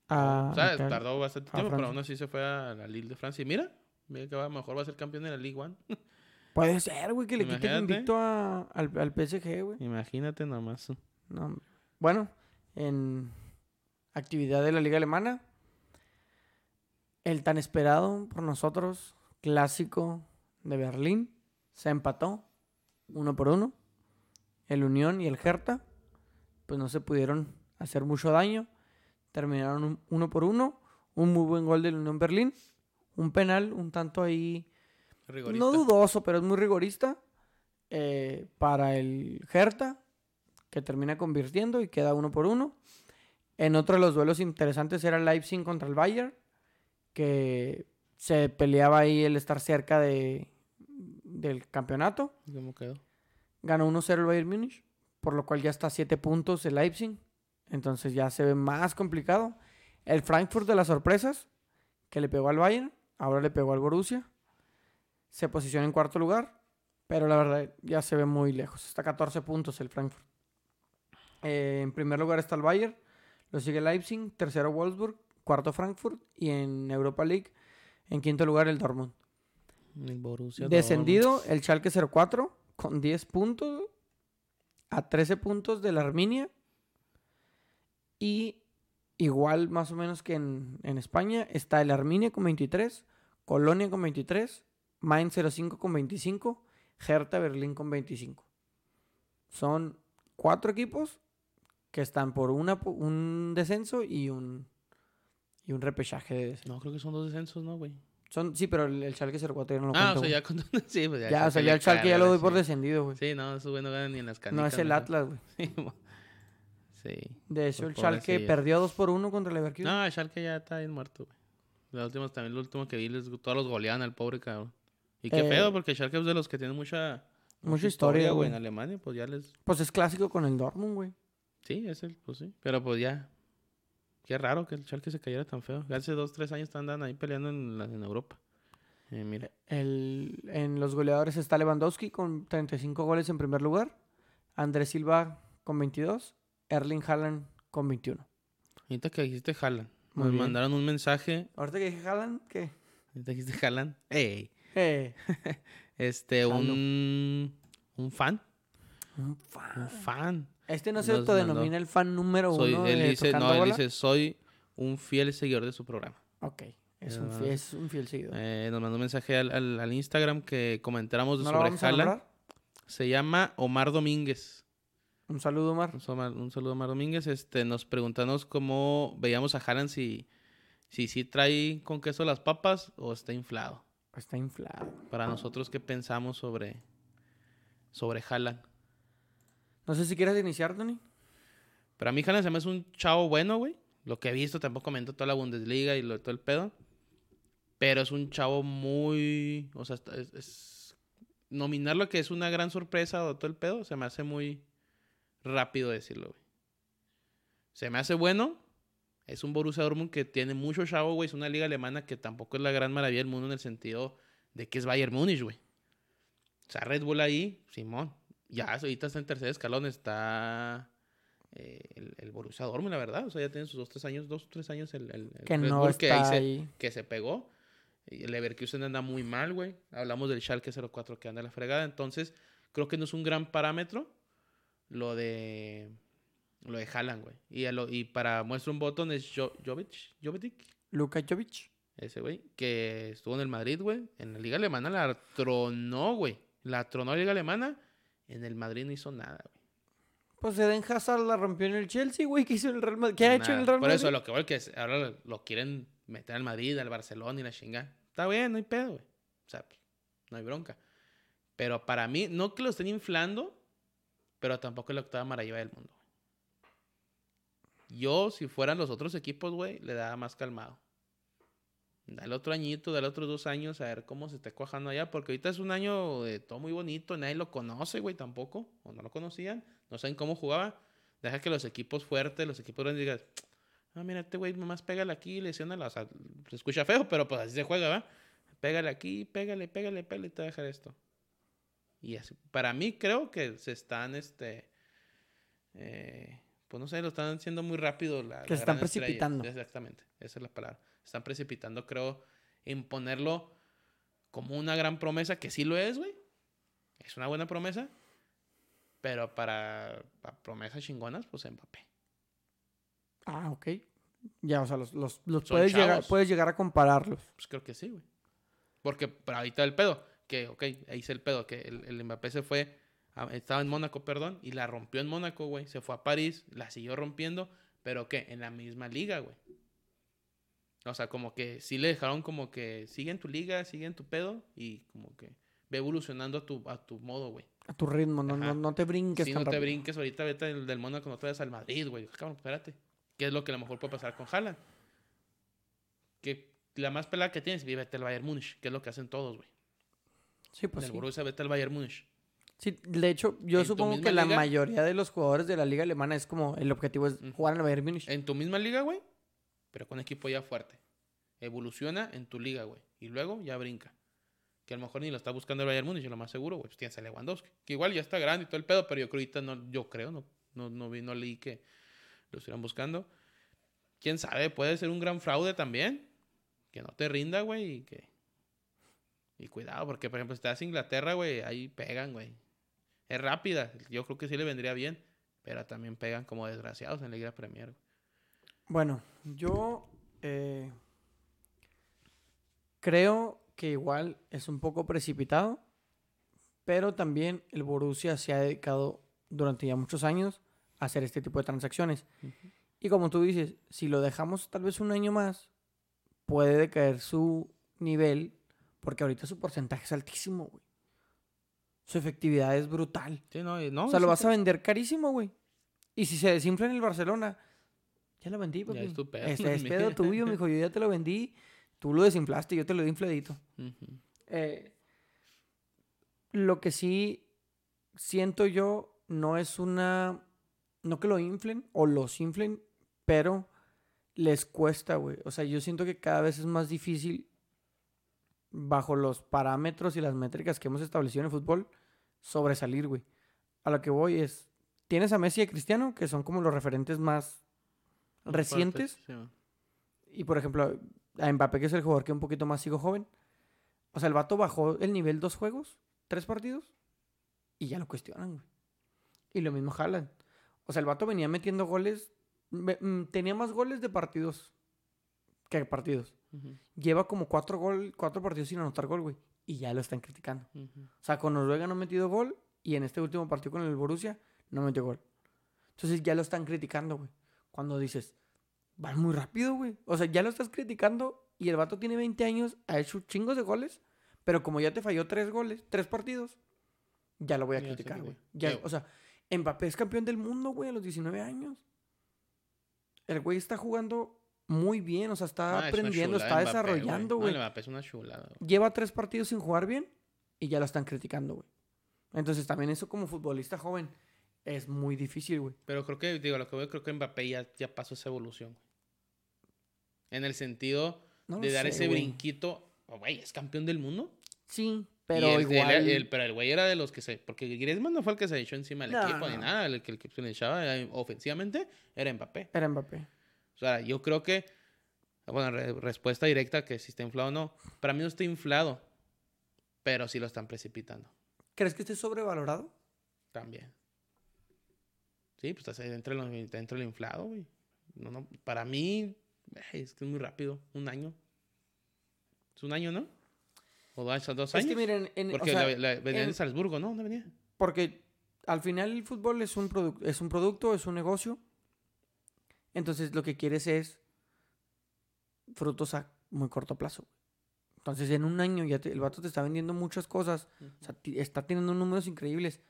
Speaker 1: Ah,
Speaker 2: o sea, tardó bastante
Speaker 1: a
Speaker 2: tiempo, pero aún así se fue a la Lille de Francia. Y mira, mira que va, mejor va a ser campeón de la Ligue 1.
Speaker 1: Puede ser, güey, que le quite el
Speaker 2: Imagínate.
Speaker 1: invicto a- al, al PSG, güey.
Speaker 2: Imagínate nomás.
Speaker 1: No. Bueno, en actividad de la Liga Alemana, el tan esperado por nosotros clásico de Berlín se empató uno por uno. El Unión y el Hertha, pues no se pudieron hacer mucho daño. Terminaron un- uno por uno. Un muy buen gol del Unión Berlín. Un penal, un tanto ahí
Speaker 2: Rigorista.
Speaker 1: no dudoso, pero es muy rigorista. eh, para el Hertha, que termina convirtiendo y queda uno por uno. En otro de los duelos interesantes era Leipzig contra el Bayern, que se peleaba ahí el estar cerca de, del campeonato.
Speaker 2: ¿Cómo quedó?
Speaker 1: Ganó 1-0 el Bayern Múnich, por lo cual ya está a 7 puntos el Leipzig. Entonces ya se ve más complicado. El Frankfurt de las sorpresas, que le pegó al Bayern, ahora le pegó al Borussia. Se posiciona en cuarto lugar, pero la verdad ya se ve muy lejos. Está a 14 puntos el Frankfurt. Eh, en primer lugar está el Bayern, lo sigue el Leipzig, tercero Wolfsburg, cuarto Frankfurt y en Europa League, en quinto lugar el Dortmund.
Speaker 2: El Borussia
Speaker 1: Descendido el Schalke 04 con 10 puntos a 13 puntos de la Arminia. Y igual más o menos que en, en España está el Arminia con 23, Colonia con 23, Mainz 05 con 25, Hertha Berlín con 25. Son cuatro equipos que están por una, un descenso y un, y un repechaje de descenso.
Speaker 2: No, creo que son dos descensos, ¿no, güey?
Speaker 1: Son, sí, pero el, el Schalke 04 ya no lo
Speaker 2: ah, o sea, ya con... Sí, pues ya.
Speaker 1: Ya, o sea, ya el Schalke ya lo doy por descendido, güey.
Speaker 2: Sí, no, esos güey no ganan ni en las canicas.
Speaker 1: no es el
Speaker 2: ¿no?
Speaker 1: Atlas, güey.
Speaker 2: Sí, Sí.
Speaker 1: De hecho, el Schalke perdió 2 por 1 contra el Leverkusen.
Speaker 2: No, el Schalke ya está bien muerto, güey. Los últimos, también lo último que vi, les, todos los goleaban al pobre cabrón. Y qué
Speaker 1: Eh,
Speaker 2: pedo, porque el Schalke es de los que tienen mucha...
Speaker 1: mucha historia, güey.
Speaker 2: En Alemania, pues ya les...
Speaker 1: Pues es clásico con el Dortmund, güey.
Speaker 2: Sí, es el, pues sí. Pero pues ya. Qué raro que el Schalke se cayera tan feo. Hace dos, tres años andan ahí peleando en, la- en Europa. Eh, mira.
Speaker 1: El, en los goleadores está Lewandowski con 35 goles en primer lugar. Andrés Silva con 22. Erling Haaland con 21.
Speaker 2: Ahorita que dijiste Haaland.
Speaker 1: Muy
Speaker 2: Nos
Speaker 1: bien.
Speaker 2: mandaron un mensaje.
Speaker 1: Ahorita que dije Haaland, ¿qué?
Speaker 2: Ahorita dijiste Haaland. ¡Ey!
Speaker 1: Eh,
Speaker 2: Este, un, un fan.
Speaker 1: un fan.
Speaker 2: Un fan.
Speaker 1: Este no se autodenomina el fan número
Speaker 2: Soy,
Speaker 1: uno
Speaker 2: él
Speaker 1: de
Speaker 2: dice, no, él
Speaker 1: Bola?
Speaker 2: dice, soy un fiel seguidor de su programa.
Speaker 1: Ok, es, un fiel, es un fiel seguidor.
Speaker 2: Eh, nos mandó un mensaje al, al- al Instagram que comentáramos
Speaker 1: ¿No
Speaker 2: sobre Haaland. Se llama Omar Domínguez.
Speaker 1: Un saludo, Omar.
Speaker 2: Un saludo, un saludo Omar Domínguez. Este, nos preguntamos cómo veíamos a Haaland si, si sí trae con queso las papas o está inflado.
Speaker 1: Está inflado.
Speaker 2: Para nosotros, ¿qué pensamos sobre, sobre Haaland?
Speaker 1: No sé si quieres iniciar, Tony.
Speaker 2: Pero a mí Haaland se me hace un chavo bueno, güey. Lo que he visto, tampoco comento toda la Bundesliga y lo, todo el pedo. Pero es un chavo muy... O sea, es, es- nominarlo que es una gran sorpresa o todo el pedo, se me hace muy rápido decirlo, güey. Se me hace bueno. Es un Borussia Dortmund que tiene mucho chavo, güey. Es una liga alemana que tampoco es la gran maravilla del mundo en el sentido de que es Bayern Múnich, güey. O sea, Red Bull ahí, Simón. Ya, ahorita está en tercer escalón, está eh, el, el Borussia Dortmund, la verdad. O sea, ya tiene sus dos, tres años, dos, tres años el, el- el
Speaker 1: Que no está
Speaker 2: se,
Speaker 1: ahí.
Speaker 2: que se pegó. Y el Leverkusen anda muy mal, güey. Hablamos del Schalke 04 que anda a la fregada. Entonces, creo que no es un gran parámetro lo de lo de Haaland, güey. Y, lo- y para muestra un botón es Jo- Jovic, Jovetic,
Speaker 1: Luka Jovic.
Speaker 2: ese güey, que estuvo en el Madrid, güey. En la Liga Alemana la tronó, güey. La tronó la Liga Alemana. En el Madrid no hizo nada, güey.
Speaker 1: Pues Eden Hazard la rompió en el Chelsea, güey. ¿Qué hizo el Real Madrid? ¿Qué ha hecho en el. Real
Speaker 2: Por
Speaker 1: Madrid?
Speaker 2: eso lo que voy que es- ahora lo, quieren meter al Madrid, al Barcelona y la chinga. Está bien, no hay pedo, güey. O sea, pues, no hay bronca. Pero para mí, no que lo estén inflando, pero tampoco es la octava maravilla del mundo. güey. Yo, si fueran los otros equipos, güey, le daba más calmado. Dale otro añito, dale otros dos años a ver cómo se está cuajando allá, porque ahorita es un año de todo muy bonito, nadie lo conoce, güey, tampoco, o no lo conocían, no saben cómo jugaba. Deja que los equipos fuertes, los equipos grandes digan, ah, mira, este güey nomás pégale aquí, lesiónala. O sea, se escucha feo, pero pues así se juega, ¿va? Pégale aquí, pégale, pégale, pégale y te va a dejar esto. Y así, para mí creo que se están, este, eh, pues no sé, lo están haciendo muy rápido. La,
Speaker 1: Que
Speaker 2: la
Speaker 1: se están
Speaker 2: estrella.
Speaker 1: precipitando.
Speaker 2: Exactamente, esa es la palabra. Están precipitando, creo, en ponerlo como una gran promesa, que sí lo es, güey. Es una buena promesa. Pero para, para promesas chingonas, pues Mbappé.
Speaker 1: Ah, ok. Ya, o sea, los, los, puedes, llegar, puedes llegar a compararlos.
Speaker 2: Pues creo que sí, güey. Porque pero ahorita el pedo, que, ok, ahí hice el pedo, que el, el Mbappé se fue, a- estaba en Mónaco, perdón, y la rompió en Mónaco, güey. Se fue a París, la siguió rompiendo, pero que en la misma liga, güey. O sea, como que sí le dejaron como que sigue en tu liga, sigue en tu pedo, y como que ve evolucionando a tu, a tu modo, güey.
Speaker 1: A tu ritmo, no, no, no te brinques
Speaker 2: Si
Speaker 1: tan
Speaker 2: no te brinques ahorita, vete del, del Mónaco, no te vayas al Madrid, güey. Cabrón, espérate. ¿Qué es lo que a lo mejor puede pasar con Haaland? Que la más pelada que tienes, vete al Bayern Múnich, que es lo que hacen todos, güey.
Speaker 1: Sí, pues
Speaker 2: del
Speaker 1: sí.
Speaker 2: Borussia, vete al Bayern Múnich.
Speaker 1: Sí, de hecho, yo
Speaker 2: ¿En tu
Speaker 1: supongo que la mayoría de los jugadores de la liga alemana es como el objetivo es jugar en el Bayern Múnich.
Speaker 2: En tu misma liga, güey, pero con equipo ya fuerte. Evoluciona en tu liga, güey. Y luego ya brinca. Que a lo mejor ni lo está buscando el Bayern Múnich, lo más seguro, güey. Pues tienes a Lewandowski. Que igual ya está grande y todo el pedo, pero yo creo ahorita no, yo creo, no, no, no vi, no leí que lo estuvieran buscando. Quién sabe, puede ser un gran fraude también. Que no te rinda, güey, y que. Y cuidado, porque por ejemplo, si das a Inglaterra, güey, ahí pegan, güey. Es rápida, yo creo que sí le vendría bien, pero también pegan como desgraciados en la Liga Premier. güey.
Speaker 1: Bueno, yo eh, creo que igual es un poco precipitado, pero también el Borussia se ha dedicado durante ya muchos años a hacer este tipo de transacciones. Y como tú dices, si lo dejamos tal vez un año más, puede decaer su nivel, porque ahorita su porcentaje es altísimo, güey. Su efectividad es brutal.
Speaker 2: Sí, no, y no,
Speaker 1: o sea, lo vas a vender carísimo, güey. Y si se desinfla en el Barcelona, ya lo vendí, papi.
Speaker 2: es tu pedo,
Speaker 1: Este es
Speaker 2: es
Speaker 1: pedo tuyo, mijo. Yo ya te lo vendí. Tú lo desinflaste, yo te lo di infladito. Eh, lo que sí siento yo no es una. No que lo inflen o los inflen, pero les cuesta, güey. O sea, yo siento que cada vez es más difícil, bajo los parámetros y las métricas que hemos establecido en el fútbol, sobresalir, güey. A lo que voy es. Tienes a Messi y a Cristiano, que son como los referentes Más recientes.
Speaker 2: sí.
Speaker 1: Y por ejemplo, a Mbappé, que es el jugador que un poquito más sigo joven. O sea, el vato bajó el nivel dos juegos, tres partidos, y ya lo cuestionan, güey. Y lo mismo Haaland. O sea, el vato venía metiendo goles, mm, tenía más goles de partidos que partidos. Lleva como cuatro, gol, cuatro partidos sin anotar gol, güey. Y ya lo están criticando. O sea, con Noruega no ha metido gol y en este último partido con el Borussia no metió gol. Entonces ya lo están criticando, güey. Cuando dices, van muy rápido, güey. O sea, ya lo estás criticando y el vato tiene 20 años, ha hecho chingos de goles, pero como ya te falló tres goles, tres partidos, ya lo voy a
Speaker 2: Ya
Speaker 1: criticar, güey. Ya, O sea, Mbappé es campeón del mundo, güey, a los 19 años. El güey está jugando muy bien, o sea, está
Speaker 2: Ah, es
Speaker 1: aprendiendo,
Speaker 2: chulada
Speaker 1: está
Speaker 2: Mbappé,
Speaker 1: desarrollando, güey
Speaker 2: Mbappé es una chulada, güey.
Speaker 1: lleva tres partidos sin jugar bien y ya lo están criticando, güey. Entonces también eso como futbolista joven es muy difícil, güey.
Speaker 2: Pero creo que, digo, lo que veo, creo que Mbappé ya, ya pasó esa evolución. güey. En el sentido
Speaker 1: No
Speaker 2: de dar
Speaker 1: sé,
Speaker 2: ese
Speaker 1: güey.
Speaker 2: brinquito. Oh, Güey, es campeón del mundo.
Speaker 1: Sí, pero
Speaker 2: el-
Speaker 1: igual...
Speaker 2: el- pero el güey era de los que se. Porque Griezmann no fue el que se echó encima del
Speaker 1: No,
Speaker 2: equipo ni nada. El que, el que se le echaba eh, ofensivamente era Mbappé.
Speaker 1: Era Mbappé.
Speaker 2: O sea, yo creo que. Bueno, re- respuesta directa que si está inflado o no. Para mí no está inflado. Pero sí lo están precipitando.
Speaker 1: ¿Crees que esté sobrevalorado?
Speaker 2: También. Sí, pues dentro de lo inflado, güey. No, no, para mí, es que es muy rápido. Un año. Es un año, ¿no? O dos, dos años.
Speaker 1: Es que miren, en- o
Speaker 2: Porque
Speaker 1: sea,
Speaker 2: la, la- venía
Speaker 1: en-
Speaker 2: de Salzburgo, ¿no? ¿Dónde venía?
Speaker 1: porque al final el fútbol es un, produ- es un producto, es un negocio. Entonces lo que quieres es frutos a muy corto plazo. Entonces en un año ya te- el vato te está vendiendo muchas cosas. O sea, está teniendo números increíbles.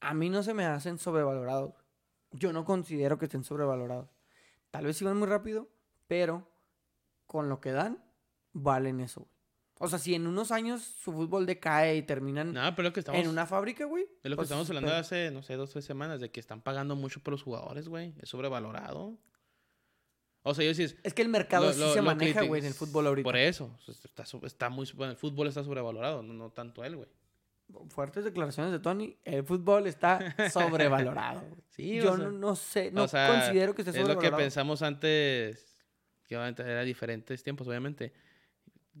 Speaker 1: A mí no se me hacen sobrevalorados. Yo no considero que estén sobrevalorados. Tal vez iban muy rápido, pero con lo que dan, valen eso. güey. O sea, si en unos años su fútbol decae y terminan
Speaker 2: No, pero es lo que estamos,
Speaker 1: en una fábrica, güey.
Speaker 2: es lo que
Speaker 1: pues,
Speaker 2: estamos hablando
Speaker 1: pero-
Speaker 2: hace, no sé, dos o tres semanas, de que están pagando mucho por los jugadores, güey. Es sobrevalorado. O sea, yo sí
Speaker 1: Es que el mercado
Speaker 2: Lo-
Speaker 1: sí
Speaker 2: lo-
Speaker 1: se maneja, güey, en el fútbol ahorita.
Speaker 2: Por eso. Está, está muy, bueno, el fútbol está sobrevalorado, no, no tanto él, güey.
Speaker 1: Fuertes declaraciones de Tony. El fútbol está sobrevalorado.
Speaker 2: Sí,
Speaker 1: Yo
Speaker 2: o sea,
Speaker 1: no, no sé, no
Speaker 2: o sea,
Speaker 1: considero que esté
Speaker 2: Es lo que
Speaker 1: sobrevalorado.
Speaker 2: pensamos antes, que era diferentes tiempos, obviamente.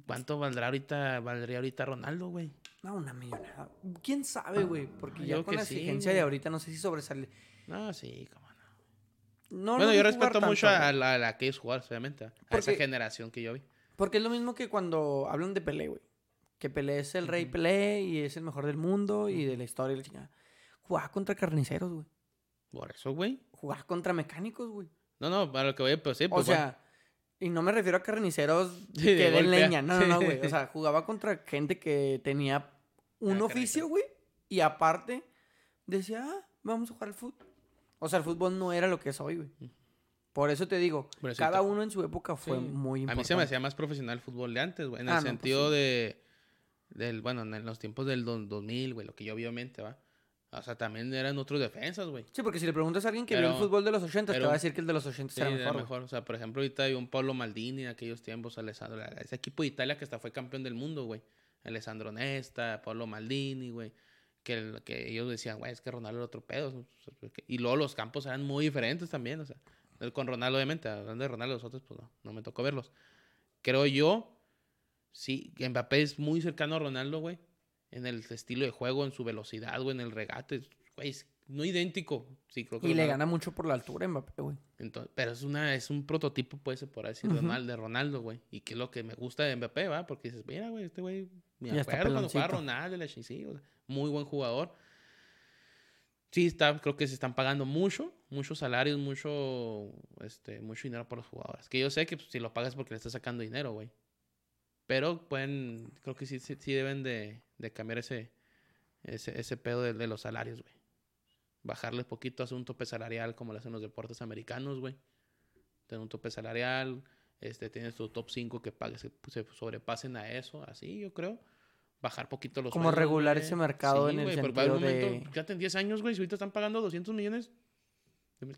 Speaker 2: ¿Cuánto valdrá ahorita, valdría ahorita Ronaldo, güey?
Speaker 1: No, una millonada. ¿Quién sabe, güey? Porque
Speaker 2: Yo
Speaker 1: ya con
Speaker 2: que
Speaker 1: la
Speaker 2: sí,
Speaker 1: exigencia
Speaker 2: güey.
Speaker 1: de ahorita no sé si sobresale.
Speaker 2: No, sí, cómo no.
Speaker 1: No,
Speaker 2: bueno,
Speaker 1: no
Speaker 2: yo respeto mucho
Speaker 1: tanto,
Speaker 2: a, la, a la- a aquellos jugadores, obviamente. A esa generación que yo vi.
Speaker 1: Porque es lo mismo que cuando hablan de Pelé, güey. Que Pelé es el rey. Pelé y es el mejor del mundo y de la historia y la chingada. Jugaba contra carniceros, güey.
Speaker 2: Por eso, güey.
Speaker 1: Jugaba contra mecánicos, güey.
Speaker 2: No, no, para lo que voy, pues sí, pues
Speaker 1: o sea, y no me refiero a carniceros
Speaker 2: Sí, de
Speaker 1: que den
Speaker 2: golpea.
Speaker 1: leña. No, no, no, güey. O sea, jugaba contra gente que tenía un
Speaker 2: Ah,
Speaker 1: oficio, güey. Y aparte, decía, ah, vamos a jugar al fútbol. O sea, el fútbol no era lo que es hoy, güey. Por eso te digo, cada uno en su época fue
Speaker 2: Sí.
Speaker 1: muy
Speaker 2: A
Speaker 1: importante.
Speaker 2: mí se me hacía más profesional el fútbol de antes, güey. En
Speaker 1: Ah,
Speaker 2: el
Speaker 1: no, pues
Speaker 2: sentido
Speaker 1: sí.
Speaker 2: de. Del, bueno, en los tiempos del do- 2000, güey, lo que yo vi, obviamente, va. O sea, también eran otros defensas, güey.
Speaker 1: Sí, porque si le preguntas a alguien que vio el
Speaker 2: Pero-
Speaker 1: fútbol de los 80, te
Speaker 2: pero-
Speaker 1: va a decir que el de los 80
Speaker 2: Sí,
Speaker 1: era
Speaker 2: era
Speaker 1: mejor.
Speaker 2: mejor.
Speaker 1: güey.
Speaker 2: O sea, por ejemplo, ahorita hay un Pablo Maldini en aquellos tiempos, Alessandro. Ese equipo de Italia que hasta fue campeón del mundo, güey. Alessandro Nesta, Pablo Maldini, güey. Que, que ellos decían, güey, es que Ronaldo era otro pedo. Y luego los campos eran muy diferentes también, o sea. Con Ronaldo, obviamente, hablando de Ronaldo, los otros, pues no, no me tocó verlos. Creo yo, sí, Mbappé es muy cercano a Ronaldo, güey. En el estilo de juego, en su velocidad, güey, en el regate. Güey, es no idéntico. Sí, creo que
Speaker 1: Y le gana mucho por la altura Mbappé, güey.
Speaker 2: entonces, pero es una es un prototipo, pues, por decirlo, de Ronaldo, güey. Y que es lo que me gusta de Mbappé, ¿va? Porque dices, mira, güey, este güey, me acuerdo cuando jugaba. Ronaldo, la sí, o sea, muy buen jugador. Sí, está, creo que se están pagando mucho, muchos salarios, mucho, este, mucho dinero por los jugadores. Que yo sé que pues, si lo pagas porque le estás sacando dinero, güey. Pero pueden, creo que sí, sí, sí deben de, de cambiar ese, ese, ese pedo de, de los salarios, güey. Bajarle poquito, hacer un tope salarial como lo hacen los deportes americanos, güey. Tener un tope salarial, este, tienes tu top 5 que pagues, se, se sobrepasen a eso, así yo creo. Bajar poquito los
Speaker 1: Como
Speaker 2: sueldos,
Speaker 1: regular
Speaker 2: güey.
Speaker 1: ese mercado en el
Speaker 2: güey,
Speaker 1: sentido
Speaker 2: momento,
Speaker 1: de-
Speaker 2: ya en 10 años, güey, si ahorita están pagando 200 millones,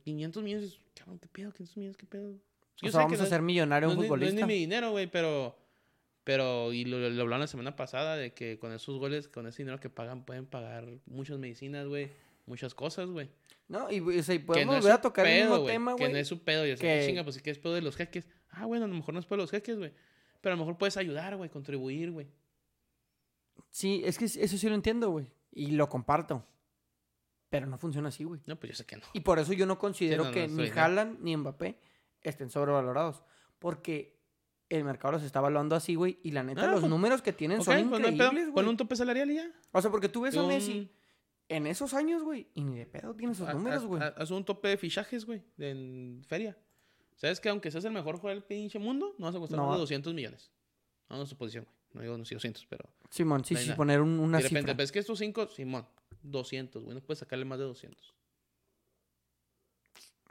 Speaker 2: 500 millones, cabrón, ¿qué pedo? 500 millones, ¿qué pedo? Sí,
Speaker 1: O
Speaker 2: yo
Speaker 1: sea,
Speaker 2: sé
Speaker 1: vamos
Speaker 2: que
Speaker 1: a
Speaker 2: no
Speaker 1: ser millonario
Speaker 2: no
Speaker 1: un
Speaker 2: ni, no es
Speaker 1: futbolista.
Speaker 2: ni mi dinero, güey, pero, pero, y lo, lo hablaron la semana pasada, de que con esos goles, con ese dinero que pagan, pueden pagar muchas medicinas, güey, muchas cosas, güey.
Speaker 1: No, y, o sea, y
Speaker 2: Que
Speaker 1: podemos
Speaker 2: no
Speaker 1: volver a tocar el mismo
Speaker 2: güey,
Speaker 1: tema,
Speaker 2: Que no
Speaker 1: güey.
Speaker 2: es su pedo, yo sé,
Speaker 1: que-
Speaker 2: chinga, pues sí que es pedo de los jeques. Ah, bueno, a lo mejor no es pedo de los jeques, güey. Pero a lo mejor puedes ayudar, güey, contribuir, güey.
Speaker 1: Sí, es que eso sí lo entiendo, güey. Y lo comparto. Pero no funciona así, güey.
Speaker 2: No, pues yo sé que no.
Speaker 1: Y por eso yo no considero
Speaker 2: no,
Speaker 1: que ni Haaland ni Mbappé estén sobrevalorados. Porque el mercado los está evaluando así, güey. Y la neta,
Speaker 2: Ah,
Speaker 1: los
Speaker 2: pues,
Speaker 1: números que tienen son
Speaker 2: pues no
Speaker 1: increíbles, güey.
Speaker 2: un tope salarial y ya.
Speaker 1: O sea, porque tú ves a Messi en esos años, güey. Y ni de pedo tiene esos
Speaker 2: Ha-
Speaker 1: números, güey.
Speaker 2: ha- Haz un tope de fichajes, güey, en feria. ¿Sabes que aunque seas el mejor jugador del pinche mundo, no vas a costar
Speaker 1: No.
Speaker 2: más de 200 millones? No, en su posición, güey. No digo unos 200, pero...
Speaker 1: Simón, sí,
Speaker 2: no
Speaker 1: sí,
Speaker 2: nada.
Speaker 1: poner un- una
Speaker 2: de repente,
Speaker 1: cifra.
Speaker 2: ves que estos 5, Simón, 200, güey. No puedes sacarle más de 200.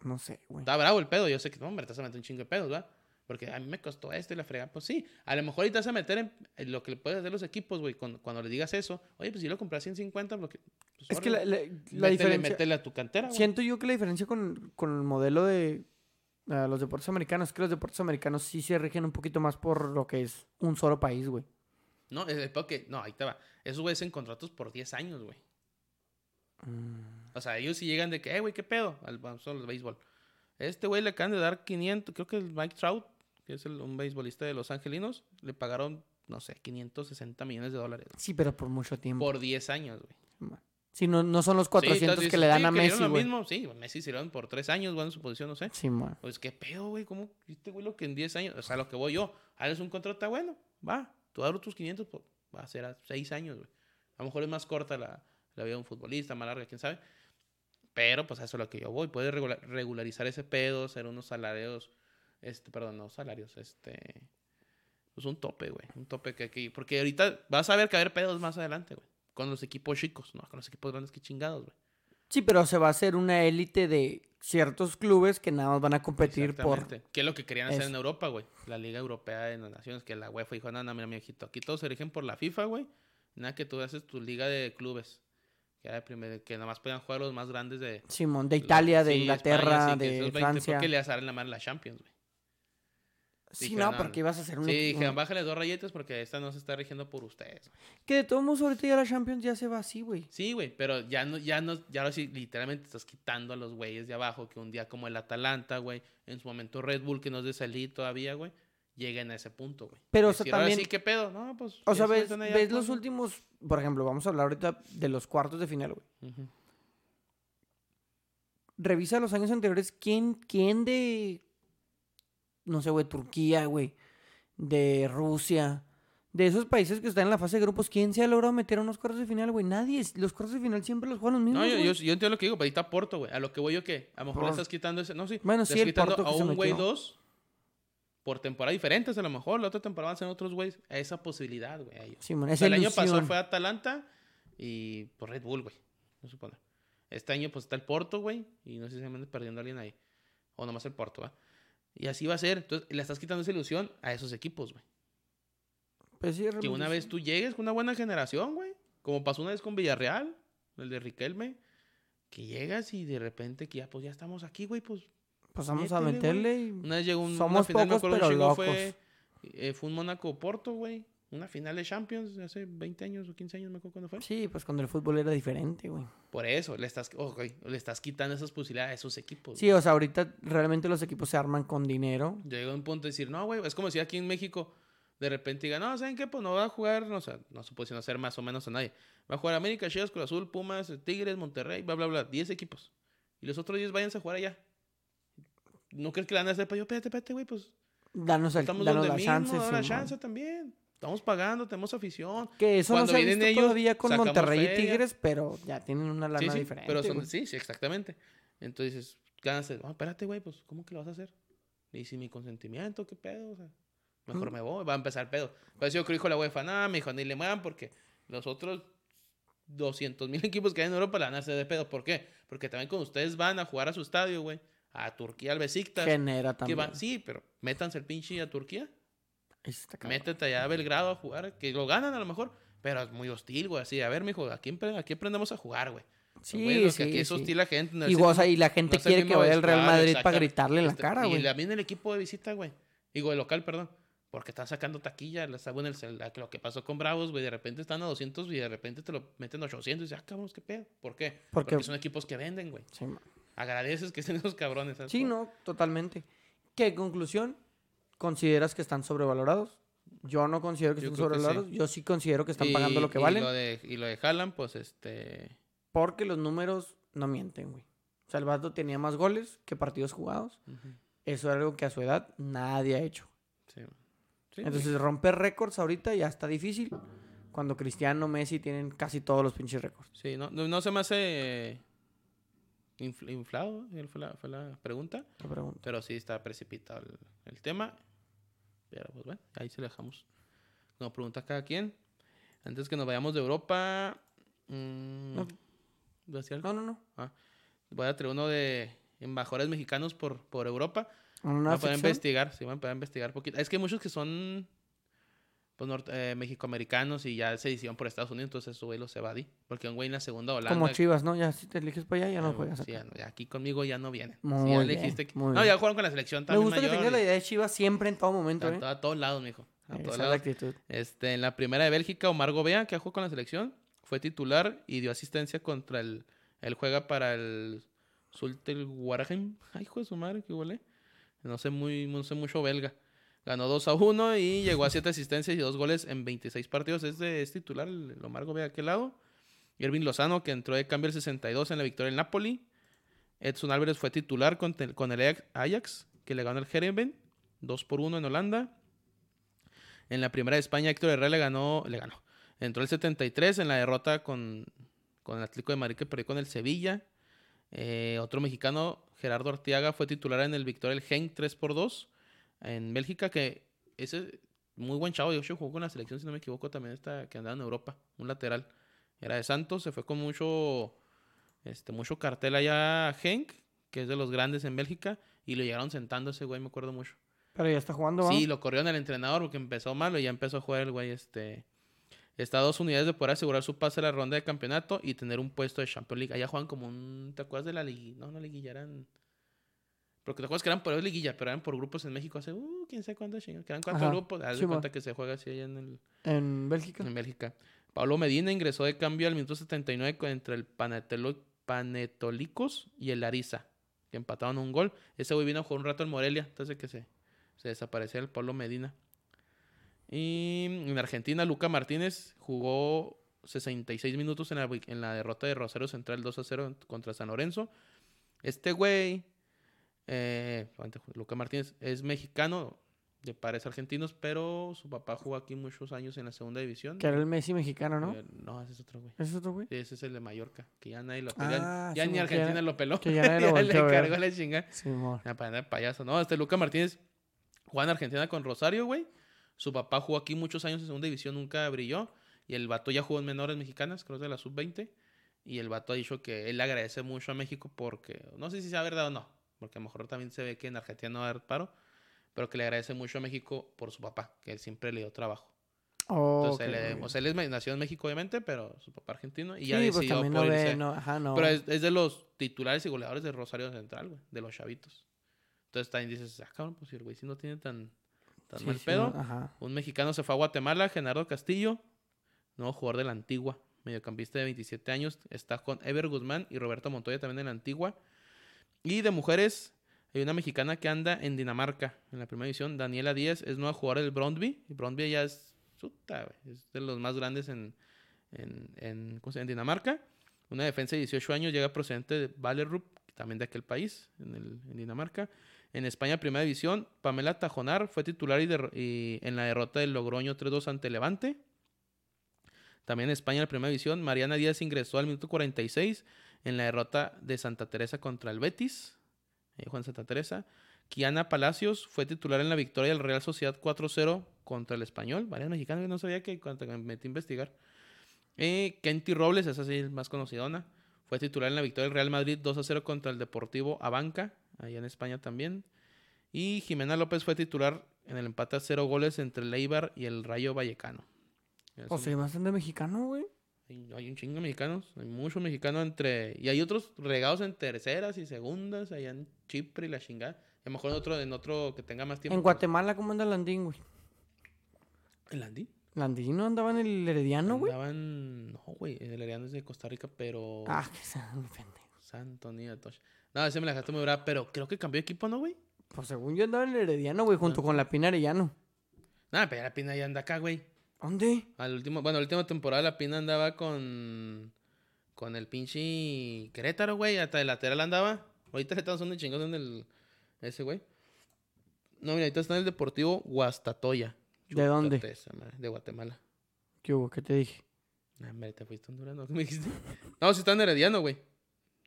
Speaker 1: No sé, güey.
Speaker 2: Está bravo el pedo. Yo sé que, no, hombre, te vas a meter un chingo de pedos, ¿verdad? Porque a mí me costó esto y la frega. Pues sí, a lo mejor ahorita vas a meter en, lo que le puedes hacer los equipos, güey. Cuando, cuando le digas eso, oye, pues si lo compras 150, lo que, pues,
Speaker 1: Es que la, la- la
Speaker 2: métele,
Speaker 1: diferencia...
Speaker 2: métele a tu cantera, güey.
Speaker 1: Siento yo que la diferencia con, con el modelo de los deportes americanos es que los deportes americanos sí se rigen un poquito más por lo que es un solo país, güey.
Speaker 2: No, es el que, no, ahí te va. Esos güeyes en contratos por 10 años, güey. O sea, ellos sí llegan de que, eh, güey, ¿qué pedo? Al, al béisbol. Este güey le acaban de dar 500, creo que el Mike Trout, que es el- un beisbolista de Los Angelinos, le pagaron, no sé, 560 millones de dólares
Speaker 1: Sí, pero por mucho tiempo.
Speaker 2: por 10 años, güey.
Speaker 1: Sí, no, no son los 400
Speaker 2: Sí, entonces
Speaker 1: que le dan
Speaker 2: sí,
Speaker 1: a Messi,
Speaker 2: lo
Speaker 1: güey.
Speaker 2: mismo. Sí, Messi dan por 3 años, güey, en su posición, no sé.
Speaker 1: Sí, man.
Speaker 2: Pues qué pedo, güey, ¿cómo? Este güey lo que en 10 años, o sea, lo que voy yo, hazles un contrato, está bueno, va, tú abres tus 500, pues va a ser a 6 años, güey. A lo mejor es más corta la, la vida de un futbolista, más larga, quién sabe. Pero pues a eso es lo que yo voy, puedes regula- regularizar ese pedo, hacer unos salarios, este, perdón, no salarios, este, pues un tope, güey, un tope que aquí, porque ahorita vas a ver que va a haber pedos más adelante, güey, con los equipos chicos, no, con los equipos grandes que chingados, güey.
Speaker 1: Sí, pero se va a hacer una élite de ciertos clubes que nada más van a competir por...
Speaker 2: ¿Qué es lo que querían hacer
Speaker 1: eso.
Speaker 2: en Europa, güey? La Liga Europea de las Naciones, que la UEFA dijo, no, no, mira, mi hijito, aquí todos se rigen por la FIFA, güey. Nada que tú haces tu liga de clubes. Que, era de primer- que nada más puedan jugar los más grandes de...
Speaker 1: Simón, de Italia, de
Speaker 2: Sí,
Speaker 1: Inglaterra,
Speaker 2: España, sí, que
Speaker 1: de
Speaker 2: esos 20,
Speaker 1: Francia.
Speaker 2: ¿Por qué le vas a dar en la mano la Champions, güey?
Speaker 1: Sí,
Speaker 2: Dijeron,
Speaker 1: no, porque ibas a hacer un...
Speaker 2: Sí, dijeron, bájale dos rayitas porque esta no se está rigiendo por ustedes. güey".
Speaker 1: Que de todos modos ahorita ya la Champions ya se va así, güey.
Speaker 2: Sí, güey, pero ya no, ya no, ya sí, literalmente estás quitando a los güeyes de abajo que un día como el Atalanta, güey, en su momento Red Bull, que no es de salir todavía, güey, lleguen a ese punto, güey.
Speaker 1: Pero, o sea,
Speaker 2: Decir,
Speaker 1: también-
Speaker 2: sí, ¿qué pedo? No, pues.
Speaker 1: O sea,
Speaker 2: se
Speaker 1: ves, ves los últimos... Por ejemplo, vamos a hablar ahorita de los cuartos de final, güey. Revisa los años anteriores. ¿Quién, quién de... No sé, güey, Turquía, güey. De Rusia. De esos países que están en la fase de grupos, ¿quién se ha logrado meter a unos cuartos de final, güey? Nadie. Los cuartos de final siempre los juegan los mismos,
Speaker 2: No, yo, yo, yo entiendo lo que digo, pero ahí está Porto, güey. A lo que voy yo, que A lo mejor le estás quitando ese. No, sí.
Speaker 1: Bueno, sí,
Speaker 2: estás
Speaker 1: el
Speaker 2: quitando
Speaker 1: Porto
Speaker 2: a un güey dos por temporada diferentes, a lo mejor. La otra temporada van a ser otros güeyes. A esa posibilidad, güey. a ellos.
Speaker 1: Simón,
Speaker 2: O sea, el año pasado fue Atalanta y por Red Bull, güey. No supone. Este año, pues está el Porto, güey. Y no sé si se me perdiendo alguien ahí. O nomás el Porto, ¿va? Y así va a ser. Entonces, le estás quitando esa ilusión a esos equipos, güey.
Speaker 1: Pues sí,
Speaker 2: Que una vez tú llegues con una buena generación, güey. Como pasó una vez con Villarreal, el de Riquelme. Que llegas y de repente que ya, pues ya estamos aquí, güey. Pues
Speaker 1: Pues vamos a meterle y...
Speaker 2: una vez llegó un, una
Speaker 1: Somos
Speaker 2: final, me
Speaker 1: pocos,
Speaker 2: acuerdo
Speaker 1: pero locos.
Speaker 2: Fue, eh, fue un Mónaco-Porto, güey. Una final de Champions hace 20 años o 15 años, me acuerdo cuándo fue.
Speaker 1: Sí, pues cuando el fútbol era diferente, güey.
Speaker 2: Por eso, le estás, oh, güey, le estás quitando esas posibilidades a esos equipos.
Speaker 1: Sí, o sea, ahorita realmente los equipos se arman con dinero.
Speaker 2: Yo llego a un punto de decir, no, güey, es como si aquí en México de repente diga, no, ¿saben qué? Pues no va a jugar, no sé, no se puede hacer más o menos a nadie. Va a jugar América, Chivas, Cruz Azul, Pumas, Tigres, Monterrey, bla, bla, bla, 10 equipos. Y los otros 10 váyanse a jugar allá. ¿No crees que la van a hacer? Yo, espérate, espérate, güey, pues
Speaker 1: Danos, el,
Speaker 2: estamos
Speaker 1: danos
Speaker 2: donde
Speaker 1: la
Speaker 2: mismo,
Speaker 1: chance.
Speaker 2: danos la chance también. Estamos pagando, tenemos afición.
Speaker 1: Que eso no
Speaker 2: Cuando
Speaker 1: se ha
Speaker 2: vienen
Speaker 1: visto
Speaker 2: ellos,
Speaker 1: todavía con Monterrey y. Tigres, pero ya tienen una lana
Speaker 2: sí, sí,
Speaker 1: diferente.
Speaker 2: pero son,
Speaker 1: güey.
Speaker 2: sí, sí, exactamente. Entonces, ganas de, "Ah, espérate, güey, pues, ¿cómo que lo vas a hacer? Y si mi consentimiento, ¿qué pedo? O sea, mejor
Speaker 1: Mm.
Speaker 2: me voy, va a empezar pedo. Pues yo creo que dijo la UEFA, no, mi hijo, ni le muevan porque los otros 200 mil equipos que hay en Europa la van a hacer de pedo. ¿Por qué? Porque también cuando ustedes van a jugar a su estadio, güey, a Turquía, al Besiktas,
Speaker 1: Genera
Speaker 2: que
Speaker 1: también.
Speaker 2: van, sí, pero métanse el pinche a Turquía.
Speaker 1: Está.
Speaker 2: Métete allá a Belgrado a jugar, que lo ganan a lo mejor, pero es muy hostil, güey. Así, a ver, mijo, aquí, aprendemos a jugar, güey.
Speaker 1: Sí, sí,
Speaker 2: que aquí es
Speaker 1: sí.
Speaker 2: hostil la gente. no
Speaker 1: Y, y la gente quiere que vaya el Real Madrid para gritarle en la cara,
Speaker 2: Y
Speaker 1: güey.
Speaker 2: también el equipo de visita, güey. Digo, el local, perdón. Porque están sacando taquilla, les está bueno el lo que pasó con Bravos, güey. De repente están a 200 y de repente te lo meten a 800 y dices, ah, cabrón, qué pedo. ¿Por qué?
Speaker 1: Porque-
Speaker 2: Porque son equipos que venden, güey.
Speaker 1: Sí.
Speaker 2: Agradeces que estén esos cabrones. ¿sabes?
Speaker 1: Sí, no, totalmente. ¿Qué conclusión? ¿Consideras que están sobrevalorados? Yo no considero que
Speaker 2: Yo
Speaker 1: estén
Speaker 2: creo que sí.
Speaker 1: sobrevalorados. Yo sí considero que están
Speaker 2: Y-
Speaker 1: pagando lo que
Speaker 2: y
Speaker 1: valen.
Speaker 2: Lo de, y lo de Haaland, pues este.
Speaker 1: Porque los números no mienten, güey. O sea, el vato tenía más goles que partidos jugados. Eso es algo que a su edad nadie ha hecho.
Speaker 2: Sí. Sí,
Speaker 1: Entonces, romper récords ahorita ya está difícil. Cuando Cristiano, Messi tienen casi todos los pinches récords.
Speaker 2: Sí, no, no, no se me hace infl- inflado, eh, fue la, fue la pregunta,
Speaker 1: Te pregunto.
Speaker 2: pero sí está precipitado el, el tema. Pero pues bueno, ahí se lo dejamos. Nos pregunta cada quien. Antes que nos vayamos de Europa, mm,
Speaker 1: No.
Speaker 2: ¿vas a decir algo?
Speaker 1: No, no, no.
Speaker 2: voy a traer uno de embajadores mexicanos por, por Europa.
Speaker 1: Una
Speaker 2: Van a poder investigar, sí, van a poder investigar poquito. Es que hay muchos que son pues, eh, mexicoamericanos y ya se decidieron por Estados Unidos, entonces su güey los evadí. Porque un güey en la segunda Holanda.
Speaker 1: Como Chivas, ¿no? Ya si te eliges para allá, ya no
Speaker 2: eh,
Speaker 1: juegas
Speaker 2: sí,
Speaker 1: acá.
Speaker 2: ya no, ya aquí conmigo ya no vienen.
Speaker 1: Muy
Speaker 2: Sí, ya que- No, ya jugaron con la selección
Speaker 1: Me
Speaker 2: también
Speaker 1: gusta que
Speaker 2: mayor
Speaker 1: tengas la idea de Chivas siempre en todo momento,
Speaker 2: a,
Speaker 1: ¿eh?
Speaker 2: a todos lados, mijo. A
Speaker 1: Esa
Speaker 2: todos
Speaker 1: la
Speaker 2: lados.
Speaker 1: actitud.
Speaker 2: Este, en la primera de Bélgica, Omar Gobea, que jugó con la selección, fue titular y dio asistencia contra el. Él juega para el Sultel Waregem. Ay, hijo de su madre, qué huele. No sé, muy, no sé mucho belga. Ganó 2 a 1 y llegó a 7 asistencias y 2 goles en 26 partidos. Es, de, es titular el, el Omar Gobea de aquel lado. Irving Lozano, que entró de cambio el 62 en la victoria del Napoli. Edson Álvarez fue titular con, el- con el Ajax- que le ganó al Herenveen. 2 por 1 en Holanda. En la primera de España, Héctor Herrera le ganó, le ganó. Entró el 73 en la derrota con, con el Atlético de Madrid que perdió con el Sevilla. Eh, otro mexicano, Gerardo Arteaga, fue titular en el Victoria del Genk 3 por 2 en Bélgica, que ese muy buen chavo, hecho jugó con la selección, si no me equivoco, también está que andaba en Europa, un lateral. Era de Santos, se fue con mucho este mucho cartel allá a Genk, que es de los grandes en Bélgica, y lo llegaron sentando ese güey, me acuerdo mucho.
Speaker 1: Pero ya está jugando.
Speaker 2: Sí, lo corrieron el entrenador porque empezó malo y ya empezó a jugar el güey. Este, está a dos unidades de poder asegurar su pase a la ronda de campeonato y tener un puesto de Champions League. Allá juegan como un. ¿Te acuerdas de la liguilla? No, no liguilla, eran. Porque te acuerdas que eran por liguilla, pero eran por grupos en México hace. Uh, quién sabe cuántos chingados. Que eran cuatro
Speaker 1: Ajá,
Speaker 2: grupos. Haz de cuenta que se juega así allá en, el,
Speaker 1: En Bélgica.
Speaker 2: en Bélgica. Pablo Medina ingresó de cambio al minuto 79 co- entre el Panetelo- Panetolicos y el Larisa, que empataron un gol. Ese güey vino a jugar un rato en Morelia, entonces que se, se desaparecía el Pablo Medina. Y en Argentina, Luca Martínez jugó 66 minutos en la, en la derrota de Rosario Central 2 a 0 contra San Lorenzo. Este güey, eh, Luca Martínez, es mexicano, de padres argentinos, pero su papá jugó aquí muchos años en la segunda división.
Speaker 1: Que era el Messi mexicano, ¿no?
Speaker 2: Eh, no, ese es otro güey.
Speaker 1: ¿Ese es otro güey?
Speaker 2: Sí, ese es el de Mallorca, que ya nadie lo peló.
Speaker 1: Ah,
Speaker 2: ya
Speaker 1: sí,
Speaker 2: ni Argentina
Speaker 1: ya-
Speaker 2: lo peló.
Speaker 1: que ya nadie lo
Speaker 2: le cargó la chinga.
Speaker 1: Sí, amor.
Speaker 2: La pandemia de payaso. No, este Luca Martínez juega en Argentina con Rosario, güey. Su papá jugó aquí muchos años en segunda división, nunca brilló. Y el vato ya jugó en menores mexicanas, creo que de la sub-20. Y el vato ha dicho que él le agradece mucho a México porque, no sé si sea verdad o no, porque a lo mejor también se ve que en Argentina no va a haber paro, pero que le agradece mucho a México por su papá, que él siempre le dio trabajo.
Speaker 1: Oh,
Speaker 2: Entonces, él, o sea, él es, nació en México, obviamente, pero su papá argentino. Y ya.
Speaker 1: Sí, pues
Speaker 2: decidió
Speaker 1: también no
Speaker 2: por
Speaker 1: ve,
Speaker 2: irse.
Speaker 1: no, ajá, no.
Speaker 2: Pero es, es de los titulares y goleadores de Rosario Central, güey. De los chavitos. Entonces también dices, ah, cabrón, pues si el güey sí no tiene tan, tan
Speaker 1: Sí,
Speaker 2: mal
Speaker 1: sí,
Speaker 2: pedo.
Speaker 1: no, ajá.
Speaker 2: Un mexicano se fue a Guatemala, Genaro Castillo, nuevo jugador de la Antigua, mediocampista de 27 años. Está con Ever Guzmán y Roberto Montoya también en la Antigua. Y de mujeres, hay una mexicana que anda en Dinamarca, en la primera división. Daniela Díaz es nueva jugadora del Brondby. Y Brondby ya es, de los más grandes en, en, en, en Dinamarca. Una defensa de 18 años llega procedente de Valerup, también de aquel país, en, el, Dinamarca. En España, primera división, Pamela Tajonar fue titular y, y en la derrota del Logroño 3-2 ante Levante. También en España, la primera división, Mariana Díaz ingresó al minuto 46 en la derrota de Santa Teresa contra el Betis. Ahí Juan Santa Teresa. Kiana Palacios fue titular en la victoria del Real Sociedad 4-0 contra el Español. Varias mexicanas que no sabía que cuando me metí a investigar. Eh, Kenty Robles, esa sí más conocidona. Fue titular en la victoria del Real Madrid 2-0 contra el Deportivo Abanca, allá en España también. Y Jimena López fue titular en el empate a cero goles entre el y el Rayo Vallecano. Es
Speaker 1: Pues sí, bastante mexicano, güey.
Speaker 2: Hay, un chingo de mexicanos, hay muchos mexicanos entre... Y hay otros regados en terceras y segundas, allá en Chipre y la chingada. Y a lo mejor en otro, en otro que tenga más tiempo.
Speaker 1: En Guatemala, ¿cómo anda Landín, güey?
Speaker 2: ¿En Landín?
Speaker 1: ¿Landín no andaba en el Herediano, güey?
Speaker 2: Andaban... No, güey, el Herediano es de Costa Rica, pero...
Speaker 1: Ah, que sea un pendejo.
Speaker 2: Santo niño Tosh. No, ese me la dejaste muy brava, pero creo que cambió de equipo, ¿no, güey?
Speaker 1: Pues según yo andaba en el Herediano, güey, junto
Speaker 2: Ah.
Speaker 1: con la Pina Arellano.
Speaker 2: Nah, pero la Pina ya anda acá, güey.
Speaker 1: ¿Dónde?
Speaker 2: Al último, bueno, la última temporada la Pina andaba con. Con el pinche Querétaro, güey. Hasta el lateral andaba. Ahorita le estamos dando chingados en el. Ese, güey. No, mira, ahorita está en el Deportivo Guastatoya.
Speaker 1: ¿De dónde?
Speaker 2: De Guatemala.
Speaker 1: ¿Qué hubo? ¿Qué te dije?
Speaker 2: Nah, hombre, te fuiste a Honduras, ¿no? ¿Qué me dijiste? No, sí está en Herediano, güey.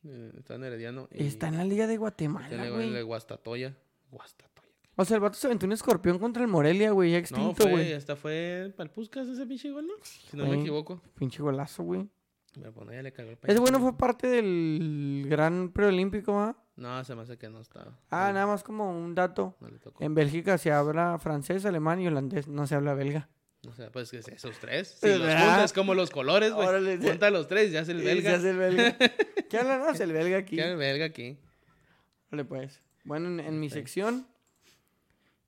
Speaker 2: Eh, está en Herediano. y
Speaker 1: Está en la Liga de
Speaker 2: está
Speaker 1: Guatemala,
Speaker 2: en el Guastatoya. Guastatoya.
Speaker 1: O sea, el vato se aventó un escorpión contra el Morelia, güey, ya
Speaker 2: No,
Speaker 1: extinto, güey.
Speaker 2: hasta fue para el Puscas ese pinche gol, ¿no? Si no me equivoco.
Speaker 1: Pinche golazo, güey.
Speaker 2: Me pone, ya le cagó el
Speaker 1: Ese bueno
Speaker 2: güey.
Speaker 1: fue parte del gran preolímpico, ¿va?
Speaker 2: No, se me hace que no estaba.
Speaker 1: Ah,
Speaker 2: no,
Speaker 1: nada más como un dato.
Speaker 2: No le tocó.
Speaker 1: En Bélgica se habla francés, alemán y holandés. No se habla belga.
Speaker 2: O sea, pues que es esos tres.
Speaker 1: Es
Speaker 2: Si los
Speaker 1: verdad.
Speaker 2: juntas como los colores, güey. Junta los tres, ya es el belga.
Speaker 1: se hace el belga. ¿Qué hablan? No, es el belga aquí.
Speaker 2: ¿Qué el belga aquí?
Speaker 1: Vale, pues. Bueno, en, en mi sección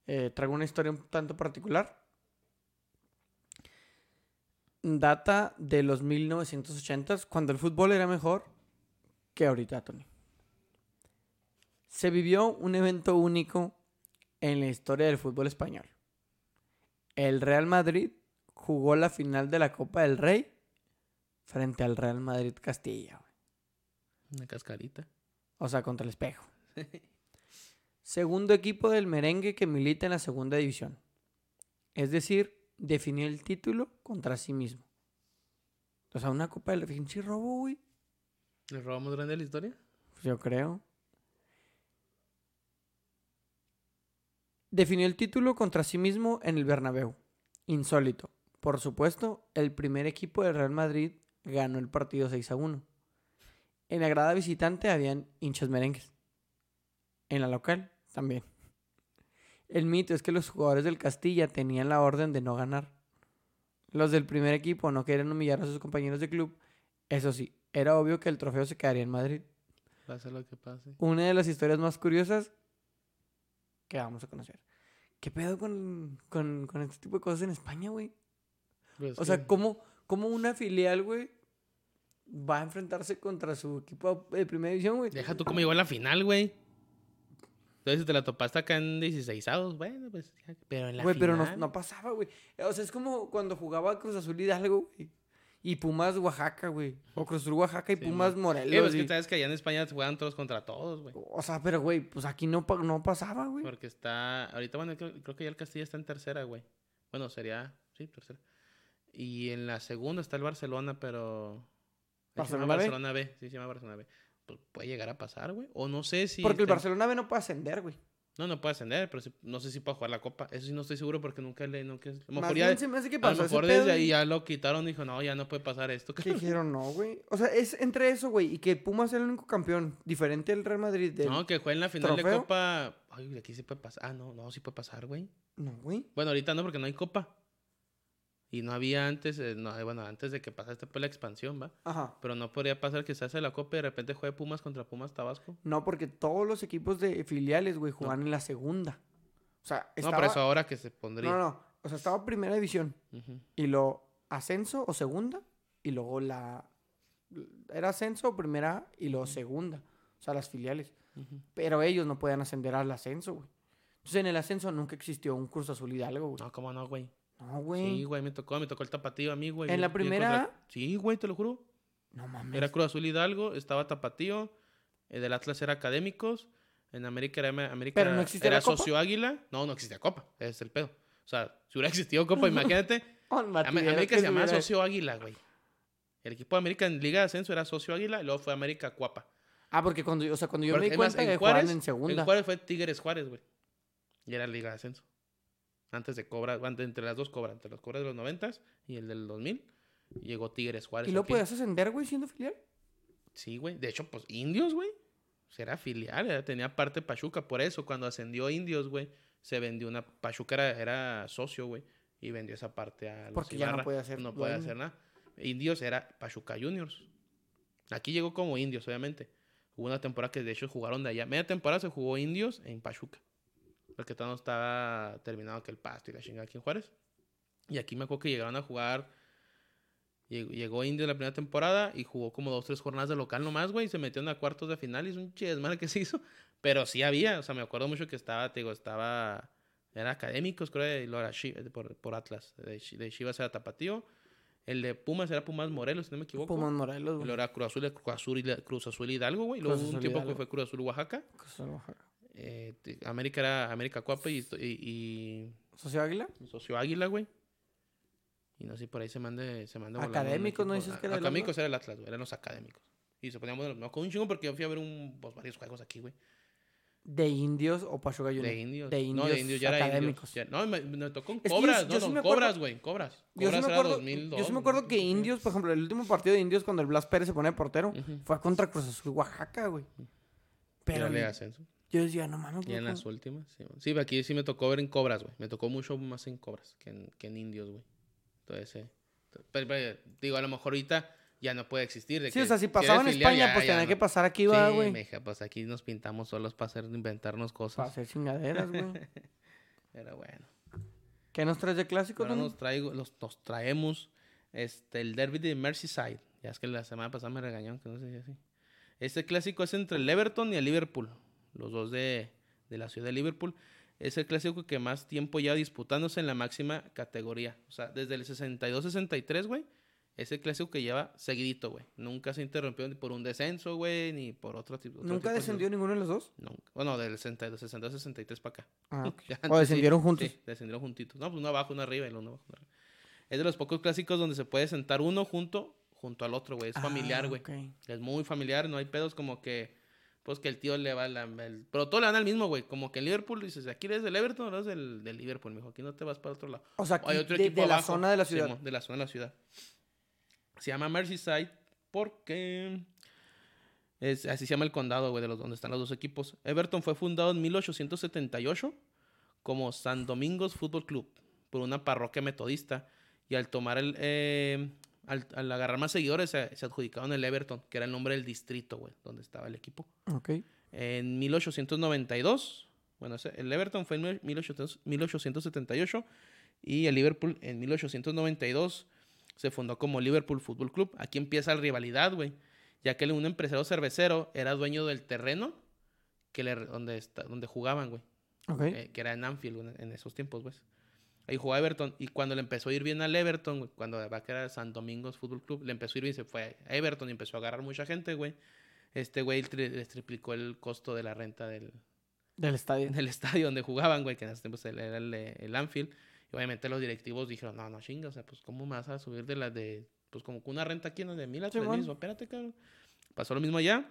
Speaker 1: eh, traigo una historia un tanto particular. Data de los 1980s, cuando el fútbol era mejor que ahorita, Tony. Se vivió un evento único en la historia del fútbol español. El Real Madrid jugó la final de la Copa del Rey frente al Real Madrid Castilla.
Speaker 2: Una cascarita.
Speaker 1: O sea, contra el espejo. Segundo equipo del merengue que milita en la segunda división. Es decir, definió el título contra sí mismo. O sea, una copa del pinche robo, güey.
Speaker 2: ¿El robo más grande de la historia?
Speaker 1: Pues yo creo. Definió el título contra sí mismo en el Bernabéu. Insólito. Por supuesto, el primer equipo del Real Madrid ganó el partido 6 a 1. En la grada visitante habían hinchas merengues. En la local también. El mito es que los jugadores del Castilla tenían la orden de no ganar. Los del primer equipo no querían humillar a sus compañeros de club. Eso sí, era obvio que el trofeo se quedaría en Madrid
Speaker 2: Pase lo que pase.
Speaker 1: una de las historias más curiosas que vamos a conocer. ¿Qué pedo con, con, con este tipo de cosas en España, güey?
Speaker 2: Pues
Speaker 1: O sea,
Speaker 2: que-
Speaker 1: ¿cómo, ¿cómo una filial, güey, va a enfrentarse contra su equipo de primera división, güey?
Speaker 2: Deja tú cómo llegó a la final, güey. Entonces, te la topaste acá en 16 avos, bueno, pues ya. Pero en la
Speaker 1: Güey, pero no, pasaba, güey. O sea, es como cuando jugaba Cruz Azul Hidalgo, güey. Y Pumas Oaxaca, güey. O Cruz Azul Oaxaca y
Speaker 2: Sí,
Speaker 1: Pumas
Speaker 2: man.
Speaker 1: Morelos.
Speaker 2: Eh, pues que
Speaker 1: y-
Speaker 2: sabes que allá en España juegan todos contra todos, güey.
Speaker 1: O sea, pero, güey, pues aquí no, no pasaba, güey.
Speaker 2: Porque está. Ahorita, bueno, creo, creo que ya el Castilla está en tercera, güey. Bueno, sería. Sí, tercera. Y en la segunda está el Barcelona, pero. Se llama
Speaker 1: ¿Barcelona B?
Speaker 2: Barcelona B. Sí, se llama Barcelona B. Pues puede llegar a pasar, güey. O no sé si.
Speaker 1: Porque el
Speaker 2: ten-
Speaker 1: Barcelona B no puede ascender, güey.
Speaker 2: No, no puede ascender, pero sí- no sé si puede jugar la copa. Eso sí no estoy seguro porque nunca le. Nunca, a lo
Speaker 1: Más
Speaker 2: mejor, ya,
Speaker 1: bien se me hace que
Speaker 2: a lo
Speaker 1: pasó
Speaker 2: mejor desde ahí ya lo quitaron y dijo, no, ya no puede pasar esto.
Speaker 1: Que dijeron no, güey. O sea, es entre eso, güey, y que Pumas es el único campeón, diferente del Real Madrid. Del...
Speaker 2: No, que juegue en la final de copa. Ay, aquí sí puede pasar. Ah, no, no, sí puede pasar, güey.
Speaker 1: No, güey.
Speaker 2: Bueno, ahorita no, porque no hay copa. Y no había antes, eh, no, eh, bueno, antes de que pasara esta pues, la expansión, ¿va?
Speaker 1: Ajá.
Speaker 2: Pero no podría pasar que se hace la copa y de repente juegue Pumas contra Pumas Tabasco.
Speaker 1: No, porque todos los equipos de filiales, güey, jugaban en la segunda. O sea, estaba...
Speaker 2: No, por eso ahora que se pondría.
Speaker 1: No, no. O sea, estaba primera división. Y lo ascenso o segunda. Y luego la... Era ascenso o primera y luego segunda. O sea, las filiales. Pero ellos no podían ascender al ascenso, güey. Entonces, en el ascenso nunca existió un Cruz Azul Hidalgo, güey.
Speaker 2: No, ¿cómo no, güey?
Speaker 1: No, güey.
Speaker 2: Sí, güey, me tocó, me tocó el tapatío a mí, güey.
Speaker 1: ¿En
Speaker 2: bien-
Speaker 1: la primera?
Speaker 2: contra- Sí, güey, te lo juro.
Speaker 1: No mames.
Speaker 2: Era Cruz Azul Hidalgo, estaba tapatío. eh, del Atlas era Académicos. En América era, América
Speaker 1: ¿Pero no existía
Speaker 2: era
Speaker 1: la Copa?
Speaker 2: Socio Águila. No, no existía Copa. Ese es el pedo. O sea, si hubiera existido Copa, imagínate.
Speaker 1: Matillero
Speaker 2: América
Speaker 1: que
Speaker 2: se llamaba Socio Águila, güey. El equipo de América en Liga de Ascenso era Socio Águila y luego fue América Cuapa.
Speaker 1: Ah, porque cuando, o sea, cuando yo
Speaker 2: Porque,
Speaker 1: me di cuenta que
Speaker 2: en
Speaker 1: jugaban
Speaker 2: Juárez,
Speaker 1: en segunda.
Speaker 2: en Juárez fue Tigres Juárez, güey. Y era Liga de Ascenso. Antes de Cobra, entre las dos Cobra, entre los Cobras de los 90 y el del 2000, llegó Tigres Juárez.
Speaker 1: ¿Y lo podías ascender, güey, siendo filial?
Speaker 2: Sí, güey. De hecho, pues Indios, güey. Era filial, era- tenía parte Pachuca. Por eso, cuando ascendió Indios, güey, se vendió una. Pachuca era, era socio, güey. Y vendió esa parte a los
Speaker 1: Porque ya no podía ser
Speaker 2: No
Speaker 1: dueño.
Speaker 2: hacer nada. Indios era Pachuca Juniors. Aquí llegó como Indios, obviamente. Hubo una temporada que de hecho jugaron de allá. Media temporada se jugó Indios en Pachuca. Porque todavía no estaba terminado que el pasto y la chingada aquí en Juárez. Y aquí me acuerdo que llegaron a jugar. Llegó, Indios la primera temporada y jugó como dos, tres jornadas de local nomás, güey. Y se metieron a cuartos de final y es un chismal que se hizo. Pero sí había, o sea, me acuerdo mucho que estaba, te digo, estaba Era Académicos, creo, y luego era por, por Atlas. De, Chi- de Chivas era Tapatío. El de Pumas era Pumas Morelos, si no me equivoco.
Speaker 1: Pumas Morelos,
Speaker 2: Y
Speaker 1: güey.
Speaker 2: luego era Cruz Azul, Cruz Azul, Cruz Azul Hidalgo, güey. Luego hubo un tiempo que
Speaker 1: Hidalgo.
Speaker 2: fue Cruz Azul Oaxaca.
Speaker 1: Cruz Azul, Oaxaca.
Speaker 2: Eh, América era América Cuapa y, y,
Speaker 1: ¿Socio Águila?
Speaker 2: Socio Águila, güey. Y no sé si por ahí se mande, se un
Speaker 1: Académicos, ¿no dices que era el
Speaker 2: Académicos era el Atlas, güey. Eran los académicos. Y se ponían buenos. Me acuerdo un chingo porque yo fui a ver un, pues, varios juegos aquí, güey.
Speaker 1: ¿De indios o Pachuca Juniors?
Speaker 2: De indios.
Speaker 1: De
Speaker 2: No, de
Speaker 1: indios
Speaker 2: indios ya era
Speaker 1: académicos.
Speaker 2: indios. Ya- no, me, me tocó en
Speaker 1: Es que yo-
Speaker 2: Cobras.
Speaker 1: yo
Speaker 2: no,
Speaker 1: sí
Speaker 2: no,
Speaker 1: me acuerdo-
Speaker 2: Cobras, güey. Cobras.
Speaker 1: Yo sí,
Speaker 2: Cobras
Speaker 1: me
Speaker 2: era
Speaker 1: acuerdo,
Speaker 2: 2002.
Speaker 1: yo sí me acuerdo que Indios, por ejemplo, el último partido de Indios cuando el Blas Pérez se pone de portero fue contra Cruz Azul Oaxaca, güey.
Speaker 2: Pero de ascenso.
Speaker 1: Yo decía, no mames,
Speaker 2: Y en las últimas. Sí, sí, aquí sí me tocó ver en Cobras, güey. Me tocó mucho más en Cobras que en, que en Indios, güey. Entonces, eh, pero, pero, digo, a lo mejor ahorita ya no puede existir. de
Speaker 1: Sí,
Speaker 2: que
Speaker 1: o sea, si pasaba en España,
Speaker 2: ya-
Speaker 1: pues tenía
Speaker 2: no.
Speaker 1: que pasar aquí, va,
Speaker 2: Sí,
Speaker 1: güey.
Speaker 2: mija, pues aquí nos pintamos solos para hacer, inventarnos
Speaker 1: Para
Speaker 2: cosas.
Speaker 1: hacer chingaderas, güey.
Speaker 2: Pero bueno.
Speaker 1: ¿Qué nos traes de clásico,
Speaker 2: Ahora nos, traigo, los, nos traemos este, el derby de Merseyside. Ya es que la semana pasada me regañaron que no sé si así. Este clásico es entre el Everton y el Liverpool. Los dos de, de la ciudad de Liverpool. Es el clásico que más tiempo lleva disputándose en la máxima categoría. O sea, desde el 62-63, güey. Es el clásico que lleva seguidito, güey. Nunca se interrumpió ni por un descenso, güey, ni por otro tipo. otro
Speaker 1: ¿Nunca
Speaker 2: tipo de-
Speaker 1: descendió ninguno de los dos?
Speaker 2: Nunca. Bueno, del 62-63 para acá.
Speaker 1: Ah, O
Speaker 2: sí,
Speaker 1: descendieron juntos.
Speaker 2: Sí, descendieron juntitos. No, pues uno abajo, uno arriba y el uno abajo. uno arriba. Es de los pocos clásicos donde se puede sentar uno junto, junto al otro, güey. Es familiar,
Speaker 1: Ah,
Speaker 2: güey.
Speaker 1: ok.
Speaker 2: Es muy familiar, no hay pedos como que, pues que el tío le va la, el- Pero todo le dan al mismo, güey. Como que en Liverpool dices, aquí eres del Everton o eres del, del Liverpool, mijo. Aquí no te vas para otro lado.
Speaker 1: O sea, aquí
Speaker 2: Hay otro
Speaker 1: de,
Speaker 2: equipo
Speaker 1: de la zona de la ciudad.
Speaker 2: De la zona de la ciudad. Se llama Merseyside porque... Es, así se llama el condado, güey, de los donde están los dos equipos. Everton fue fundado en 1878 como San Domingos Fútbol Club por una parroquia metodista. Y al tomar el... eh, al, al agarrar más seguidores se, se adjudicaron el Everton, que era el nombre del distrito, güey, donde estaba el equipo.
Speaker 1: Ok.
Speaker 2: En 1892, bueno, el Everton fue en 1800 1878 y el Liverpool en 1892 se fundó como Liverpool Fútbol Club. Aquí empieza la rivalidad, güey, ya que un empresario cervecero era dueño del terreno que le, donde, está, donde jugaban, güey,
Speaker 1: Ok.
Speaker 2: eh, que era en Anfield en esos tiempos, güey. Ahí jugaba Everton y cuando le empezó a ir bien al Everton, güey, cuando va a quedar San Domingos Fútbol Club, le empezó a ir bien, se fue a Everton y empezó a agarrar mucha gente, güey. Este güey tri- les triplicó el costo de la renta del,
Speaker 1: Del estadio.
Speaker 2: del estadio donde jugaban, güey, que en ese tiempo era el, el Anfield. Y obviamente los directivos dijeron, no, no, chinga, o sea, pues, ¿cómo me vas a subir de la de, pues, como que una renta aquí, ¿no? De mil a tres mil, espérate, cabrón. Pasó lo mismo allá.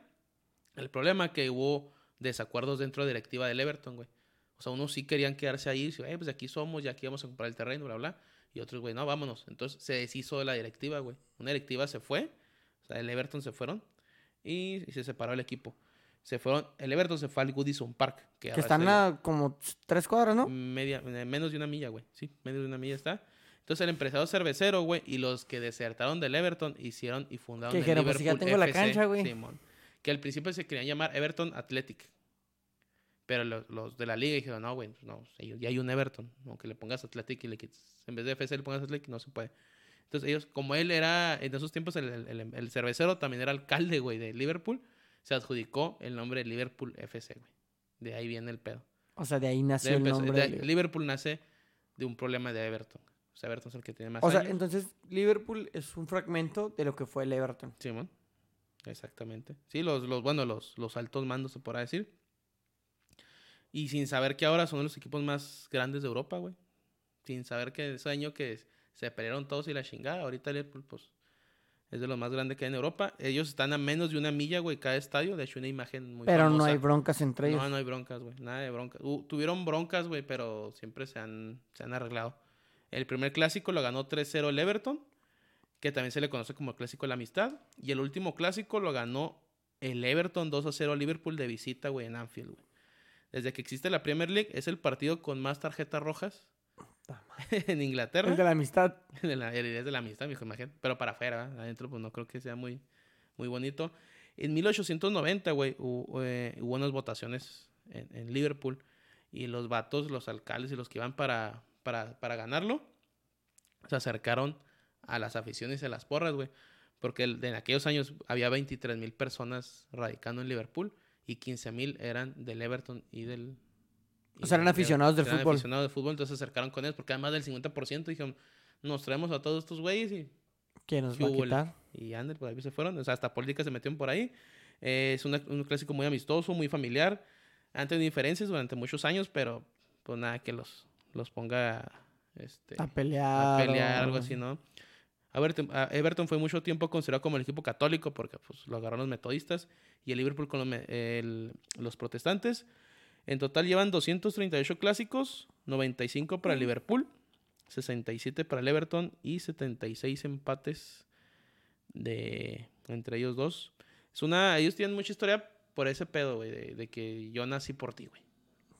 Speaker 2: El problema que hubo desacuerdos dentro de la directiva del Everton, güey. O sea, unos sí querían quedarse ahí, "Eh, pues aquí somos, ya aquí vamos a comprar el terreno, bla, bla. Y otros, güey, no, vámonos. Entonces se deshizo de la directiva, güey. Una directiva se fue, o sea, el Everton se fueron y, y se separó el equipo. Se fueron, el Everton se fue al Goodison Park. Que,
Speaker 1: Que están a como tres cuadras, ¿no?
Speaker 2: media, eh, menos de una milla, güey. Sí, menos de una milla está. Entonces el empresario cervecero, güey, y los que desertaron del Everton hicieron y fundaron
Speaker 1: Que
Speaker 2: el
Speaker 1: pues, si ya
Speaker 2: Liverpool
Speaker 1: tengo la
Speaker 2: FC,
Speaker 1: cancha, güey.
Speaker 2: Simón. Que al principio se querían llamar Everton Athletic. Pero los, los de la liga dijeron, no, güey, pues, no, ellos- ya hay un Everton. Aunque le pongas Athletic y le quites, en vez de FC le pongas Athletic, no se puede. Entonces ellos, como él era, en esos tiempos el, el- cervecero también era alcalde, güey, de Liverpool, se adjudicó el nombre de Liverpool FC, güey. De ahí viene el pedo.
Speaker 1: O sea, de ahí
Speaker 2: De
Speaker 1: nació el nombre.
Speaker 2: de-
Speaker 1: de Liverpool.
Speaker 2: Liverpool nace de un problema de Everton. O sea, Everton es el que tiene más
Speaker 1: O sea, entonces Liverpool es un fragmento de lo que fue el Everton.
Speaker 2: Simón. Exactamente. Sí, los, los, bueno, los, los altos mandos se podrá decir. Y sin saber que ahora son los equipos más grandes de Europa, güey. Sin saber que ese año que se pelearon todos y la chingada. Ahorita Liverpool, pues, es de los más grandes que hay en Europa. Ellos están a menos de una milla, güey, cada estadio. De hecho, una imagen muy
Speaker 1: Pero no hay broncas entre ellos.
Speaker 2: No, no hay broncas, güey. Nada de broncas. Uh, tuvieron broncas, güey, pero siempre se han, se han arreglado. El primer clásico lo ganó 3-0 el Everton, que también se le conoce como el clásico de la amistad. Y el último clásico lo ganó el Everton 2-0 a Liverpool de visita, güey, en Anfield, güey. Desde que existe la Premier League, es el partido con más tarjetas rojas en Inglaterra.
Speaker 1: El de la amistad.
Speaker 2: de la, el es de la amistad, mijo, imagínate. Pero para afuera, ¿verdad? adentro, pues no creo que sea muy, muy bonito. En 1890, güey, hubo, eh, hubo unas votaciones en, en Liverpool. Y los vatos, los alcaldes y los que iban para, para, para ganarlo, se acercaron a las aficiones y a las porras, güey. Porque el- en aquellos años había 23 mil personas radicando en Liverpool y 15 mil eran del Everton y del,
Speaker 1: O sea, eran aficionados del
Speaker 2: eran
Speaker 1: fútbol.
Speaker 2: aficionados del fútbol, entonces se acercaron con ellos porque además del 50% dijeron, nos traemos a todos estos güeyes y,
Speaker 1: ¿Quién nos
Speaker 2: ¿Qué
Speaker 1: va a quitar?
Speaker 2: y Ander, por ahí se fueron. O sea, hasta políticas se metieron por ahí. Eh, es una- un clásico muy amistoso, muy familiar. Han tenido diferencias durante muchos años, pero pues nada que los, los ponga este,
Speaker 1: A pelear.
Speaker 2: a pelear,
Speaker 1: o-
Speaker 2: algo así, ¿no? Everton, a- Everton fue mucho tiempo considerado como el equipo católico porque pues, lo agarraron los metodistas y el Liverpool con los, el- los protestantes. En total llevan 238 clásicos, 95 para el Liverpool, 67 para el Everton y 76 empates de entre ellos dos. Es una, ellos tienen mucha historia por ese pedo, güey, de, de que yo nací por ti, güey.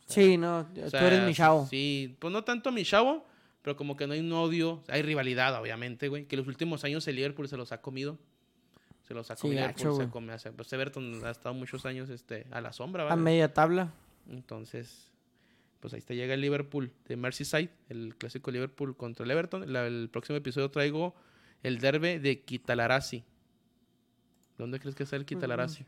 Speaker 1: Sí, no,
Speaker 2: O
Speaker 1: tú eres mi chavo.
Speaker 2: Sí, pues no tanto mi chavo, pero como que no hay un odio. Hay rivalidad, obviamente, güey. Que los últimos años el Liverpool se los ha comido. Se los ha
Speaker 1: Sí,
Speaker 2: comido.
Speaker 1: gacho,
Speaker 2: se come, pues Everton ha estado muchos años este, a la sombra,
Speaker 1: A
Speaker 2: ¿vale?
Speaker 1: media tabla.
Speaker 2: Entonces, pues ahí está llega el Liverpool de Merseyside, el clásico Liverpool contra el Everton. La- el próximo episodio traigo el derbe de Kitalarasi. ¿Dónde crees que está el Kitalarasi?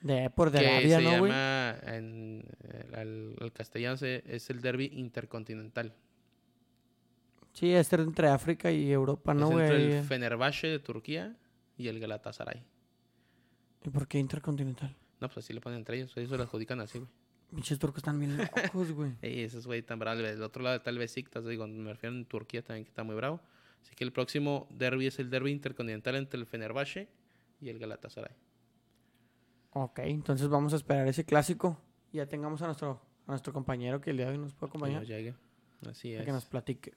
Speaker 1: De por de
Speaker 2: que
Speaker 1: Arabia,
Speaker 2: se llama en el, castellano se- es el derby intercontinental.
Speaker 1: Sí, es entre África y Europa, ¿no,
Speaker 2: es
Speaker 1: güey?
Speaker 2: entre el Fenerbahce de Turquía y el Galatasaray.
Speaker 1: ¿Y por qué intercontinental?
Speaker 2: No, pues así le ponen entre ellos, ellos se lo adjudican así, güey.
Speaker 1: Pinches turcos están bien locos, güey.
Speaker 2: Ey, ese es güey tan bravo. Del otro lado tal vez Besiktas, digo, me refiero en Turquía también que está muy bravo. Así que el próximo derby es el derby intercontinental entre el Fenerbahce y el Galatasaray.
Speaker 1: Ok, entonces vamos a esperar ese clásico. Y ya tengamos a nuestro, a nuestro compañero que el día de hoy nos puede
Speaker 2: Que
Speaker 1: acompañar.
Speaker 2: nos llegue. Así
Speaker 1: para
Speaker 2: es.
Speaker 1: que nos platique.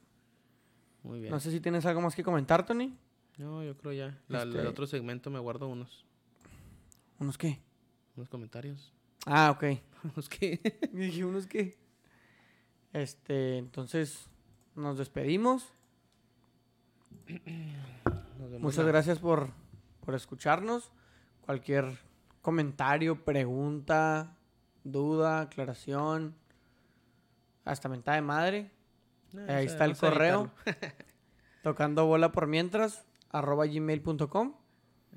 Speaker 2: Muy bien.
Speaker 1: No sé si tienes algo más que comentar, Tony.
Speaker 2: No, yo creo ya. La-
Speaker 1: Este-
Speaker 2: El otro segmento me guardo unos,
Speaker 1: ¿Unos qué?
Speaker 2: unos comentarios.
Speaker 1: Ah, ok.
Speaker 2: ¿Unos qué?
Speaker 1: Dije, ¿unos qué? Este, entonces nos despedimos.
Speaker 2: Nos
Speaker 1: Muchas
Speaker 2: la-
Speaker 1: gracias por, por escucharnos. Cualquier comentario, pregunta, duda, aclaración, hasta mentada de madre.
Speaker 2: No,
Speaker 1: Ahí
Speaker 2: o sea,
Speaker 1: está el correo. Tocando bola por mientras, arroba gmail.com.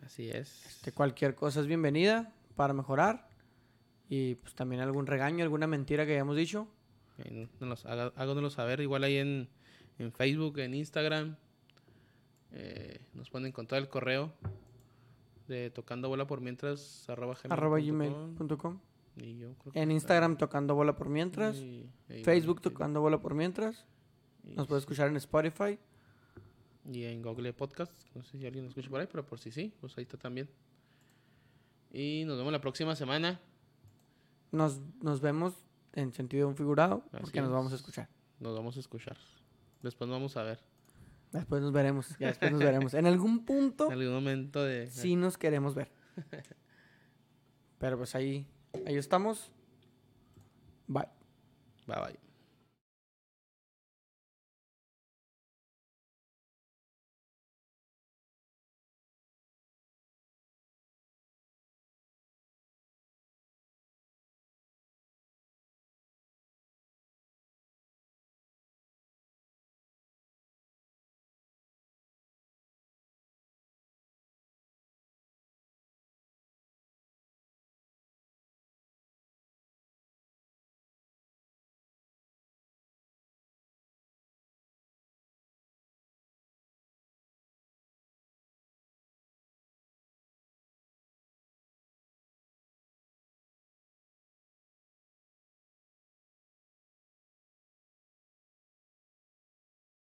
Speaker 2: Así es.
Speaker 1: Este, cualquier cosa es bienvenida para mejorar. Y pues también algún regaño, alguna mentira que hayamos dicho.
Speaker 2: Háganoslo saber. Igual ahí en, en Facebook, en Instagram. eh, nos pueden encontrar el correo de tocando bola por mientras arroba
Speaker 1: gmail.com. En Instagram tocando bola por mientras.
Speaker 2: y- y-
Speaker 1: Facebook
Speaker 2: y-
Speaker 1: tocando bola por mientras. Nos puede escuchar en Spotify.
Speaker 2: Y en Google Podcast. No sé si alguien nos escucha por ahí, pero por si sí, pues ahí está también. Y nos vemos la próxima semana.
Speaker 1: Nos, nos vemos en sentido un figurado
Speaker 2: Así
Speaker 1: porque nos vamos a
Speaker 2: es.
Speaker 1: escuchar.
Speaker 2: Nos vamos a escuchar. Después nos vamos a ver.
Speaker 1: Después nos veremos. Ya después nos veremos. En algún punto
Speaker 2: En algún momento de.
Speaker 1: sí nos queremos ver. Pero pues ahí, ahí estamos. Bye.
Speaker 2: Bye bye.